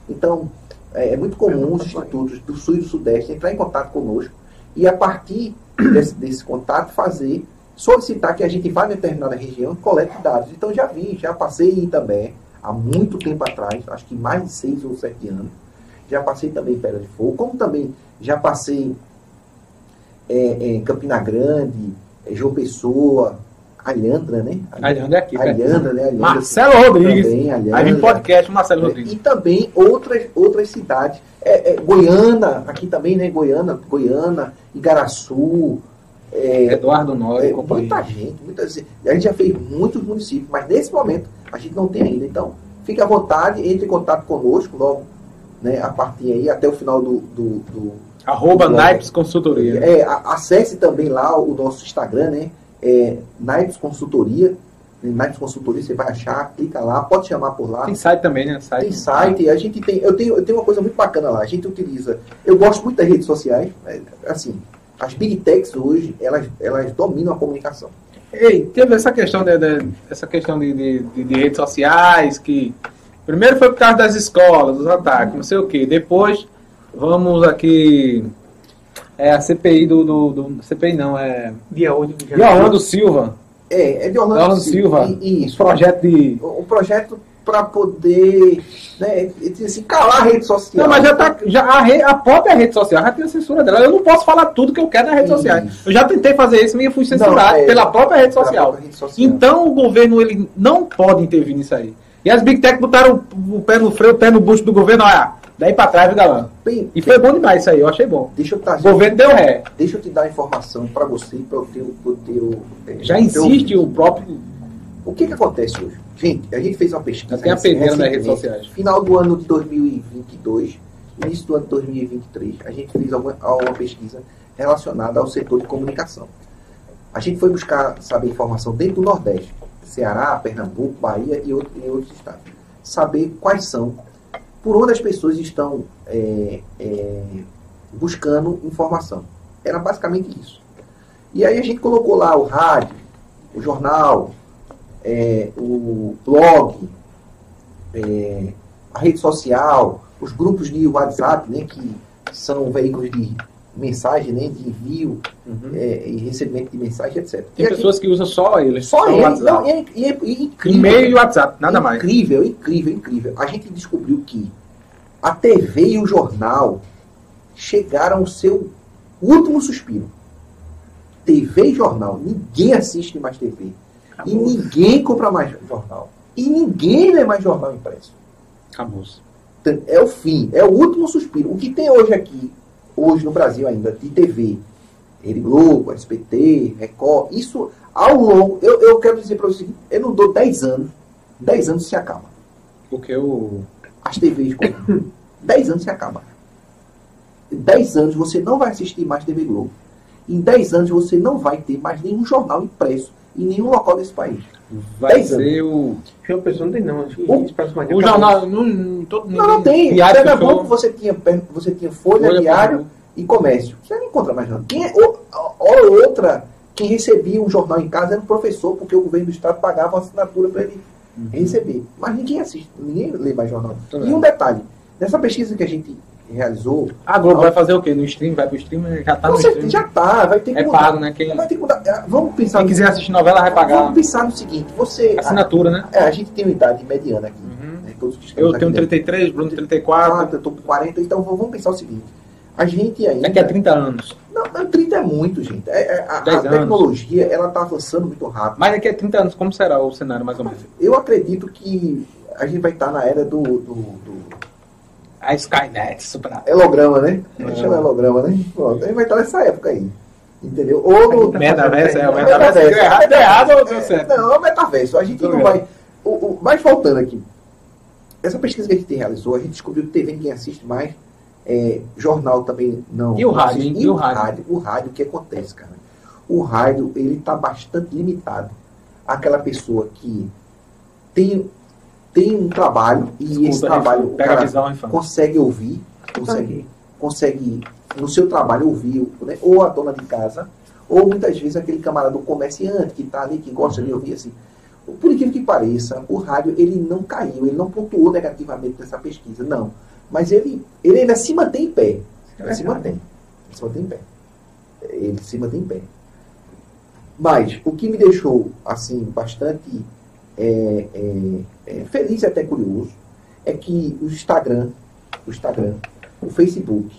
Então, é, é muito comum os institutos do Sul e do Sudeste entrar em contato conosco e a partir desse, desse contato fazer, solicitar que a gente vá em determinada região e colete dados. Então já vi, já passei também há muito tempo atrás, acho que mais de seis ou sete anos, já passei também em Pedra de Fogo, como também já passei é, em Campina Grande, é, João Pessoa, Alhandra, né? Alhandra é aqui. Alhandra, né? Alhandra, Marcelo Rodrigues. Também, Aí vem Alhandra. podcast Marcelo É, Rodrigues. E também outras, outras cidades. É, é, Goiânia, aqui também, né? Goiânia, Goiânia, Igaraçu. É, Eduardo Nori, é, muita gente, muita gente. A gente já fez muitos municípios, mas nesse momento a gente não tem ainda. Então, fique à vontade, entre em contato conosco logo, né? A partir aí, até o final do, do, do, Arroba Naipes Consultoria. É, acesse também lá o nosso Instagram, né? É, Naipes Consultoria. Naipes Consultoria, você vai achar, clica lá, pode chamar por lá. Tem site também, né? Site. Tem site, a gente tem. Eu tenho, eu tenho uma coisa muito bacana lá. A gente utiliza. Eu gosto muito das redes sociais. Assim, as big techs hoje, elas, elas dominam a comunicação. Ei, teve essa questão de, de essa questão de, de, de, redes sociais que primeiro foi por causa das escolas, dos ataques, não sei o que. Depois vamos aqui é a CPI do, do, do CPI não é de Orlando, de Orlando Silva. É, é de Orlando, Orlando Silva. Silva. E, e, projeto de o projeto para poder né, assim, calar a rede social. Não, mas já tá. Já a, re, a própria rede social já tem a censura dela. Eu não posso falar tudo que eu quero nas redes isso. sociais. Eu já tentei fazer isso e fui censurado não, é, pela, própria rede, social. própria rede social. Então o governo ele não pode intervir nisso aí. E as Big Tech botaram o, o pé no freio, o pé no bucho do governo, olha, daí pra trás, galã. Bem, e foi bom demais isso aí, eu achei bom. Deixa eu tá, o governo deu ré. Deixa eu te dar informação para você, para o teu, pro teu. Já existe o próprio. O que que acontece hoje? Gente, a gente fez uma pesquisa. Tem a pedreira nas redes sociais. Final do ano de 2022, início do ano de 2023, a gente fez uma, uma pesquisa relacionada ao setor de comunicação. A gente foi buscar saber informação dentro do Nordeste, Ceará, Pernambuco, Bahia e, outro, e outros estados. Saber quais são, por onde as pessoas estão é, é, buscando informação. Era basicamente isso. E aí a gente colocou lá o rádio, o jornal, é, o blog, é, a rede social, os grupos de WhatsApp, né, que são veículos de mensagem, né, de envio uhum. é, e recebimento de mensagem, etc. Tem e pessoas que usam só eles. Só, só ele. Não, é, é, é, incrível. E-mail e WhatsApp, nada incrível, mais. Incrível, incrível, incrível. A gente descobriu que a TV e o jornal chegaram ao seu último suspiro. TV e jornal. Ninguém assiste mais TV. Acabou. E ninguém compra mais jornal. E ninguém lê mais jornal impresso. Acabou. É o fim, é o último suspiro. O que tem hoje aqui, hoje no Brasil ainda, de TV, Rede Globo, SPT, Record, isso ao longo, eu, eu quero dizer para você, eu não dou 10 anos, 10 anos se acaba. Porque o... As TVs, 10 anos se acaba. 10 anos você não vai assistir mais TV Globo. Em 10 anos você não vai ter mais nenhum jornal impresso em nenhum local desse país. Vai ser o. João Pessoa não tem, não. O, o jornal. Não, não, todo, não, não tem. Diário Pernambuco você tinha, você tinha Folha, Folha Diário e Comércio. Você não encontra mais nada. Quem, ou, ou outra, quem recebia um jornal em casa era o professor, porque o governo do Estado pagava uma assinatura para ele uhum. receber. Mas ninguém assiste, ninguém lê mais jornal. Também. E um detalhe: nessa pesquisa que a gente realizou. A Globo vai fazer o quê? No stream? Vai pro stream? Já tá no stream? Já tá, vai ter que É mudar. pago, né? Quem... Vai ter que mudar. É, vamos pensar. Quem quiser assistir novela vai pagar. Vamos pensar no seguinte: você. Assinatura, né? É, a gente tem uma idade mediana aqui. Uhum. Né? Todos que eu tenho 33, Bruno 34. Eu tô com 40, então vamos pensar o seguinte. A gente ainda. Daqui a 30 anos. Não, 30 é muito, gente. É, é, a, a tecnologia, ela tá avançando muito rápido. Mas daqui a 30 anos, como será o cenário, mais ou menos? Eu acredito que a gente vai estar na era do, do, do a Skynet. Super... Holograma, né? A gente chama holograma, né? Pronto, ele vai estar nessa época aí. Entendeu? Ou no. Metaverso, é o metaverso. Deu errado, ou deu certo? Não, é o metaverso. A gente não vai. O, o, mas faltando aqui. Essa pesquisa que a gente realizou, a gente descobriu que TV ninguém assiste mais. É, jornal também não. E o rádio? E, e o rádio? rádio? O rádio, o que acontece, cara? O rádio, ele está bastante limitado. Aquela pessoa que tem tem um trabalho e Escuta, esse trabalho o cara visão, consegue ouvir, consegue, consegue no seu trabalho ouvir né, ou a dona de casa, ou muitas vezes aquele camarada, o comerciante que está ali, que gosta de ouvir assim. Por incrível que pareça, o rádio ele não caiu, ele não pontuou negativamente nessa pesquisa, não. Mas ele, ele ainda se mantém em pé. Ele se mantém. Ele se mantém em pé. Ele se mantém em pé. Mas o que me deixou assim bastante é, é, é, feliz e até curioso é que o Instagram, o Instagram, o Facebook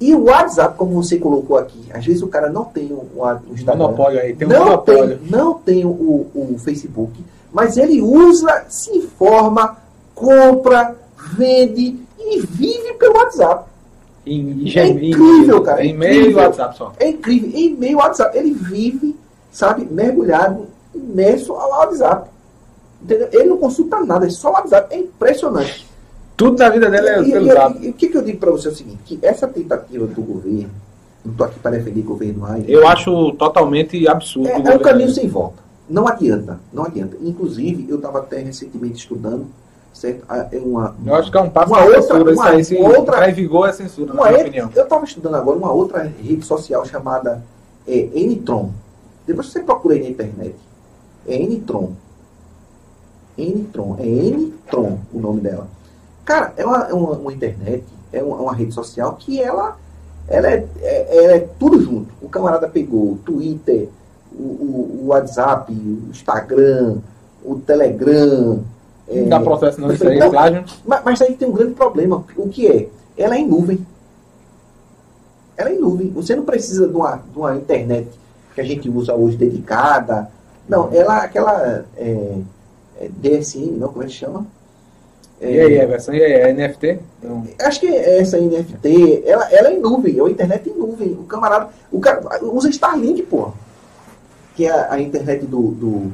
e o WhatsApp, como você colocou aqui, às vezes o cara não tem o, o Instagram, monopólio aí, tem um não monopólio. Tem, não tem o, o Facebook, mas ele usa, se informa, compra, vende e vive pelo WhatsApp. É incrível, cara. Em e WhatsApp só. É incrível. Em e-mail WhatsApp. Ele vive, sabe, mergulhado, imerso ao WhatsApp. Entendeu? Ele não consulta nada, é só o WhatsApp. É impressionante. Tudo na vida dela é e, pelo e, zap. E o que, que eu digo para você é o seguinte, que essa tentativa do governo, não estou aqui para defender o governo mais. Eu acho totalmente absurdo. É, é um caminho sem volta. Não adianta, não adianta. Inclusive, eu estava até recentemente estudando, certo? Ah, É uma, Eu acho que é um passo Uma outra- censura. Isso uma- aí, uma outra- em vigor, é censura, na minha opinião. eu estava estudando agora uma outra rede social chamada é, Nitron. Depois você procura aí na internet. É Nitron. Nitron. É Nitron o nome dela. Cara, é uma, é uma, uma internet, é uma, uma rede social que ela, ela, é, é- ela é tudo junto. O camarada pegou o Twitter, o, o- o WhatsApp, o Instagram, o Telegram. é, dá processo não, isso aí, Não, plágio. mas, mas aí tem um grande problema. O que é? Ela é em nuvem. Ela é em nuvem. Você não precisa de uma, de uma internet que a gente usa hoje dedicada. Não, ela, aquela é, é DSM, não, como é que chama? É, E aí, Everson? E aí, é NFT? Não. Acho que é essa NFT, ela, ela é em nuvem, é uma internet em nuvem. O camarada, o cara usa Starlink, pô. Que é a, a internet do, do,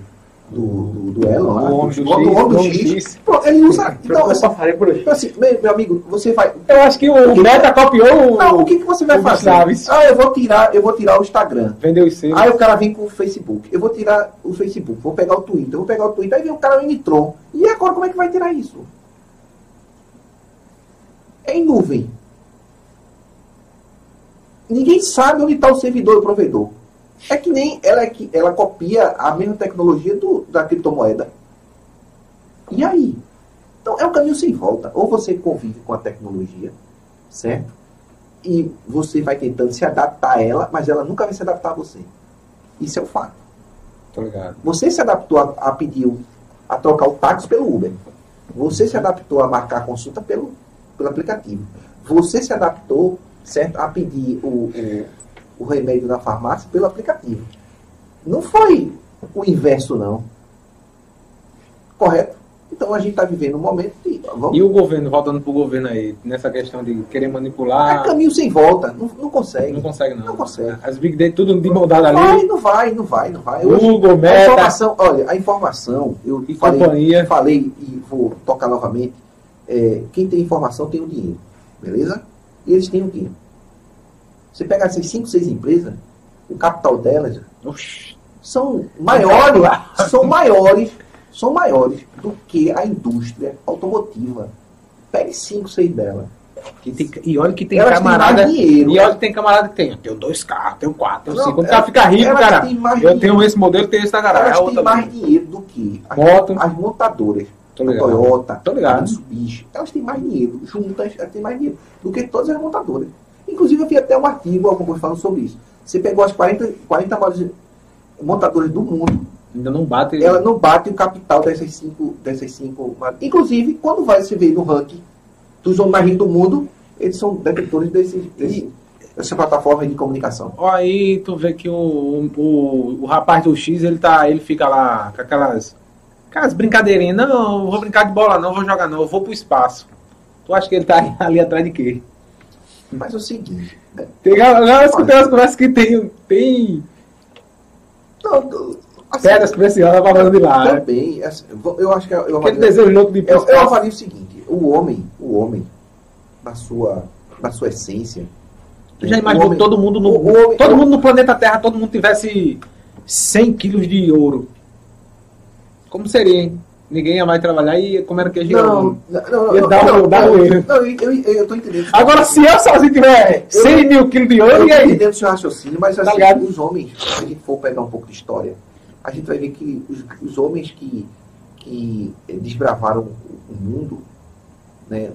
do, do, lá. O homem do do, do do X. Ele usa. Então, passarei por aí. então, assim, meu, meu amigo, você vai. Eu acho que o Meta copiou o... Não, o que, que você vai fazer? Chaves. Ah, eu vou tirar, eu vou tirar o Instagram. Vendeu os seus. Aí o cara vem com o Facebook. Eu vou tirar o Facebook, vou pegar o Twitter, eu vou pegar o Twitter, aí vem o cara no Nitron. E agora como é que vai tirar isso? É em nuvem. Ninguém sabe onde está o servidor e o provedor. É que nem ela, é que, ela copia a mesma tecnologia do, da criptomoeda. E aí? Então é um caminho sem volta. Ou você convive com a tecnologia, certo? E você vai tentando se adaptar a ela, mas ela nunca vai se adaptar a você. Isso é o fato. Tô ligado. Você se adaptou a, a pedir, a trocar o táxi pelo Uber. Você se adaptou a marcar a consulta pelo, pelo aplicativo. Você se adaptou, certo, a pedir o, o, o remédio na farmácia pelo aplicativo. Não foi o inverso, não. Correto? Então a gente está vivendo um momento de. Vamos, E o governo, voltando pro governo aí, nessa questão de querer é manipular, caminho sem volta. Não, não consegue. não consegue não. Não consegue. As Big Data tudo de mão dada Não vai, ali, não vai, não vai, não vai. Google, a Meta, informação, olha, a informação, eu E falei, companhia. falei e vou tocar novamente. é, quem tem informação tem o dinheiro, beleza? E eles têm o quê? Você pega essas 5, 6 empresas, o capital delas Oxi, são maiores, são maiores, são maiores do que a indústria automotiva. Pegue 5, 6 delas. tem- e olha que tem Elas camarada. dinheiro. E olha que tem camarada que tem. Eu tenho dois carros, tenho quatro, tenho Não, cinco. Quando o cara fica rico, cara. Eu dinheiro. tenho esse modelo, tenho esse da garagem. Elas a têm mais dinheiro do que as, Moto. as montadoras. Tô a. Toyota, Tô ligado. a Mitsubishi, elas têm mais dinheiro, juntas, elas têm mais dinheiro do que todas as montadoras. Inclusive, eu vi até um artigo, coisa falando sobre isso. Você pegou as 40, 40 maiores montadoras do mundo, Ainda não bate. ela não bate o capital dessas cinco, dessas cinco. Inclusive, quando vai se ver no ranking dos homens mais ricos do mundo, eles são detentores desses, desse, dessa plataforma de comunicação. Aí tu vê que o, o, o rapaz do X, ele tá. Ele fica lá com aquelas. Aquelas brincadeirinhas. Não, eu vou brincar de bola, não, vou jogar não, eu vou pro espaço. Tu acha que ele tá ali atrás de quê? Mas é o seguinte. Tem, eu já escutei umas conversas que tem. Tem Não, assim, pedras preciosas pra de lá. né? Também, assim, eu eu acho que eu Aquele avalio- desejo louco de Eu, eu avalio o seguinte, o homem, o homem, na sua, na sua essência. Tu já o imaginou homem- todo mundo no. o homem- todo o- mundo no planeta Terra, todo mundo tivesse 100 quilos de ouro. Como seria, hein? Ninguém ia mais trabalhar e como era que Não, não, não, Ia não, dar não, dar não, eu, eu, eu tô entendendo. Agora, se eu sozinho tiver 100 mil quilos de eu ouro, e aí? entendendo o seu raciocínio, mas Tá assim, ligado? os homens, se a gente for pegar um pouco de história, a gente vai ver que os, os homens que, que eh, desbravaram o- mundo, né,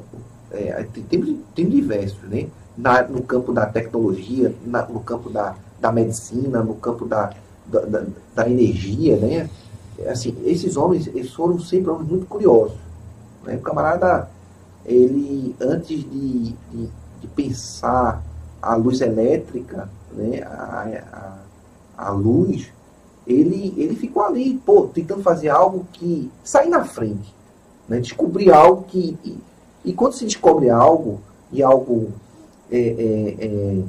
é, tem, tem, tem diversos, né? Na, no campo da tecnologia, na- no campo da, da medicina, no campo da, da, da- da energia, né? Assim, esses homens eles foram sempre homens muito curiosos. Né? O camarada, ele, antes de, de, de pensar a luz elétrica, né? a, a, a luz, ele, ele ficou ali, pô, tentando fazer algo que sair na frente, né? descobrir algo que. E, e quando se descobre algo, e algo é, é, é,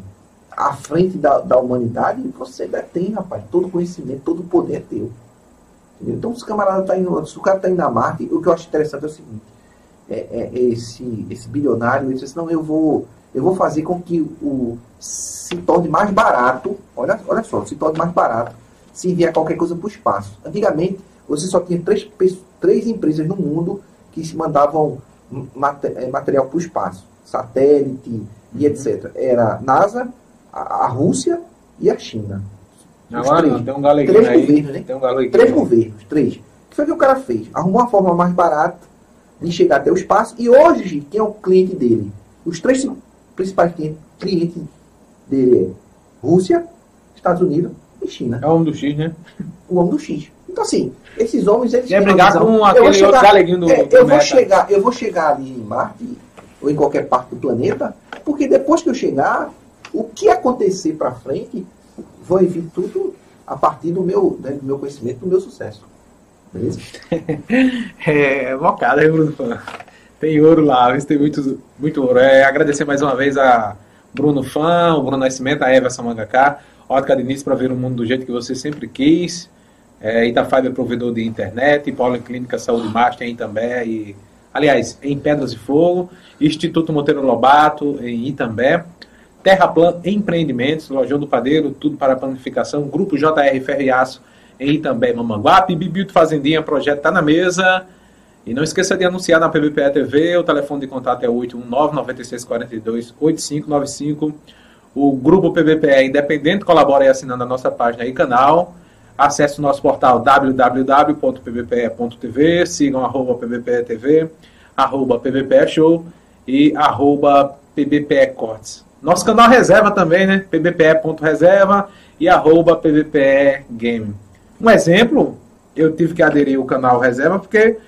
à frente da, da humanidade, você detém, rapaz, todo conhecimento, todo poder é teu. Entendeu? Então, se o camarada tá indo, se o cara está indo na Marte, o que eu acho interessante é o seguinte: é, é, esse, esse bilionário, ele disse, não, eu vou, eu vou fazer com que o se torne mais barato, olha, olha só, se torne mais barato se enviar qualquer coisa para o espaço. Antigamente, você só tinha três, três empresas no mundo que se mandavam é, material para o espaço, satélite uhum. e etc. Era a NASA, a, a Rússia e a China. Agora três, não, tem um galeguinho três aí. Governos, né? Tem um galeguinho. Três governos, três. O que foi que o cara fez? Arrumou uma forma mais barata de chegar até o espaço e hoje, quem é o cliente dele? Os três principais clientes dele é Rússia, Estados Unidos e China. É o homem do X, né? O homem do X. Então, assim, esses homens, eles Quer brigar com aquele chegar, outro galeguinho do, é, do eu vou chegar Eu vou chegar ali em Marte, ou em qualquer parte do planeta, porque depois que eu chegar, o que acontecer para frente, vai vir tudo a partir do meu, né, do meu conhecimento, do meu sucesso. Beleza? é, bocada, hein, Bruno Fã? Tem ouro lá, tem muito, muito ouro. É, agradecer mais uma vez a Bruno Fã, o Bruno Nascimento, a Everson Mangaká, Ótica Diniz para ver o mundo do jeito que você sempre quis. É, Itafiber é provedor de internet, Policlínica Saúde Master em Itambé e aliás, em Pedras de Fogo, Instituto Monteiro Lobato em Itambé, Terraplan Empreendimentos, Lojão do Padeiro, tudo para planificação, Grupo JR Ferriaço em Itambé, Mamanguape, Bibilto Fazendinha, projeto está na mesa. E não esqueça de anunciar na PBPE TV, o telefone de contato é 819 9642 8595. O grupo PBPE Independente colabora aí assinando a nossa página e canal. Acesse o nosso portal www.pbpe.tv, sigam arroba pbpe.tv, arroba pbpe show e arroba pbpe cortes. Nosso canal reserva também, né? pbpe.reserva e arroba pbpe game. Um exemplo, eu tive que aderir ao canal reserva porque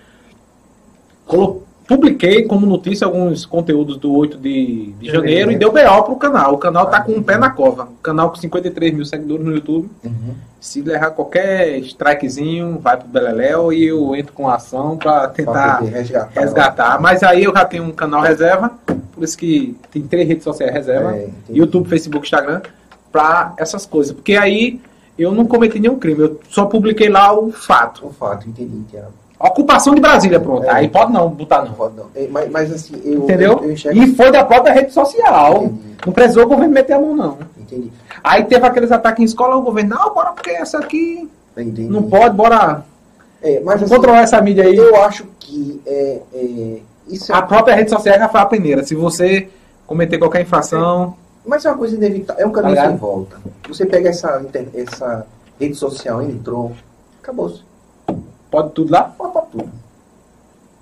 publiquei como notícia alguns conteúdos do 8 de, de janeiro e deu B.O. pro canal. O canal tá com um pé na cova. O canal com 53 mil seguidores no YouTube. Uhum. Se levar qualquer strikezinho, vai pro Beleléu e eu entro com ação para tentar resgatar, resgatar. Mas aí eu já tenho um canal reserva, por isso que tem três redes sociais reserva: é, YouTube, Facebook, Instagram, para essas coisas. Porque aí eu não cometi nenhum crime, eu só publiquei lá o fato. O fato, entendi, Tiago. Ocupação de Brasília, pronto. É. Aí pode não botar não. Pode não. É, mas, mas assim, eu. Entendeu? Eu, eu e foi da própria rede social. Entendi. Não precisou o governo meter a mão, não. Entendi. Aí teve aqueles ataques em escola, o governo, não, bora porque essa aqui. Entendi. Não pode, bora. É, mas assim, controlar essa mídia aí. Eu acho que é, é isso é... a própria rede social já foi a primeira. Se você cometer qualquer infração. Mas é uma coisa inevitável, é um caminho sem volta. Você pega essa, essa rede social, entrou, acabou-se. Pode tudo lá? Pode, pode tudo.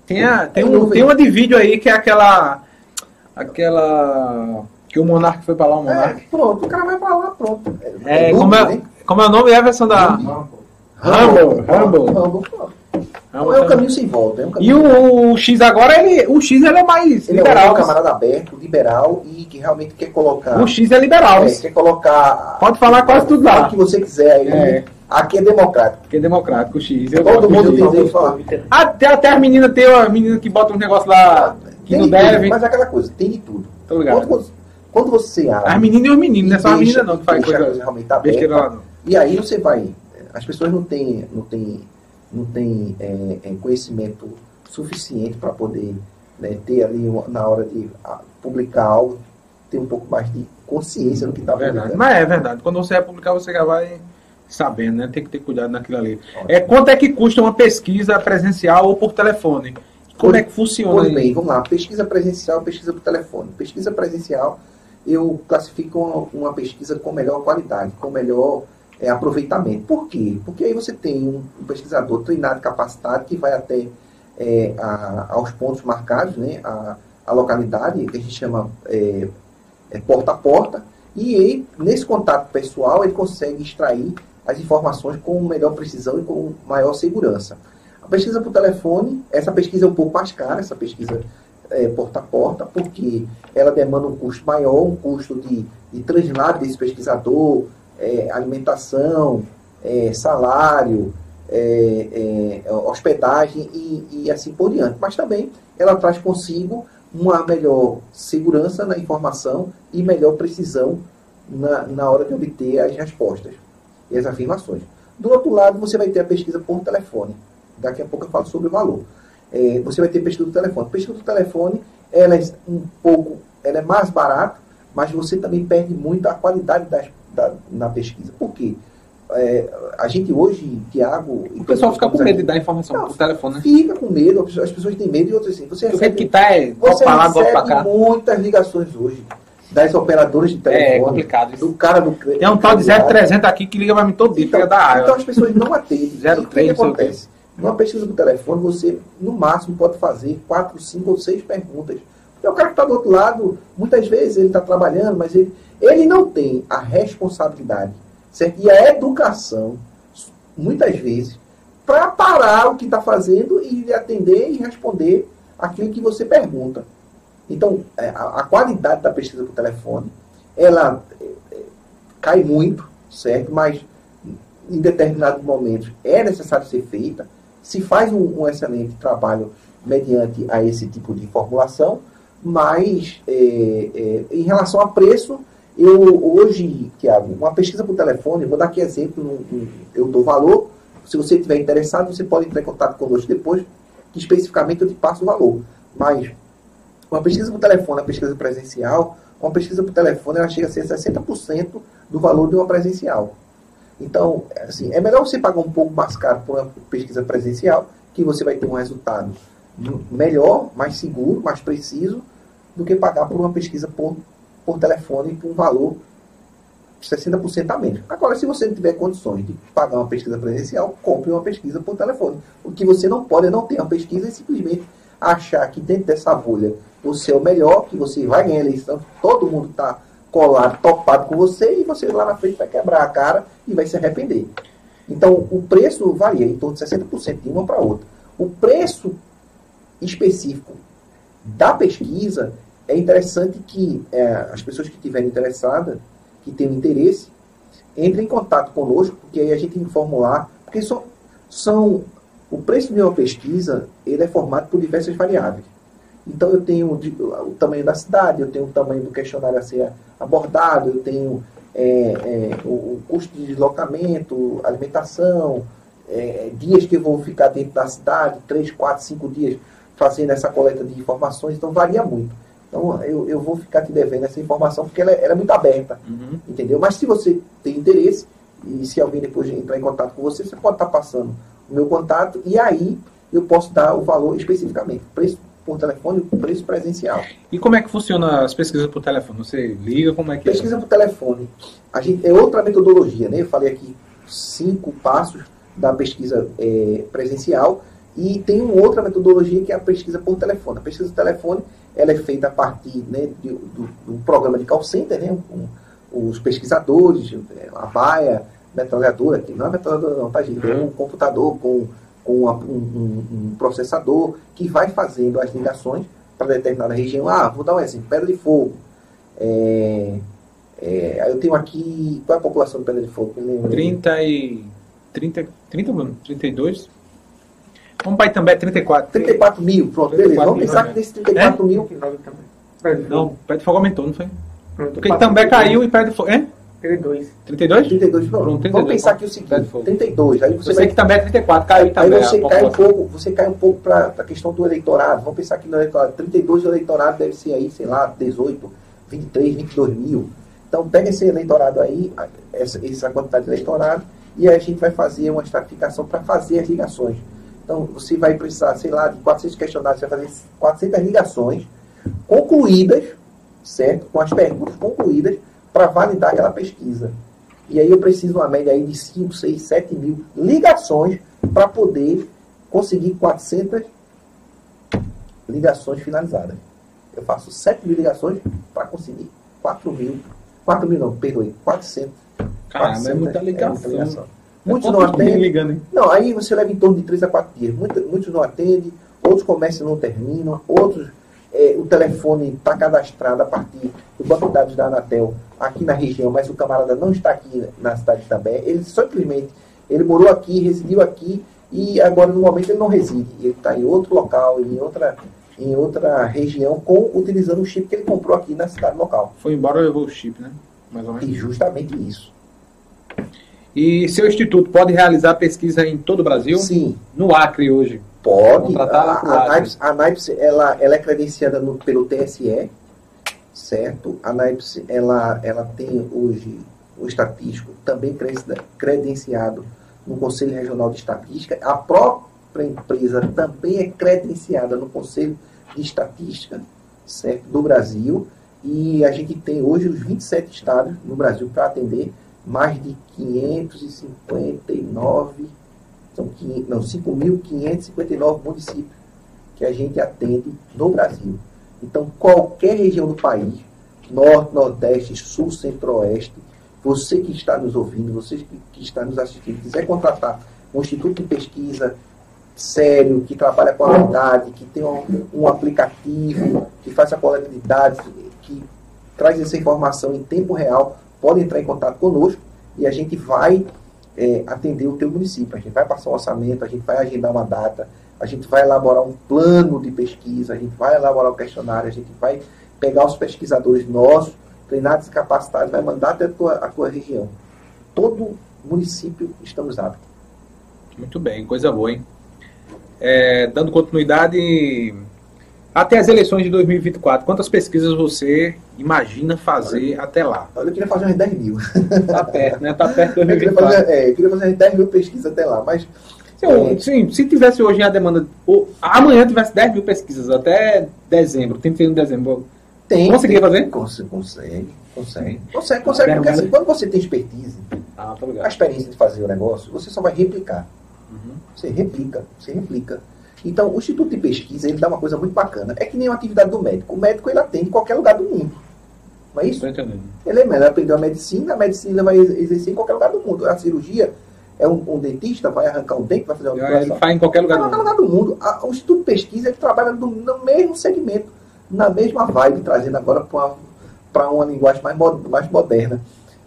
Tem, a, tem, um, tem uma de vídeo aí que é aquela. Aquela. Que o Monark foi pra lá, o Monark. É, pronto, o cara vai pra lá, pronto. É, é como, é, como é o nome? É a versão da. Rumble. Rumble. Rumble. É um caminho sem volta. É um e o, o, X agora, ele, o X ele é mais ele liberal. é um camarada aberto, liberal e que realmente quer colocar. O X é liberal. É, quer colocar. Pode falar quase tudo lá. O que você quiser. Ele, é. Aqui é democrático. Aqui é democrático, o X. Eu Todo mundo de falar. Até, até as meninas, tem uma menina que bota um negócio lá que não deve. mas é aquela coisa, tem de tudo. Tô ligado. Quando, quando você abre. As meninas e os meninos, não é só a menina não que faz coisa. coisa realmente não. E aí você vai. As pessoas não têm, não têm, não têm é, é, conhecimento suficiente para poder né, ter ali na hora de publicar algo, ter um pouco mais de consciência do que está verdade. Mas é verdade. Quando você vai publicar, você já vai sabendo, né? Tem que ter cuidado naquilo ali. É, quanto é que custa uma pesquisa presencial ou por telefone? Como por, é que funciona? Pois bem, vamos lá. Pesquisa presencial, pesquisa por telefone. Pesquisa presencial, eu classifico uma, uma pesquisa com melhor qualidade, com melhor é, aproveitamento. Por quê? Porque aí você tem um, pesquisador treinado, capacitado, que vai até é, a, aos pontos marcados, né? A, a localidade, que a gente chama é, é porta a porta, e aí, nesse contato pessoal, ele consegue extrair as informações com melhor precisão e com maior segurança. A pesquisa por telefone, essa pesquisa é um pouco mais cara, essa pesquisa é, porta a porta, porque ela demanda um custo maior, um custo de, de translado desse pesquisador, é, alimentação, é, salário, é, é, hospedagem e, e assim por diante. Mas também ela traz consigo uma melhor segurança na informação e melhor precisão na, na hora de obter as respostas e as afirmações. Do outro lado, você vai ter a pesquisa por telefone. Daqui a pouco eu falo sobre o valor. é, você vai ter pesquisa do telefone. Pesquisa do telefone, ela é um pouco, ela é mais barata, mas você também perde muito a qualidade das, da, na pesquisa. Por quê? É, a gente hoje, Tiago. O pessoal fica com medo aqui, de dar informação não, por telefone, né? Fica com medo, as pessoas têm medo e outras assim. Você recebe, que tá é, você pra lá, recebe cá. muitas ligações hoje das operadoras de é telefone. É complicado isso. Do cara do Tem um tal de 0300 aqui que liga para mim todo dia, então, da área. Então as pessoas não atendem. 03, o que, que acontece? Numa pesquisa do telefone, você, no máximo, pode fazer quatro, cinco ou seis perguntas. Porque o cara que está do outro lado, muitas vezes ele está trabalhando, mas ele, ele não tem a responsabilidade certo? e a educação, muitas vezes, para parar o que está fazendo e atender e responder aquilo que você pergunta. Então, é, a, qualidade da pesquisa por telefone, ela é, é, cai muito, certo? Mas em determinados momentos é necessário ser feita. Se faz um, um excelente trabalho mediante a esse tipo de formulação, mas é, é, em relação a preço, eu hoje, Tiago, uma pesquisa por telefone, vou dar aqui exemplo, eu dou valor. Se você estiver interessado, você pode entrar em contato conosco depois, que especificamente eu te passo o valor. Mas uma pesquisa por telefone, uma pesquisa presencial, uma pesquisa por telefone ela chega a ser 60% do valor de uma presencial. Então, assim, é melhor você pagar um pouco mais caro por uma pesquisa presencial, que você vai ter um resultado melhor, mais seguro, mais preciso, do que pagar por uma pesquisa por, por telefone por um valor 60% a menos. Agora, se você não tiver condições de pagar uma pesquisa presencial, compre uma pesquisa por telefone. O que você não pode é não ter uma pesquisa e simplesmente achar que dentro dessa bolha você é o melhor, que você vai ganhar a eleição, todo mundo está colado, topado com você, e você lá na frente vai quebrar a cara e vai se arrepender. Então, o preço varia em torno de 60% de uma para outra. O preço específico da pesquisa é interessante que é, as pessoas que estiverem interessadas, que tenham interesse, entrem em contato conosco, porque aí a gente tem formular, porque são, são o preço de uma pesquisa ele é formado por diversas variáveis. Então eu tenho o tamanho da cidade, eu tenho o tamanho do questionário a ser abordado, eu tenho é, é, o, custo de deslocamento, alimentação, é, dias que eu vou ficar dentro da cidade, três, quatro, cinco dias fazendo essa coleta de informações, então varia muito. Então eu, eu vou ficar te devendo essa informação porque ela, é, ela é muito aberta, uhum. entendeu? Mas se você tem interesse e se alguém depois entrar em contato com você, você pode estar passando o meu contato e aí eu posso dar o valor especificamente, preço por telefone preço presencial. E como é que funciona as pesquisas por telefone? Você liga, como é que Pesquisa é? por telefone. A gente, é outra metodologia, né? Eu falei aqui cinco passos da pesquisa é, presencial e tem uma outra metodologia que é a pesquisa por telefone. A pesquisa por telefone ela é feita a partir né, do, do, do programa de call center, né? Com os pesquisadores, a baia, metralhadora, que não é metralhadora não, tá gente? É um computador com com uma, um, um, processador que vai fazendo as ligações para determinada região. Ah, vou dar um exemplo, Pedra de Fogo. É, é, eu tenho aqui. Qual é a população de Pedra de Fogo? 30 e. 30, 30 mano, 32? Vamos para Itambé, 34. 34 mil, pronto, 34 beleza. Vamos pensar que desses 34 é? mil. Não, Pedra de Fogo aumentou, não foi? Porque Itambé caiu e Pedra de Fogo. É? 32. 32? 32, pronto. Pronto 32. Vamos pensar aqui o seguinte, 32. Aí você eu sei que também é 34, caiu também. Aí você cai um pouco, você cai um pouco para a questão do eleitorado. Vamos pensar que no eleitorado, 32 do eleitorado deve ser aí, sei lá, 18, 23, 22 mil. Então pega esse eleitorado aí, essa, essa quantidade de eleitorado, e aí a gente vai fazer uma estratificação para fazer as ligações. Então você vai precisar, sei lá, de 400 questionários, você vai fazer 400 ligações concluídas, certo? Com as perguntas concluídas, para validar aquela pesquisa. E aí eu preciso uma média aí de 5, 6, 7 mil ligações para poder conseguir 400 ligações finalizadas. Eu faço 7 mil ligações para conseguir 4 mil. 4 mil não, perdoe, 400. Caramba, 400, é muita ligação. É muita ligação. Muitos não atendem. Não, aí você leva em torno de 3 a 4 dias. Muitos, muitos não atendem, outros comércios não terminam, outros é, o telefone está cadastrado a partir do banco de dados da Anatel aqui na região, mas o camarada não está aqui na cidade também. Ele simplesmente ele morou aqui, residiu aqui e agora no momento ele não reside. Ele está em outro local, em outra, em outra região, com, utilizando o chip que ele comprou aqui na cidade local. Foi embora e levou o chip, né? Mais ou menos. E justamente isso. E seu instituto pode realizar pesquisa em todo o Brasil? Sim. No Acre hoje? Pode. A, a, NAIPS, a NAIPS ela, ela é credenciada no, pelo TSE, certo? A NAIPS ela, ela tem hoje o estatístico também credenciado no Conselho Regional de Estatística. A própria empresa também é credenciada no Conselho de Estatística certo, do Brasil. E a gente tem hoje os 27 estados no Brasil para atender mais de 559, são 5.559 municípios que a gente atende no Brasil. Então, qualquer região do país, norte, nordeste, sul, centro-oeste, você que está nos ouvindo, você que, que está nos assistindo, quiser contratar um instituto de pesquisa sério, que trabalha com a qualidade, que tem um, um aplicativo, que faz a coleta de dados, que traz essa informação em tempo real, pode entrar em contato conosco e a gente vai é, atender o teu município. A gente vai passar um orçamento, a gente vai agendar uma data, a gente vai elaborar um plano de pesquisa, a gente vai elaborar um questionário, a gente vai pegar os pesquisadores nossos, treinados e capacitados, vai mandar até a tua, a tua região. Todo município estamos aptos. Muito bem, coisa boa, hein? É, dando continuidade até as eleições de 2024, quantas pesquisas você imagina fazer Olha, até lá? Eu queria fazer umas 10 mil. Tá perto, né? Tá perto de 2024. Eu queria fazer, é, eu queria fazer umas 10 mil pesquisas até lá, mas... é, sim, se tivesse hoje a demanda, ou, amanhã tivesse 10 mil pesquisas até dezembro, 31 de dezembro, tem, conseguiria fazer? Consegue, consegue, consegue. Consegue, consegue porque assim, quando você tem expertise, ah, a experiência de fazer o negócio, você só vai replicar. Uhum. Você replica, você replica. Então, o Instituto de Pesquisa, ele dá uma coisa muito bacana. É que nem a atividade do médico. O médico, ele atende em qualquer lugar do mundo. Não é isso? Ele é melhor aprendeu a medicina, a medicina ele vai exercer em qualquer lugar do mundo. A cirurgia, é um, um dentista, vai arrancar um dente, vai fazer uma Ele faz em qualquer lugar, do, mundo. lugar do mundo. A, o Instituto de Pesquisa, ele trabalha no, no mesmo segmento, na mesma vibe, trazendo agora para uma, uma linguagem mais, mais moderna.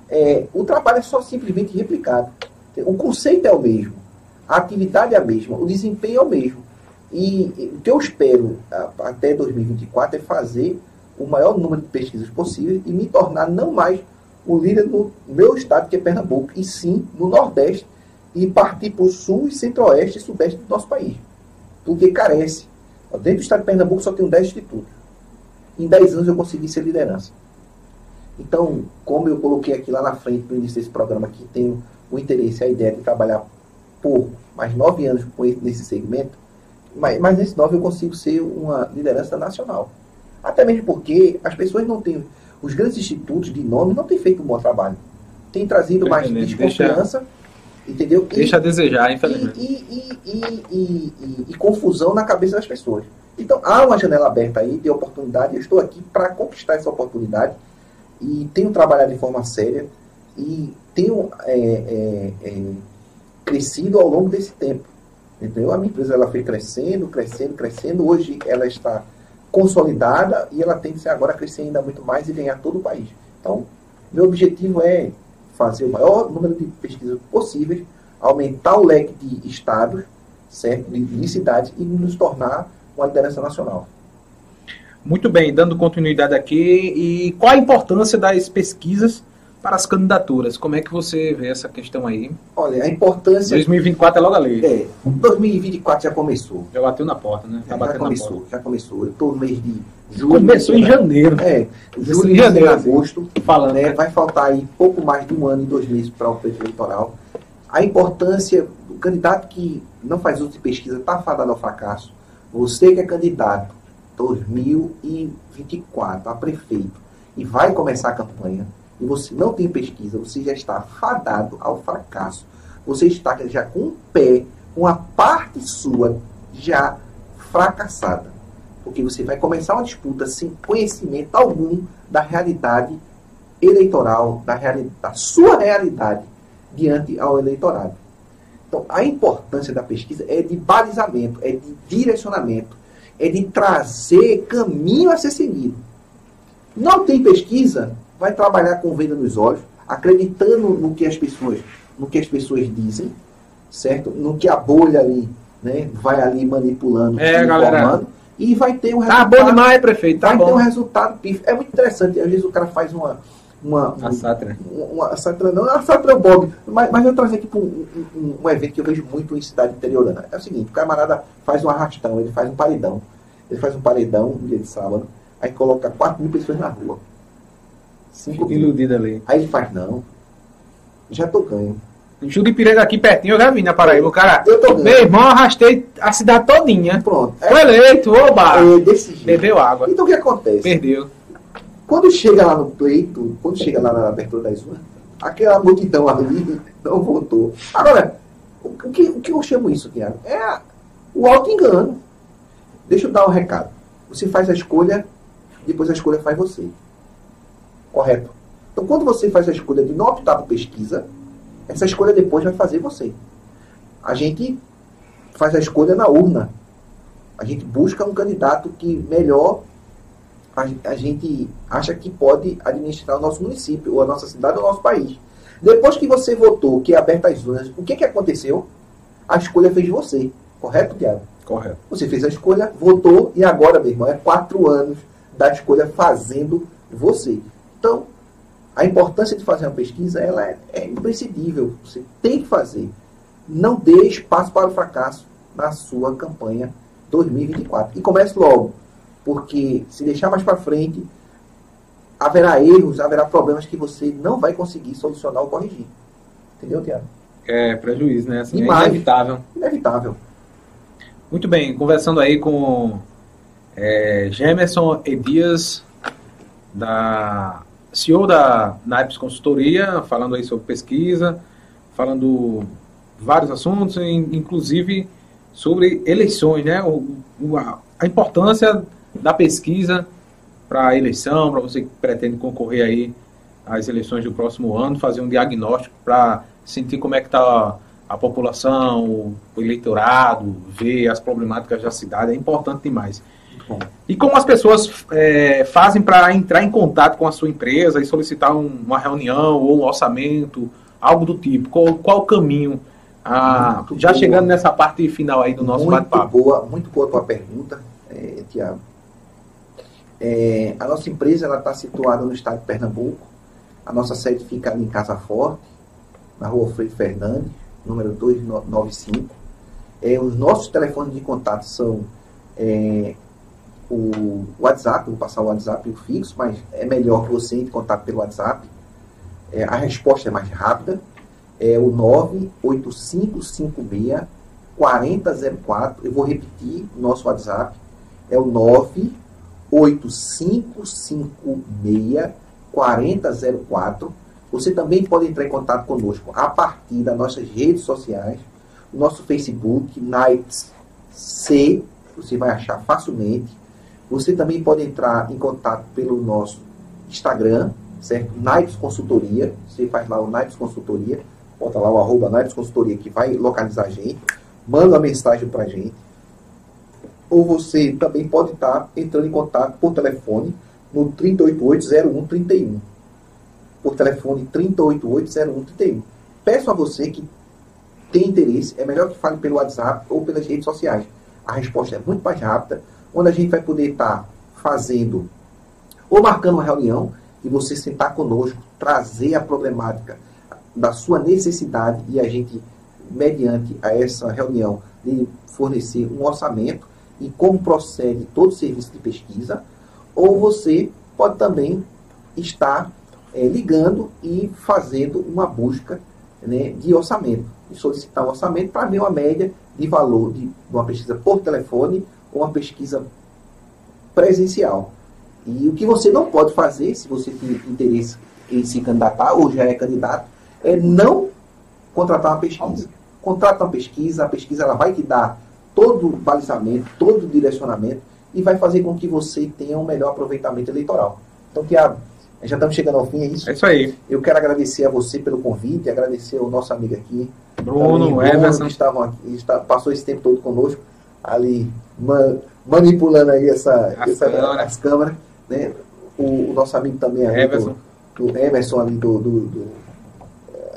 É, o trabalho é só simplesmente replicado. O conceito é o mesmo, a atividade é a mesma, o desempenho é o mesmo. E o que eu espero até 2024 é fazer o maior número de pesquisas possível e me tornar não mais o líder no meu estado, que é Pernambuco, e sim no Nordeste, e partir para o Sul, Centro-Oeste e Sudeste do nosso país. Porque carece. Dentro do estado de Pernambuco só tem 10 institutos. Em 10 anos eu consegui ser liderança. Então, como eu coloquei aqui lá na frente, no início desse programa, que tenho o interesse, a ideia de trabalhar por mais 9 anos nesse segmento, mas, mas nesse 9 eu consigo ser uma liderança nacional. Até mesmo porque as pessoas não têm. Os grandes institutos de nome não têm feito um bom trabalho. Têm trazido mais desconfiança. Entendeu? Deixa e, a desejar, infelizmente. E, e, e, confusão na cabeça das pessoas. Então há uma janela aberta aí de oportunidade. Eu estou aqui para conquistar essa oportunidade. E tenho trabalhado de forma séria. E tenho é, é, é, crescido ao longo desse tempo. Entendeu? A minha empresa ela foi crescendo, crescendo, crescendo. Hoje ela está consolidada e ela tem que ser agora crescer ainda muito mais e ganhar todo o país. Então, meu objetivo é fazer o maior número de pesquisas possíveis, aumentar o leque de estados, certo? De, de cidades e nos tornar uma liderança nacional. Muito bem, dando continuidade aqui, e qual a importância das pesquisas para as candidaturas. Como é que você vê essa questão aí? Olha, a importância. 2024 é logo a lei. É, 2024 já começou. Já bateu na porta, né? Tá já começou, já começou. Eu estou no mês de julho. Começou em janeiro. É, julho, em janeiro, agosto. Falando. Né, vai faltar aí pouco mais de um ano e dois meses para o pleito eleitoral. A importância do candidato que não faz uso de pesquisa está fadado ao fracasso. Você que é candidato 2024 a prefeito e vai começar a campanha, e você não tem pesquisa, você já está fadado ao fracasso. Você está já com um pé, com a parte sua já fracassada. Porque você vai começar uma disputa sem conhecimento algum da realidade eleitoral, da, reali da sua realidade diante ao eleitorado. Então, a importância da pesquisa é de balizamento, é de direcionamento, é de trazer caminho a ser seguido. Não tem pesquisa, vai trabalhar com venda nos olhos, acreditando no que as pessoas, no que as pessoas dizem, certo? No que a bolha ali, né, vai ali manipulando, é, galera. e vai ter um resultado. Tá bom demais, prefeito. Tá vai bom. ter um resultado pif. É muito interessante. Às vezes o cara faz uma, uma. A Sátira. Uma, a Sátira não, a Sátira é Bob. Mas, mas eu trazer aqui para um, um, um, evento que eu vejo muito em cidade interiorana. É o seguinte: o camarada faz um arrastão, ele faz um paredão. Ele faz um paredão no dia de sábado, aí coloca 4 mil pessoas na rua. 5 mil. Iludido ali. Aí ele faz, não. Já tô ganho. Juripiranga aqui pertinho, eu já vi na Paraíba. O cara, eu tô meu irmão, arrastei a cidade todinha. Pronto. Foi eleito, oba! É desse jeito. Bebeu água. Então o que acontece? Perdeu. Quando chega lá no pleito, quando chega lá na abertura das urnas, aquela multidão ali não votou. Agora, o que, o que eu chamo isso, Tiago? É o auto-engano. Deixa eu dar um recado. Você faz a escolha, depois a escolha faz você. Correto? Então, quando você faz a escolha de não optar por pesquisa, essa escolha depois vai fazer você. A gente faz a escolha na urna. A gente busca um candidato que melhor a, gente acha que pode administrar o nosso município, ou a nossa cidade, ou o nosso país. Depois que você votou, que é aberta as urnas, o que, que aconteceu? A escolha fez você. Correto, Tiago? Correto. Você fez a escolha, votou, e agora, meu irmão, é quatro anos da escolha fazendo você. Então, a importância de fazer uma pesquisa ela é, é imprescindível. Você tem que fazer. Não dê espaço para o fracasso na sua campanha 2024. E comece logo, porque se deixar mais para frente, haverá erros, haverá problemas que você não vai conseguir solucionar ou corrigir. Entendeu, Tiago? É prejuízo, né? Assim, é inevitável. Inevitável. Muito bem, conversando aí com é, Gemerson Edias, da CEO da Naipes Consultoria, falando aí sobre pesquisa, falando vários assuntos, inclusive sobre eleições, né? A importância da pesquisa para a eleição, para você que pretende concorrer aí às eleições do próximo ano, fazer um diagnóstico para sentir como é que está a população, o eleitorado, ver as problemáticas da cidade, é importante demais. E como as pessoas é, fazem para entrar em contato com a sua empresa e solicitar um, uma reunião ou um orçamento, algo do tipo? Qual, qual o caminho? Ah, já boa. chegando nessa parte final aí do nosso bate-papo. Boa, muito boa a tua pergunta, é, Tiago. É, a nossa empresa está situada no estado de Pernambuco. A nossa sede fica ali em Casa Forte, na rua Freire Fernandes, número 295. É, os nossos telefones de contato são é, o WhatsApp, vou passar o WhatsApp e o fixo, mas é melhor que você entre em contato pelo WhatsApp. É, a resposta é mais rápida. É o 98556 4004. Eu vou repetir o nosso WhatsApp. É o 98556 4004. Você também pode entrar em contato conosco a partir das nossas redes sociais, o nosso Facebook, Nights C, você vai achar facilmente você também pode entrar em contato pelo nosso Instagram, certo? Naipes Consultoria. Você faz lá o Naipes Consultoria. Bota lá o arroba Naipes Consultoria que vai localizar a gente. Manda uma mensagem para a gente. Ou você também pode estar entrando em contato por telefone no 388-0131. Por telefone 388-0131. Peço a você que tem interesse, é melhor que fale pelo WhatsApp ou pelas redes sociais. A resposta é muito mais rápida onde a gente vai poder estar fazendo ou marcando uma reunião e você sentar conosco, trazer a problemática da sua necessidade e a gente, mediante a essa reunião, lhe fornecer um orçamento e como procede todo o serviço de pesquisa, ou você pode também estar é, ligando e fazendo uma busca né, de orçamento, e solicitar um orçamento para ver uma média de valor de uma pesquisa por telefone uma pesquisa presencial. E o que você não pode fazer, se você tem interesse em se candidatar ou já é candidato, é não contratar uma pesquisa. Contrata uma pesquisa, a pesquisa ela vai te dar todo o balizamento, todo o direcionamento e vai fazer com que você tenha um melhor aproveitamento eleitoral. Então, Tiago, já estamos chegando ao fim, é isso? É isso aí. Eu quero agradecer a você pelo convite, agradecer ao nosso amigo aqui, Bruno, Bruno Everson, que estavam aqui, está, passou esse tempo todo conosco ali man, manipulando aí essa, as, essa, câmeras. as câmeras, né? O, o, nosso amigo também ali Everson. Do, do Emerson ali do, do, do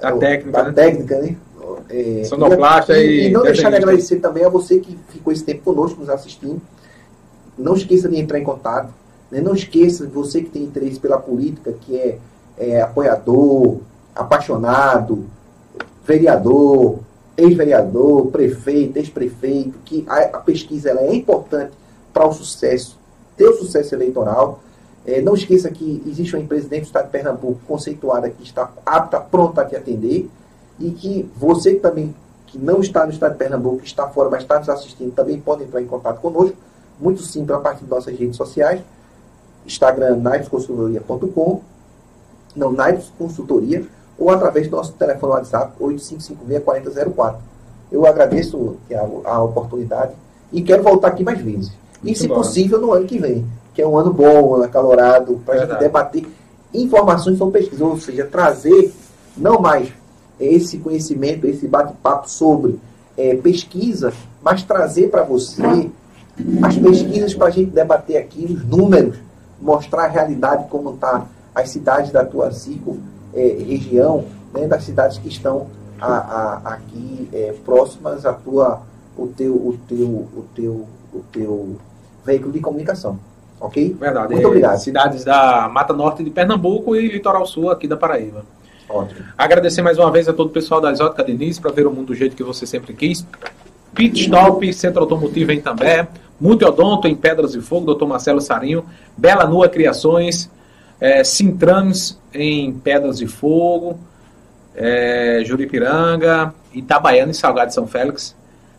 da técnica, da né? técnica, né? É, Sonoplasta e, e, e não deixar de agradecer também a você que ficou esse tempo conosco, nos assistindo. Não esqueça de entrar em contato. Né? Não esqueça, você que tem interesse pela política, que é é, apoiador, apaixonado, vereador, ex-vereador, prefeito, ex-prefeito, que a, a pesquisa é importante para o sucesso, ter o sucesso eleitoral. É, não esqueça que existe uma empresa dentro do Estado de Pernambuco conceituada que está apta, pronta a te atender e que você também que não está no Estado de Pernambuco, que está fora, mas está nos assistindo, também pode entrar em contato conosco. Muito simples a partir de nossas redes sociais. Instagram, naipsconsultoria.com, não, Naips Consultoria, ou através do nosso telefone WhatsApp 8556-4004. Eu agradeço Tiago, a oportunidade e quero voltar aqui mais vezes. E, se bom. possível, no ano que vem, que é um ano bom, um ano acalorado, para a gente debater informações sobre pesquisa, ou seja, trazer não mais esse conhecimento, esse bate-papo sobre é, pesquisa, mas trazer para você as pesquisas para a gente debater aqui, os números, mostrar a realidade como está as cidades da tua ciclo, é, região, né, das cidades que estão a, a, aqui é, próximas à tua, o teu, o teu, o teu, o teu veículo de comunicação. Ok? Verdade. Muito obrigado. Cidades da Mata Norte de Pernambuco e Litoral Sul aqui da Paraíba. Ótimo. Agradecer mais uma vez a todo o pessoal da Exótica Denise para ver o mundo do jeito que você sempre quis. Pit Stop, Centro Automotivo em També, Multiodonto em Pedras e Fogo, Dr. Marcelo Sarinho, Bela Nua Criações, é, em Pedras de Fogo, é, Juripiranga, Itabaiana e Salgado de São Félix,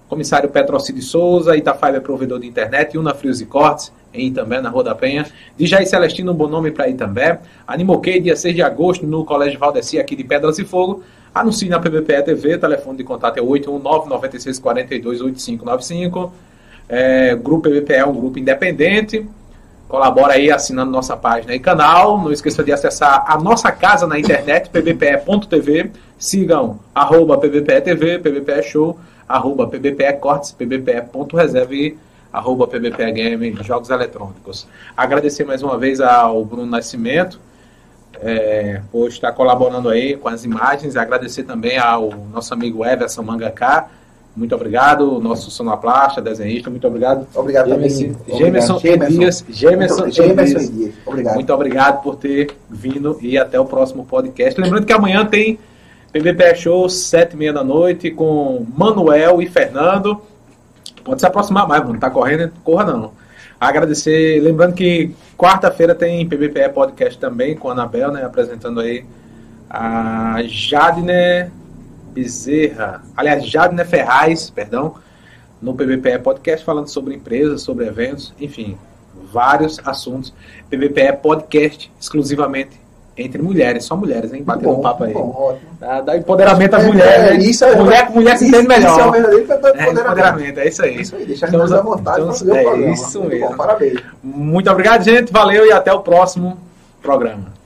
Comissário Petrocídio Souza, Itafaiba é provedor de internet, Una Frios e Cortes, em Itambé, na Rua da Penha. De Jair Celestino, um bom nome para Itambé. Animoquei, dia 6 de agosto, no Colégio Valdeci, aqui de Pedras e Fogo. Anuncie na PBPE TV, telefone de contato é 819 9642 8595. É, grupo PBPE é um grupo independente. Colabora aí assinando nossa página e canal. Não esqueça de acessar a nossa casa na internet, pbpe.tv. Sigam arroba pbpe.tv, pbpe show, arroba pbpe cortes, pbpe.reserve arroba pbpe game, jogos eletrônicos. Agradecer mais uma vez ao Bruno Nascimento é, por estar colaborando aí com as imagens. Agradecer também ao nosso amigo Everson Mangaká muito obrigado, nosso sonoplasta, desenhista, muito obrigado. Obrigado Gemerson, também. Gemerson Dias. Gemerson Dias. Obrigado. Muito obrigado por ter vindo e até o próximo podcast. Lembrando que amanhã tem PVP Show, sete e meia da noite, com Manuel e Fernando. Pode se aproximar mais, não tá correndo, corra não. Agradecer, lembrando que quarta-feira tem PBPE Podcast também, com a Anabel, né, apresentando aí a Jadner Bezerra, aliás, Jadner Ferraz, perdão, no PBPE Podcast, falando sobre empresas, sobre eventos, enfim, vários assuntos. PBPE Podcast exclusivamente entre mulheres, só mulheres, hein? Batendo um papo aí. Bom, da, da empoderamento das é, mulheres. É, né? isso é, mulher com mulher se entende melhor. Isso é o verdadeiro empoderamento. É, empoderamento, é isso aí. Isso aí, deixar então, à vontade então, é, Isso Muito mesmo. Bom, parabéns. Muito obrigado, gente. Valeu e até o próximo programa.